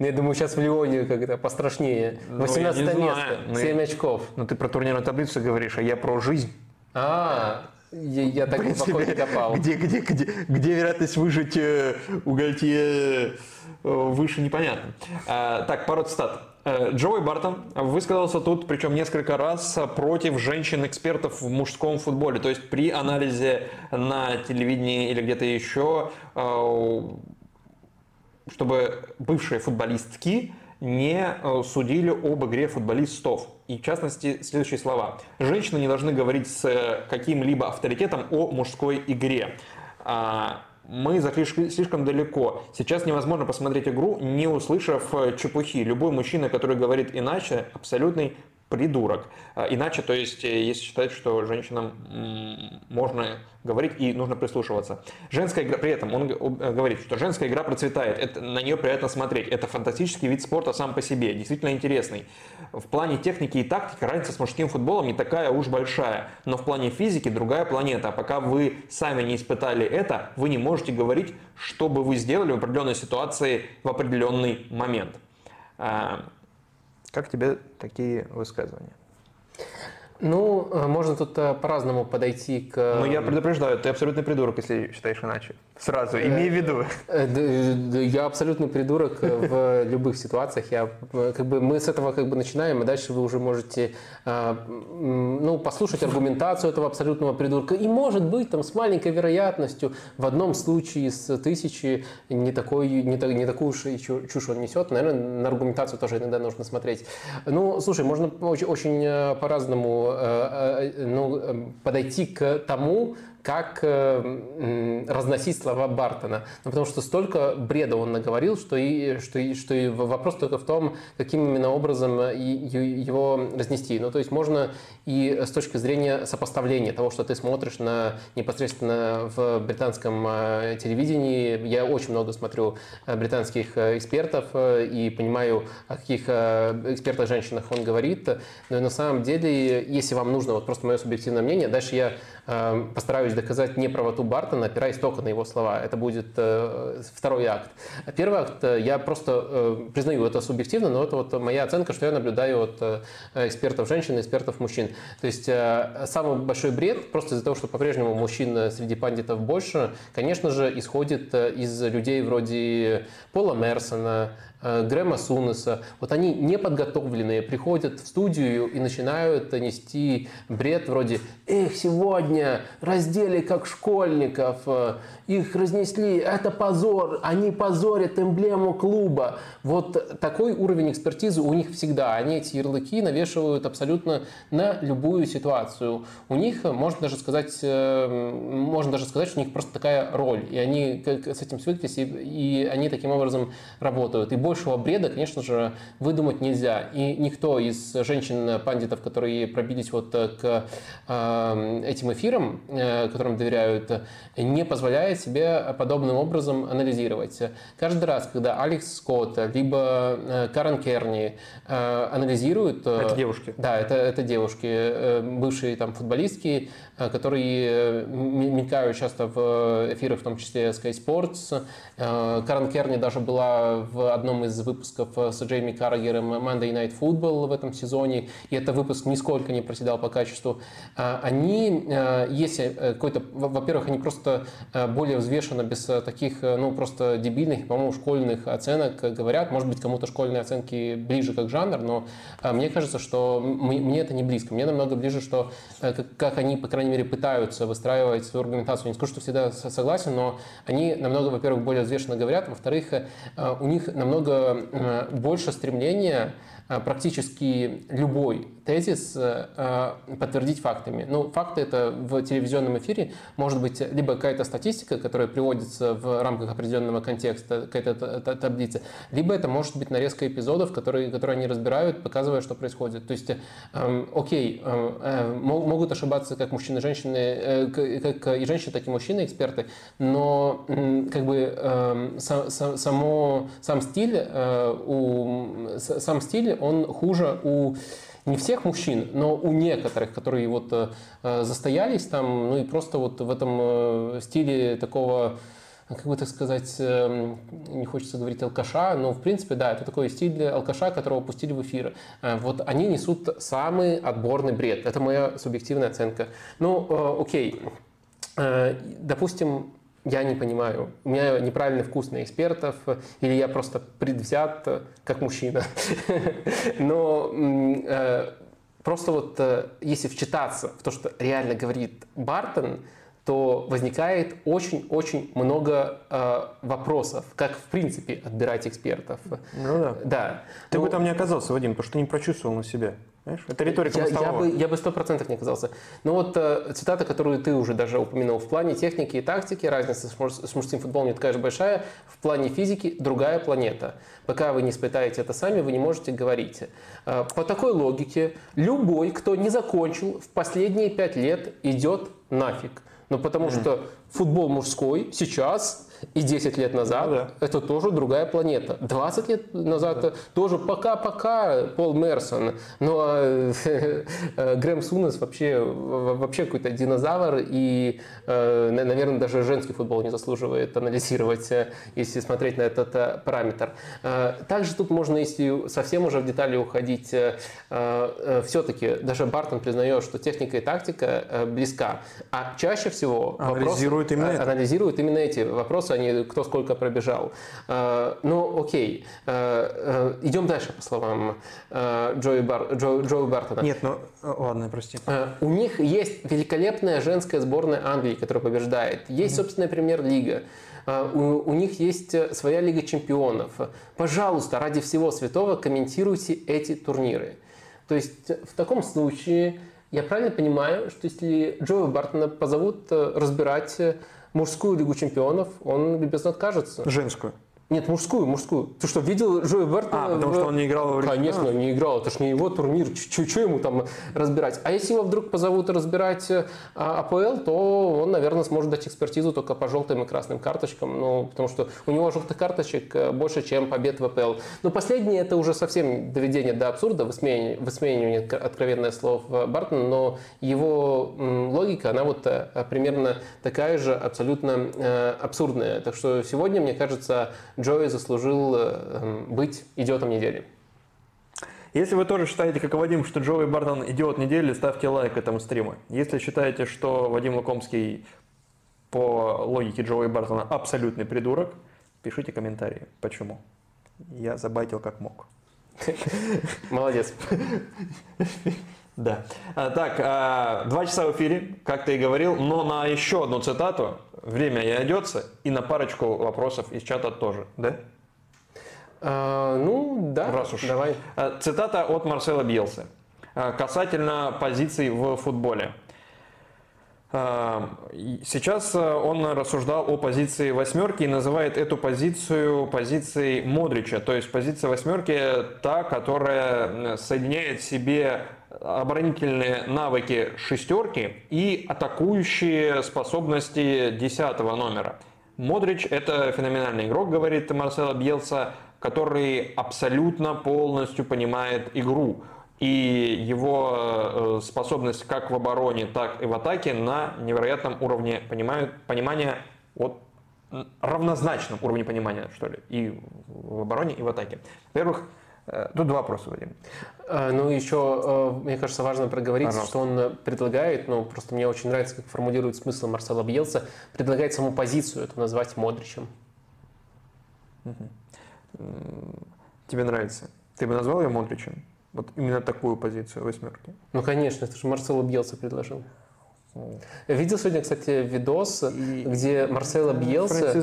Ну, я думаю, сейчас в Лионе как-то пострашнее. 18 ну, место, 7 ну, очков. Ну, ты про турнирную таблицу говоришь, а я про жизнь. А, я, я так глубоко не копал. Где, где, где, где вероятность выжить э, у Гальтье э, выше, непонятно. А, так, пару цитат. Э, Джоуи Бартон высказался тут, причем несколько раз, против женщин-экспертов в мужском футболе. То есть при анализе на телевидении или где-то еще, чтобы бывшие футболистки не судили об игре футболистов. И в частности, следующие слова. Женщины не должны говорить с э, каким-либо авторитетом о мужской игре. А, мы зашли слишком далеко. Сейчас невозможно посмотреть игру, не услышав э, чепухи. Любой мужчина, который говорит иначе, абсолютный придурок. А, иначе, то есть, э, если считать, что женщинам можно говорить и нужно прислушиваться. Женская игра, при этом он э, говорит, что женская игра процветает, это, на нее приятно смотреть. Это фантастический вид спорта сам по себе, действительно интересный. В плане техники и тактики разница с мужским футболом не такая уж большая, но в плане физики другая планета. А пока вы сами не испытали это, вы не можете говорить, что бы вы сделали в определенной ситуации в определенный момент. Как тебе такие высказывания? Ну, э, можно тут э, по-разному подойти к... Ну, я предупреждаю, ты абсолютный придурок, если считаешь иначе. Сразу, э, имей в виду. Я абсолютный придурок в [laughs] любых ситуациях. Я, как бы, мы с этого как бы начинаем, и дальше вы уже можете ну, послушать аргументацию этого абсолютного придурка. И, может быть, там, с маленькой вероятностью в одном случае из тысячи не, такой, не, не такую уж чушь он несет. Наверное, на аргументацию тоже иногда нужно смотреть. Ну, слушай, можно очень, очень по-разному Э, э, ну, эм, подойти к тому, как э, разносить слова Бартона. Ну, потому что столько бреда он наговорил, что, и, что, и, что и вопрос только в том, каким именно образом и, его разнести. Ну, то есть можно и с точки зрения сопоставления того, что ты смотришь на, непосредственно в британском э, телевидении. Я очень много смотрю э, британских экспертов и понимаю, о каких экспертах-женщинах он говорит. Но на самом деле, если вам нужно вот просто мое субъективное мнение, дальше я постараюсь доказать неправоту Бартона, опираясь только на его слова. Это будет э, второй акт. Первый акт, э, я просто э, признаю это субъективно, но это вот моя оценка, что я наблюдаю от экспертов женщин и экспертов мужчин. То есть самый большой бред, просто из-за того, что по-прежнему мужчин среди пандитов больше, конечно же, исходит из людей вроде Пола Мерсона, Э, Грэма Сунеса, вот они неподготовленные приходят в студию и начинают нести бред вроде «Эх, сегодня раздели как школьников, э, их разнесли, это позор, они позорят эмблему клуба». Вот такой уровень экспертизы у них всегда. Они эти ярлыки навешивают абсолютно на любую ситуацию. У них, можно даже сказать, э, можно даже сказать, что у них просто такая роль. И они с этим свыклись, и они таким образом работают. И большего бреда, конечно же, выдумать нельзя. И никто из женщин-пандитов, которые пробились вот к э, этим эфирам, э, которым доверяют, не позволяет себе подобным образом анализировать. Каждый раз, когда Алекс Скотт, либо э, Карен Керни анализируют... Это девушки. Да, это, это девушки, бывшие там футболистки, которые мелькают часто в эфирах, в том числе Sky Sports. Карен Керни даже была в одном из выпусков э, с Джейми Каррагером Monday Night Football в этом сезоне, и это выпуск нисколько не проседал по качеству, а, они, э, если э, какой-то, во-первых, они просто более взвешенно, без таких, ну, просто дебильных, по-моему, школьных оценок говорят, может быть, кому-то школьные оценки ближе как жанр, но мне кажется, что мне это не близко, мне намного ближе, что как они, по крайней мере, пытаются выстраивать свою аргументацию, не скажу, что всегда согласен, но они намного, во-первых, более взвешенно говорят, во-вторых, у них намного Э, больше стремления э, практически любой тезис э, подтвердить фактами. Ну, факты это в телевизионном эфире может быть либо какая-то статистика, которая приводится в рамках определенного контекста, какая-то таблица, либо это может быть нарезка эпизодов, которые, которые они разбирают, показывая, что происходит. То есть, эм, окей, э, могут ошибаться как мужчины женщины, как и женщины, так и мужчины, эксперты, но как бы эм, само, сам стиль, у, сам стиль, он хуже у не всех мужчин, но у некоторых, которые вот э, застоялись там, ну и просто вот в этом э, стиле такого как бы так сказать, эм, не хочется говорить алкаша, но в принципе, да, это такой стиль алкаша, которого пустили в эфир. Э, вот они несут самый отборный бред. Это моя субъективная оценка. Ну, э, окей. Допустим, я не понимаю, у меня неправильный вкус на экспертов, или я просто предвзят как мужчина. [laughs] Но просто вот если вчитаться в то, что реально говорит Бартон, то возникает очень-очень много э, вопросов, как в принципе отбирать экспертов. Ну да. Да. Ты ну, бы там не оказался, Вадим, потому что ты не прочувствовал на себе. Знаешь? Это риторика я, я бы Я бы сто процентов не оказался. Но вот э, цитата, которую ты уже даже упомянул, в плане техники и тактики разница с, муж, с мужским футболом не такая же большая, в плане физики другая планета. Пока вы не испытаете это сами, вы не можете говорить. Э, по такой логике, любой, кто не закончил в последние пять лет, идет нафиг. Ну, потому mm-hmm. что футбол мужской сейчас и 10 лет назад ну, да. это тоже другая планета. 20 лет назад да. тоже пока-пока Пол Мерсон. Ну а Грэм Сунес вообще, вообще какой-то динозавр. И, э, наверное, даже женский футбол не заслуживает анализировать, э, если смотреть на этот э, параметр. Также тут можно, если совсем уже в детали уходить, все-таки даже Бартон признает, что техника и тактика близка. А чаще всего анализирует, вопрос, именно, анализирует именно эти вопросы вопросы, а не кто сколько пробежал. Э, ну, окей. Э, э, идем дальше, по словам Джои, Бар, Джо, Джои Бартона. Нет, ну, ладно, прости. У них есть великолепная женская сборная Англии, которая побеждает. Есть собственная премьер-лига. У, у них есть своя Лига чемпионов. Пожалуйста, ради всего святого комментируйте эти турниры. То есть в таком случае я правильно понимаю, что если Джои Бартона позовут разбирать мужскую Лигу чемпионов, он любезно откажется. Женскую. Нет, мужскую, мужскую. Ты что, видел Джои Бертона? А, потому в... что он не играл в Конечно, не играл. Это ж не его турнир. Что ему там разбирать? А если его вдруг позовут разбирать а, АПЛ, то он, наверное, сможет дать экспертизу только по желтым и красным карточкам. Ну, потому что у него желтых карточек э, больше, чем побед в АПЛ. Но последнее это уже совсем доведение до абсурда, высмеивание, высмеивание откровенное слов Бартона, но его логика, она вот э, примерно такая же, абсолютно э, абсурдная. Так что сегодня, мне кажется, Джои заслужил э, эм, быть идиотом недели. Если вы тоже считаете, как и Вадим, что Джои Бартон идиот недели, ставьте лайк этому стриму. Если считаете, что Вадим Лукомский по логике Джои Бартона абсолютный придурок, пишите комментарии. Почему? Я забайтил как мог. [laughs] Молодец. [laughs] Да. А, так, а, два часа в эфире, как ты и говорил, но на еще одну цитату время и найдется, и на парочку вопросов из чата тоже, да? А, ну, да. Раз уж. Давай. А, цитата от Марсела Бьелса. Касательно позиций в футболе. Сейчас он рассуждал о позиции восьмерки и называет эту позицию позицией Модрича. То есть позиция восьмерки та, которая соединяет в себе оборонительные навыки шестерки и атакующие способности десятого номера. Модрич – это феноменальный игрок, говорит Марсело Бьелса, который абсолютно полностью понимает игру. И его э, способность как в обороне, так и в атаке на невероятном уровне понимают, понимания от равнозначном уровне понимания, что ли, и в обороне, и в атаке. Во-первых, тут два вопроса, Вадим. Э, ну, еще, э, мне кажется, важно проговорить, Пожалуйста. что он предлагает, ну, просто мне очень нравится, как формулирует смысл Марсела Бьелса, предлагает саму позицию эту назвать Модричем. Тебе нравится? Ты бы назвал ее Модричем? Вот именно такую позицию восьмерки? Ну, конечно, это же Марсело Бьелса предложил. Видел сегодня, кстати, видос, и... где Марсело Бьелса,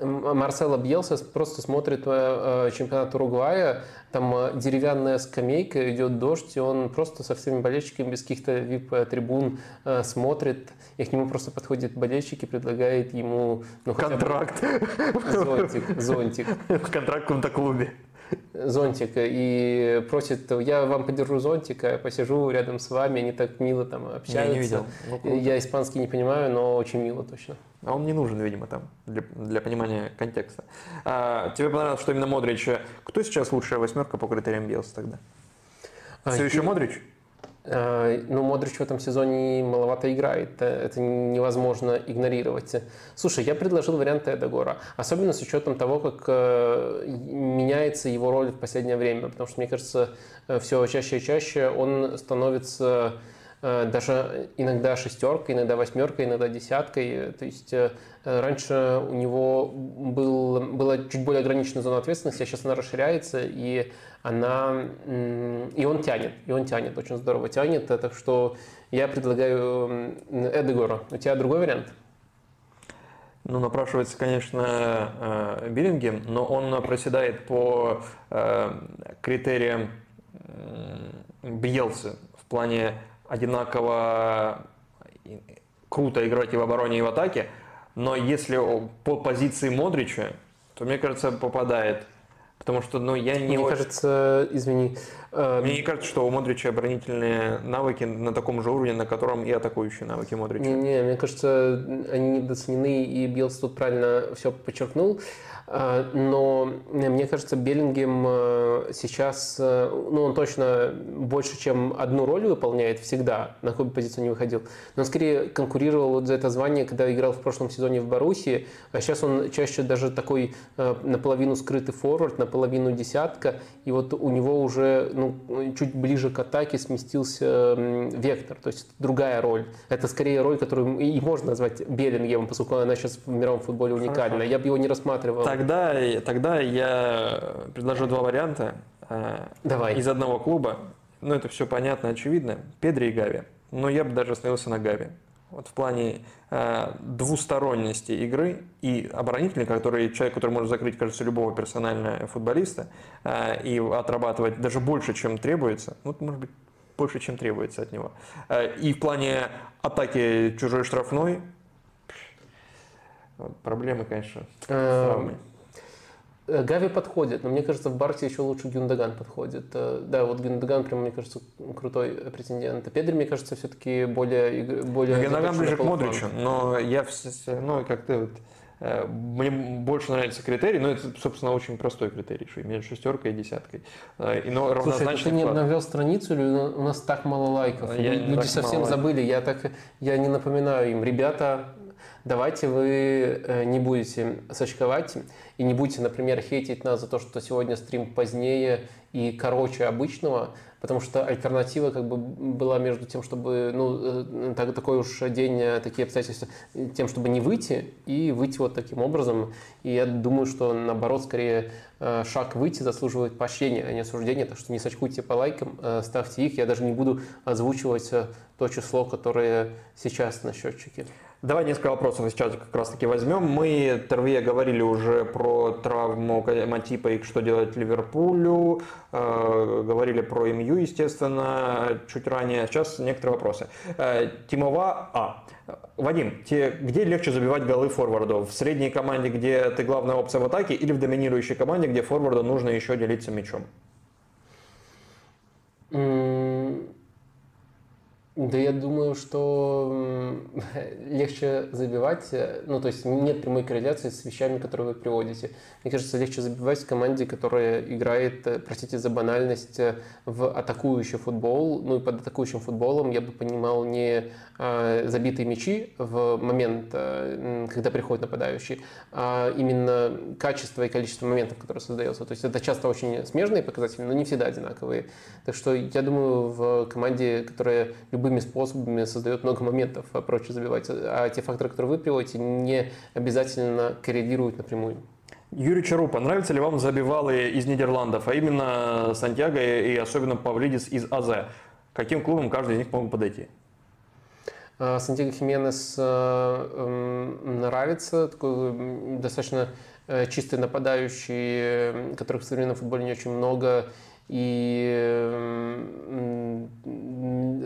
Марсело Бьелса просто смотрит э, чемпионат Уругвая, там э, деревянная скамейка, идет дождь, и он просто со всеми болельщиками без каких-то вип-трибун э, смотрит, и к нему просто подходит болельщик и предлагает ему... Ну, Контракт. [laughs] Зонтик, зонтик. [laughs] Контракт в каком-то клубе зонтик и просит, я вам подержу зонтик, а посижу рядом с вами, они так мило там общаются. Я не видел. Ну, я испанский не понимаю, но очень мило точно. А он не нужен, видимо, там, для, для понимания контекста. А, тебе понравилось, что именно Модрич. Кто сейчас лучшая восьмерка по критериям Биелса тогда? А, Все еще Модрич? Э, ну, Модрич в этом сезоне маловато играет. Э, это невозможно игнорировать. Слушай, я предложил вариант Эдегора. Особенно с учетом того, как э, меняется его роль в последнее время. Потому что, мне кажется, все чаще и чаще он становится даже иногда шестеркой, иногда восьмеркой, иногда десяткой. То есть раньше у него был, была чуть более ограниченная зона ответственности, а сейчас она расширяется, и она и он тянет, и он тянет, очень здорово тянет. Так что я предлагаю Эдегора. У тебя другой вариант? Ну, напрашивается, конечно, э, Биллингем, но он проседает по э, критериям Бьелсы в плане одинаково круто играть и в обороне, и в атаке. Но если по позиции Модрича, то, мне кажется, попадает Потому что, ну, я не Мне очень... кажется, извини... Э... Мне не кажется, что у Модрича оборонительные навыки на таком же уровне, на котором и атакующие навыки Модрича. Не, не, мне кажется, они недооценены, и Билс тут правильно все подчеркнул. Но мне кажется, Беллингем э, сейчас, э, ну, он точно больше, чем одну роль выполняет всегда, на какую бы позицию не выходил. Но он скорее конкурировал вот за это звание, когда играл в прошлом сезоне в Боруссии, а сейчас он чаще даже такой э, наполовину скрытый форвард, наполовину десятка, и вот у него уже ну, чуть ближе к атаке сместился вектор, то есть другая роль. Это скорее роль, которую и можно назвать Беллингемом, поскольку она сейчас в мировом футболе уникальна. Я бы его не рассматривал Тогда, тогда я предложу два варианта. Э, Давай. Из одного клуба. Ну, это все понятно, очевидно. Педри и Гави. Но я бы даже остановился на Гави. Вот в плане э, двусторонности игры и оборонителя, который человек, который может закрыть, кажется, любого персонального футболиста э, и отрабатывать даже больше, чем требуется. Ну, может быть, больше, чем требуется от него. Э, и в плане атаки чужой штрафной Проблемы, конечно, с эм, э, Гави подходит, но мне кажется, в Барсе еще лучше Гюндаган подходит. Э, да, вот Гюндаган, прям, мне кажется, крутой претендент. Педри, мне кажется, все-таки более... более Гюндаган ближе к Модричу, но я, ну, как ты вот, э, мне больше нравится критерий, но это, собственно, очень простой критерий, что между шестеркой и десяткой. И, но Слушай, ты не обновил страницу или у нас так мало лайков? Я Люди совсем мало забыли, я так, я не напоминаю им. Ребята, давайте вы э, не будете сочковать и не будете, например, хейтить нас за то, что сегодня стрим позднее и короче обычного, потому что альтернатива как бы была между тем, чтобы, ну, э, так, такой уж день, э, такие обстоятельства, тем, чтобы не выйти и выйти вот таким образом. И я думаю, что наоборот, скорее шаг выйти заслуживает поощрения, а не осуждения, так что не сочкуйте по лайкам, ставьте их. Я даже не буду озвучивать то число, которое сейчас на счетчике. Давай несколько вопросов сейчас как раз таки возьмем. Мы, Тервия, говорили уже про травму Матипа и что делать Ливерпулю, э, говорили про МЮ, естественно, чуть ранее. Сейчас некоторые вопросы. Э, Тимова А. Вадим, те, где легче забивать голы форварду? В средней команде, где ты главная опция в атаке, или в доминирующей команде, где форварду нужно еще делиться мячом? Да я думаю, что [laughs] легче забивать, э, ну то есть нет прямой корреляции с вещами, которые вы приводите. Мне кажется, легче забивать в команде, которая играет, э, простите за банальность, э, в атакующий футбол. Ну и под атакующим футболом я бы понимал не а, забитые мячи в момент, когда приходит нападающий, а именно качество и количество моментов, которые создается. То есть это часто очень смежные показатели, но не всегда одинаковые. Так что я думаю, в команде, которая любые любыми способами создает много моментов, а проще забивать. А те факторы, которые вы приводите, не обязательно коррелируют напрямую. Юрий Чарупа, нравится ли вам забивалы из Нидерландов, а именно Сантьяго и особенно Павлидис из АЗ? Каким клубом каждый из них мог подойти? А, Сантьяго Хименес э, нравится, такой достаточно э, чистый нападающий, которых в современном футболе не очень много, и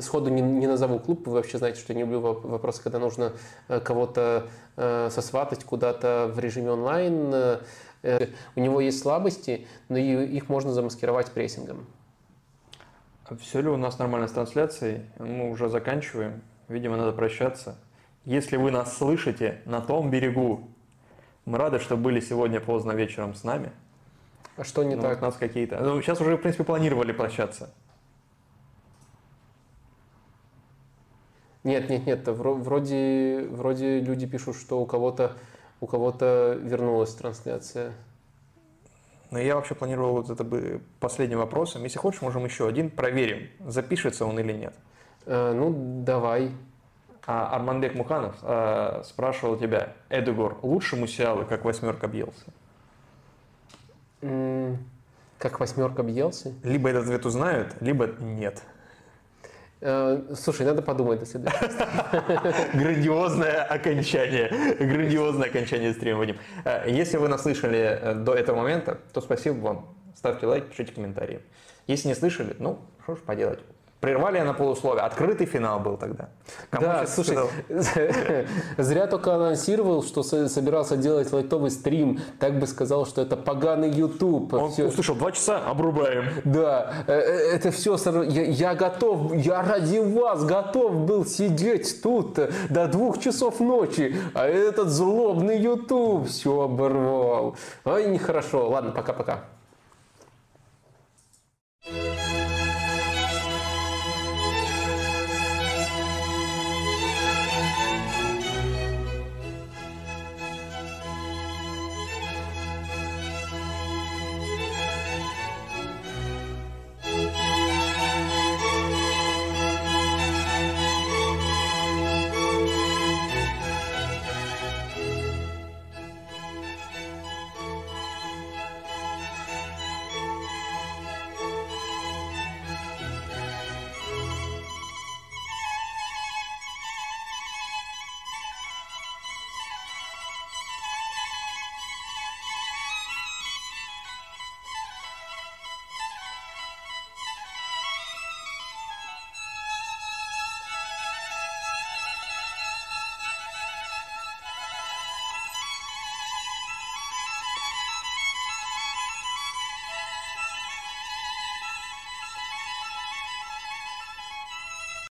сходу не, не назову клуб, вы вообще знаете, что я не люблю вопросы, когда нужно э, кого-то э, сосватать куда-то в режиме онлайн. Э, у него есть слабости, но их можно замаскировать прессингом. Все ли у нас нормально с трансляцией? Мы уже заканчиваем. Видимо, надо прощаться. Если вы нас слышите на том берегу, мы рады, что были сегодня поздно вечером с нами. А что не ну, так? У нас какие-то. Ну, сейчас уже, в принципе, планировали прощаться. Нет, нет, нет, вроде, вроде люди пишут, что у кого-то у кого-то вернулась трансляция. Но я вообще планировал вот это бы последним вопросом. Если хочешь, можем еще один проверим, запишется он или нет. Э, ну, давай. А Арманбек Муханов э, спрашивал тебя, Эдугор, лучше Мусиалы, как восьмерка бьелся? Как восьмерка бьелся? Либо этот ответ узнают, либо нет. Э, слушай, надо подумать до следующего. [laughs] Грандиозное окончание. Грандиозное окончание стрима, Вадим. Э, если вы нас слышали э, до этого момента, то спасибо вам. Ставьте лайк, пишите комментарии. Если не слышали, ну, что ж поделать. Прервали на полусловие. Открытый финал был тогда. Кому да, слушай, [laughs] зря только анонсировал, что собирался делать лайтовый стрим. Так бы сказал, что это поганый YouTube. Он все. услышал, два часа, обрубаем. Да, э, э, это все, я, я готов, я ради вас готов был сидеть тут до двух часов ночи, а этот злобный YouTube все оборвал. Ай, нехорошо. Ладно, пока-пока.